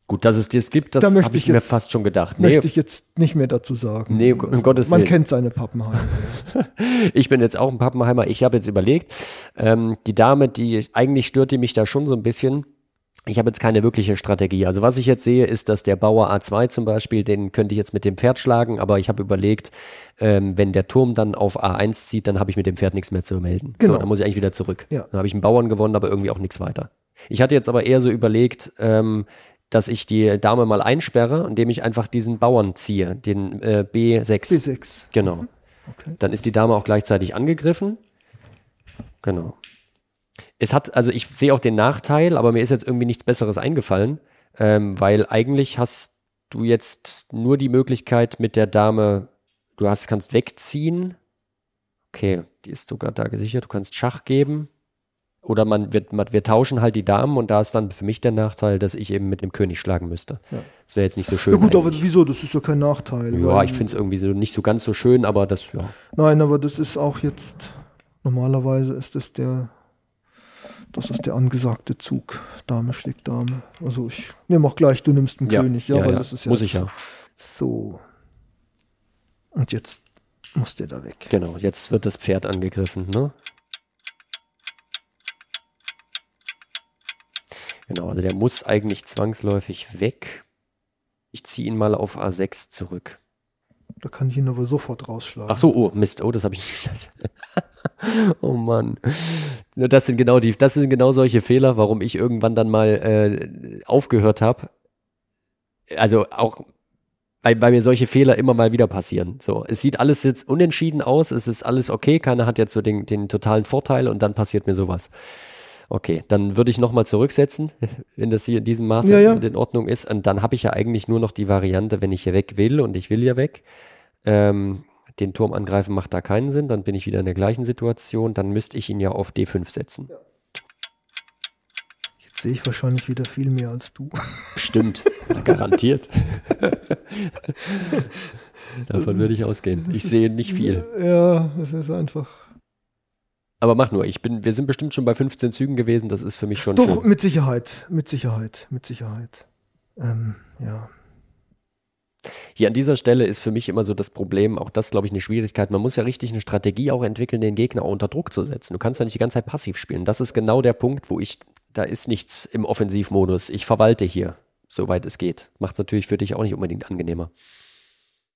A: Gut, dass es das gibt, das
B: Da möchte
A: habe ich
B: ich
A: mir
B: jetzt-
A: fast schon gedacht. Nee,
B: möchte ich jetzt nicht mehr dazu sagen.
A: Nee, um Gottes
B: Man
A: Willen.
B: kennt seine Pappenheime.
A: ich bin jetzt auch ein Pappenheimer. Ich habe jetzt überlegt, ähm, die Dame, die eigentlich stört die mich da schon so ein bisschen. Ich habe jetzt keine wirkliche Strategie. Also was ich jetzt sehe, ist, dass der Bauer A2 zum Beispiel, den könnte ich jetzt mit dem Pferd schlagen, aber ich habe überlegt, ähm, wenn der Turm dann auf A1 zieht, dann habe ich mit dem Pferd nichts mehr zu melden. So,
B: Genau.
A: dann muss ich eigentlich wieder zurück.
B: Ja.
A: Dann habe ich einen Bauern gewonnen, aber irgendwie auch nichts weiter. Ich hatte jetzt aber eher so überlegt, ähm, dass ich die Dame mal einsperre, indem ich einfach diesen Bauern ziehe, den äh, B6.
B: B6.
A: Genau.
B: Okay.
A: Dann ist die Dame auch gleichzeitig angegriffen. Genau. Es hat, also ich sehe auch den Nachteil, aber mir ist jetzt irgendwie nichts Besseres eingefallen, ähm, weil eigentlich hast du jetzt nur die Möglichkeit mit der Dame, du hast, kannst wegziehen. Okay, die ist sogar da gesichert. Du kannst Schach geben. Oder man wird, man, wir tauschen halt die Damen und da ist dann für mich der Nachteil, dass ich eben mit dem König schlagen müsste.
B: Ja.
A: Das wäre jetzt nicht so schön.
B: Ja gut, aber
A: eigentlich.
B: wieso? Das ist ja kein Nachteil.
A: ja, ich finde es irgendwie so nicht so ganz so schön, aber das, ja.
B: Nein, aber das ist auch jetzt, normalerweise ist das der, das ist der angesagte Zug. Dame schlägt Dame. Also ich nehme auch gleich, du nimmst einen
A: Ja,
B: König, ja,
A: ja,
B: weil
A: ja.
B: das ist ja
A: Muss ich ja.
B: So. Und jetzt muss der da weg.
A: Genau, jetzt wird das Pferd angegriffen, ne? Genau, also der muss eigentlich zwangsläufig weg. Ich ziehe ihn mal auf A6 zurück.
B: Da kann ich ihn aber sofort rausschlagen.
A: Ach so, oh, Mist, oh, das habe ich nicht. oh Mann. Das sind genau die, das sind genau solche Fehler, warum ich irgendwann dann mal äh, aufgehört habe. Also auch weil bei mir solche Fehler immer mal wieder passieren. So, es sieht alles jetzt unentschieden aus, es ist alles okay, keiner hat jetzt so den, den totalen Vorteil und dann passiert mir sowas. Okay, dann würde ich nochmal zurücksetzen, wenn das hier in diesem Maße
B: Ja, ja.
A: in Ordnung ist. Und dann habe ich ja eigentlich nur noch die Variante, wenn ich hier weg will und ich will ja weg. Ähm, den Turm angreifen macht da keinen Sinn, dann bin ich wieder in der gleichen Situation, dann müsste ich ihn ja auf D5 setzen.
B: Jetzt sehe ich wahrscheinlich wieder viel mehr als du.
A: Stimmt, garantiert. Davon würde ich ausgehen. Ich sehe nicht viel.
B: Ja, das ist einfach.
A: Aber mach nur, ich bin, wir sind bestimmt schon bei 15 Zügen gewesen, das ist für mich schon
B: Doch,
A: schön.
B: mit Sicherheit, mit Sicherheit, mit Sicherheit. Ähm, ja.
A: Hier an dieser Stelle ist für mich immer so das Problem, auch das glaube ich eine Schwierigkeit. Man muss ja richtig eine Strategie auch entwickeln, den Gegner auch unter Druck zu setzen. Du kannst ja nicht die ganze Zeit passiv spielen. Das ist genau der Punkt, wo ich, da ist nichts im Offensivmodus. Ich verwalte hier, soweit es geht. Macht es natürlich für dich auch nicht unbedingt angenehmer.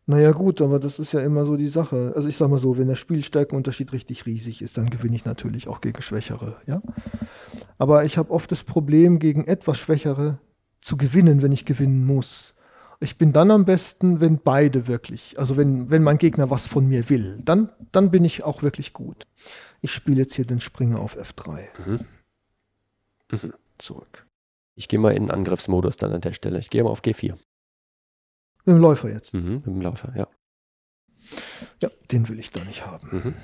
B: Naja, gut, aber das ist ja immer so die Sache. Also ich sag mal so, wenn der Spielstärkenunterschied richtig riesig ist, dann gewinne ich natürlich auch gegen Schwächere, ja. Aber ich habe oft das Problem, gegen etwas Schwächere zu gewinnen, wenn ich gewinnen muss. Ich bin dann am besten, wenn beide wirklich, also wenn, wenn mein Gegner was von mir will, dann, dann bin ich auch wirklich gut. Ich spiele jetzt hier den Springer auf F3.
A: Mhm. Mhm.
B: Zurück.
A: Ich gehe mal in den Angriffsmodus dann an der Stelle. Ich gehe mal auf G4.
B: Mit dem Läufer jetzt.
A: Mhm. Mit dem Läufer, ja.
B: Ja, den will ich da nicht haben.
A: Mhm.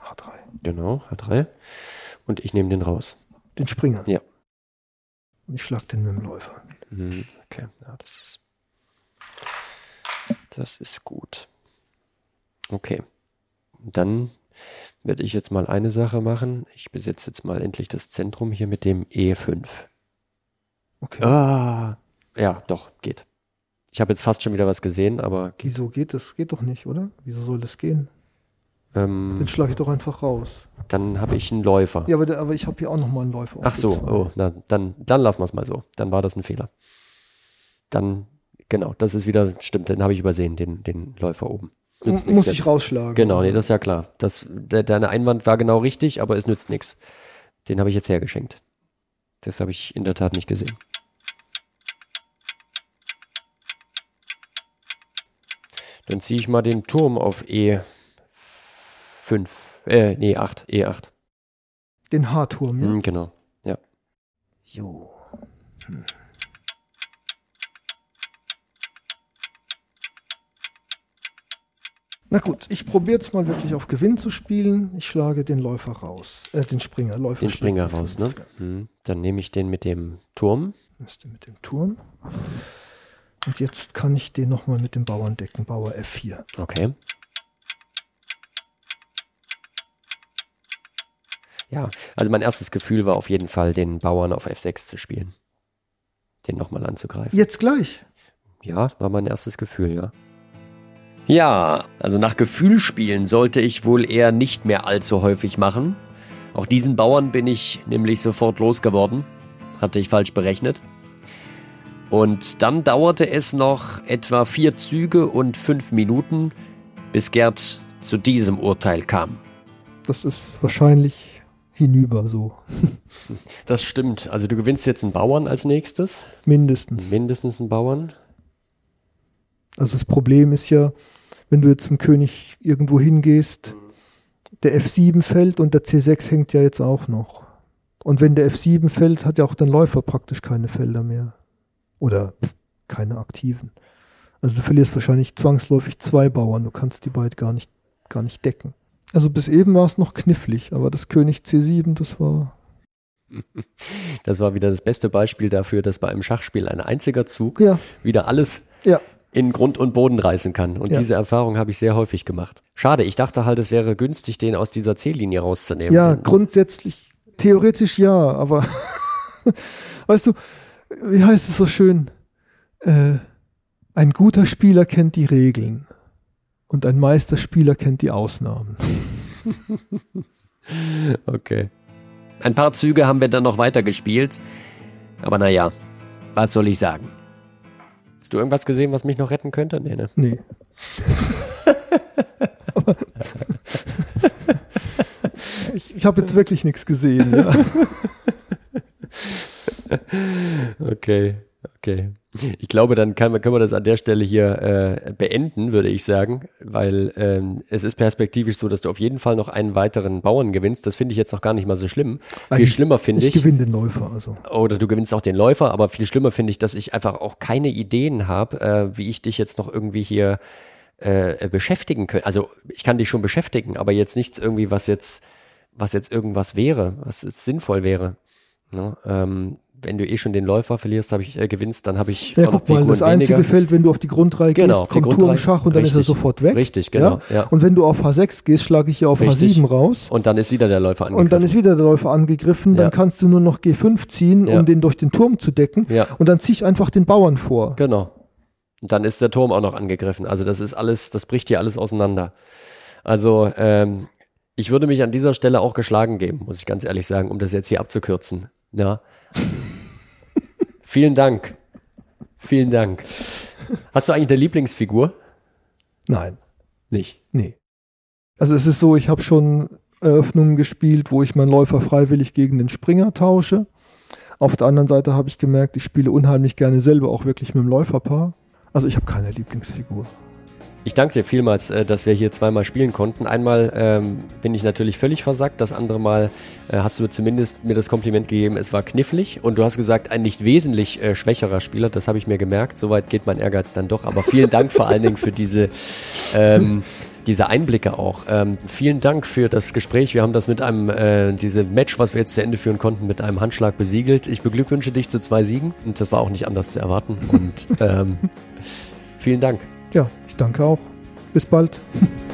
B: H3.
A: Genau, H3. Und ich nehme den raus.
B: Den Springer.
A: Ja.
B: Und ich schlag den mit dem Läufer.
A: Mhm. Okay, ja, das ist. Das ist gut. Okay. Dann werde ich jetzt mal eine Sache machen. Ich besetze jetzt mal endlich das Zentrum hier mit dem E5.
B: Okay.
A: Ah, ja, doch, geht. Ich habe jetzt fast schon wieder was gesehen, aber geht.
B: Wieso geht das? Geht doch nicht, oder? Wieso soll das gehen?
A: Ähm,
B: Den schlage ich doch einfach raus.
A: dann habe ich einen Läufer.
B: Ja, aber, der, aber ich habe hier auch nochmal einen Läufer.
A: Ach so,
B: D2.
A: oh, na, dann, dann lassen wir es mal so. Dann war das ein Fehler. Dann, genau, das ist wieder, stimmt, den habe ich übersehen, den, den Läufer oben. Nützt
B: Muss ich
A: jetzt.
B: rausschlagen.
A: Genau, nee, das ist ja klar. Das, de, deine Einwand war genau richtig, aber es nützt nichts. Den habe ich jetzt hergeschenkt. Das habe ich in der Tat nicht gesehen. Dann ziehe ich mal den Turm auf E5. Äh, nee, 8. E8.
B: Den H-Turm, ja.
A: Hm, genau.
B: Jo. Hm. Na gut, ich probiere jetzt mal wirklich auf Gewinn zu spielen. Ich schlage den Läufer raus. Äh, den Springer. Läufer
A: Den Springer raus, ne?
B: ja.
A: Hm. Dann nehme ich den mit dem Turm.
B: Müsste mit dem Turm. Und jetzt kann ich den nochmal mit dem Bauern decken. Bauer F4.
A: Okay. Ja, also mein erstes Gefühl war auf jeden Fall, den Bauern auf F6 zu spielen. Den nochmal anzugreifen.
B: Jetzt gleich.
A: Ja, war mein erstes Gefühl, ja. Ja, also nach Gefühl spielen sollte ich wohl eher nicht mehr allzu häufig machen. Auch diesen Bauern bin ich nämlich sofort losgeworden. Hatte ich falsch berechnet. Und dann dauerte es noch etwa vier Züge und fünf Minuten, bis Gerd zu diesem Urteil kam.
B: Das ist wahrscheinlich hinüber so.
A: Das stimmt. Also du gewinnst jetzt einen Bauern als nächstes.
B: Mindestens.
A: Mindestens einen Bauern.
B: Also das Problem ist ja, wenn du jetzt zum König irgendwo hingehst, der F7 fällt und der C6 hängt ja jetzt auch noch. Und wenn der F7 fällt, hat ja auch dein Läufer praktisch keine Felder mehr. Oder keine aktiven. Also du verlierst wahrscheinlich zwangsläufig zwei Bauern. Du kannst die beide gar nicht, gar nicht decken. Also bis eben war es noch knifflig, aber das König C7, das war.
A: Das war wieder das beste Beispiel dafür, dass bei einem Schachspiel ein einziger Zug
B: Ja,
A: wieder alles
B: ja.
A: in Grund und Boden reißen kann. Und
B: Ja.
A: diese Erfahrung habe ich sehr häufig gemacht. Schade, ich dachte halt, es wäre günstig, den aus dieser C-Linie rauszunehmen.
B: Ja, grundsätzlich, theoretisch ja, aber weißt du, wie heißt es so schön? Äh, ein guter Spieler kennt die Regeln und ein Meisterspieler kennt die Ausnahmen.
A: Okay. Ein paar Züge haben wir dann noch weiter gespielt. Aber naja, was soll ich sagen? Hast du irgendwas gesehen, was mich noch retten könnte? Nee, ne?
B: Nee. ich ich habe jetzt wirklich nichts gesehen. Ja.
A: Okay, okay. Ich glaube, dann kann, können wir das an der Stelle hier äh, beenden, würde ich sagen, weil ähm, es ist perspektivisch so, dass du auf jeden Fall noch einen weiteren Bauern gewinnst. Das finde ich jetzt noch gar nicht mal so schlimm. viel
B: Eigentlich-
A: schlimmer finde
B: Ich
A: ich,
B: gewinne den Läufer. Also.
A: oder du gewinnst auch den Läufer, aber viel schlimmer finde ich, dass ich einfach auch keine Ideen habe, äh, wie ich dich jetzt noch irgendwie hier äh, beschäftigen könnte. Also ich kann dich schon beschäftigen, aber jetzt nichts irgendwie, was jetzt, was jetzt irgendwas wäre, was jetzt sinnvoll wäre. Ne? Ähm, wenn du eh schon den Läufer verlierst, habe ich äh, gewinnst, dann habe ich
B: Ja, guck mal,
A: Figuren
B: das einzige
A: weniger.
B: Feld, wenn du auf die Grundreihe
A: Genau,
B: gehst, kommt Turm. Schach und dann ist er
A: Richtig.
B: sofort weg.
A: Richtig, genau, ja.
B: Und wenn du auf H6 gehst, schlage ich hier auf
A: Richtig.
B: H7 raus.
A: Und dann ist wieder der Läufer angegriffen.
B: Und dann ist wieder der Läufer angegriffen. Dann
A: Ja.
B: kannst du nur noch G5 ziehen,
A: Ja.
B: um den durch den Turm zu decken.
A: Ja.
B: Und dann ziehe ich einfach den Bauern vor.
A: Genau. Und dann ist der Turm auch noch angegriffen. Also das ist alles, das bricht hier alles auseinander. Also ähm, ich würde mich an dieser Stelle auch geschlagen geben, muss ich ganz ehrlich sagen, um das jetzt hier abzukürzen. Ja. Vielen Dank. Vielen Dank. Hast du eigentlich eine Lieblingsfigur?
B: Nein,
A: Nicht.
B: nee. Also es ist so, ich habe schon Eröffnungen gespielt, wo ich meinen Läufer freiwillig gegen den Springer tausche. Auf der anderen Seite habe ich gemerkt, ich spiele unheimlich gerne selber auch wirklich mit dem Läuferpaar. Also ich habe keine Lieblingsfigur.
A: Ich danke dir vielmals, äh, dass wir hier zweimal spielen konnten. Einmal ähm, bin ich natürlich völlig versackt, das andere Mal äh, hast du zumindest mir das Kompliment gegeben, es war knifflig und du hast gesagt, ein nicht wesentlich äh, schwächerer Spieler, das habe ich mir gemerkt, soweit geht mein Ehrgeiz dann doch. Aber vielen Dank vor allen Dingen für diese, ähm, diese Einblicke auch. Ähm, vielen Dank für das Gespräch. Wir haben das mit einem, äh, diese Match, was wir jetzt zu Ende führen konnten, mit einem Handschlag besiegelt. Ich beglückwünsche dich zu zwei Siegen und das war auch nicht anders zu erwarten. Und ähm, vielen Dank.
B: Ja, ich danke auch. Bis bald.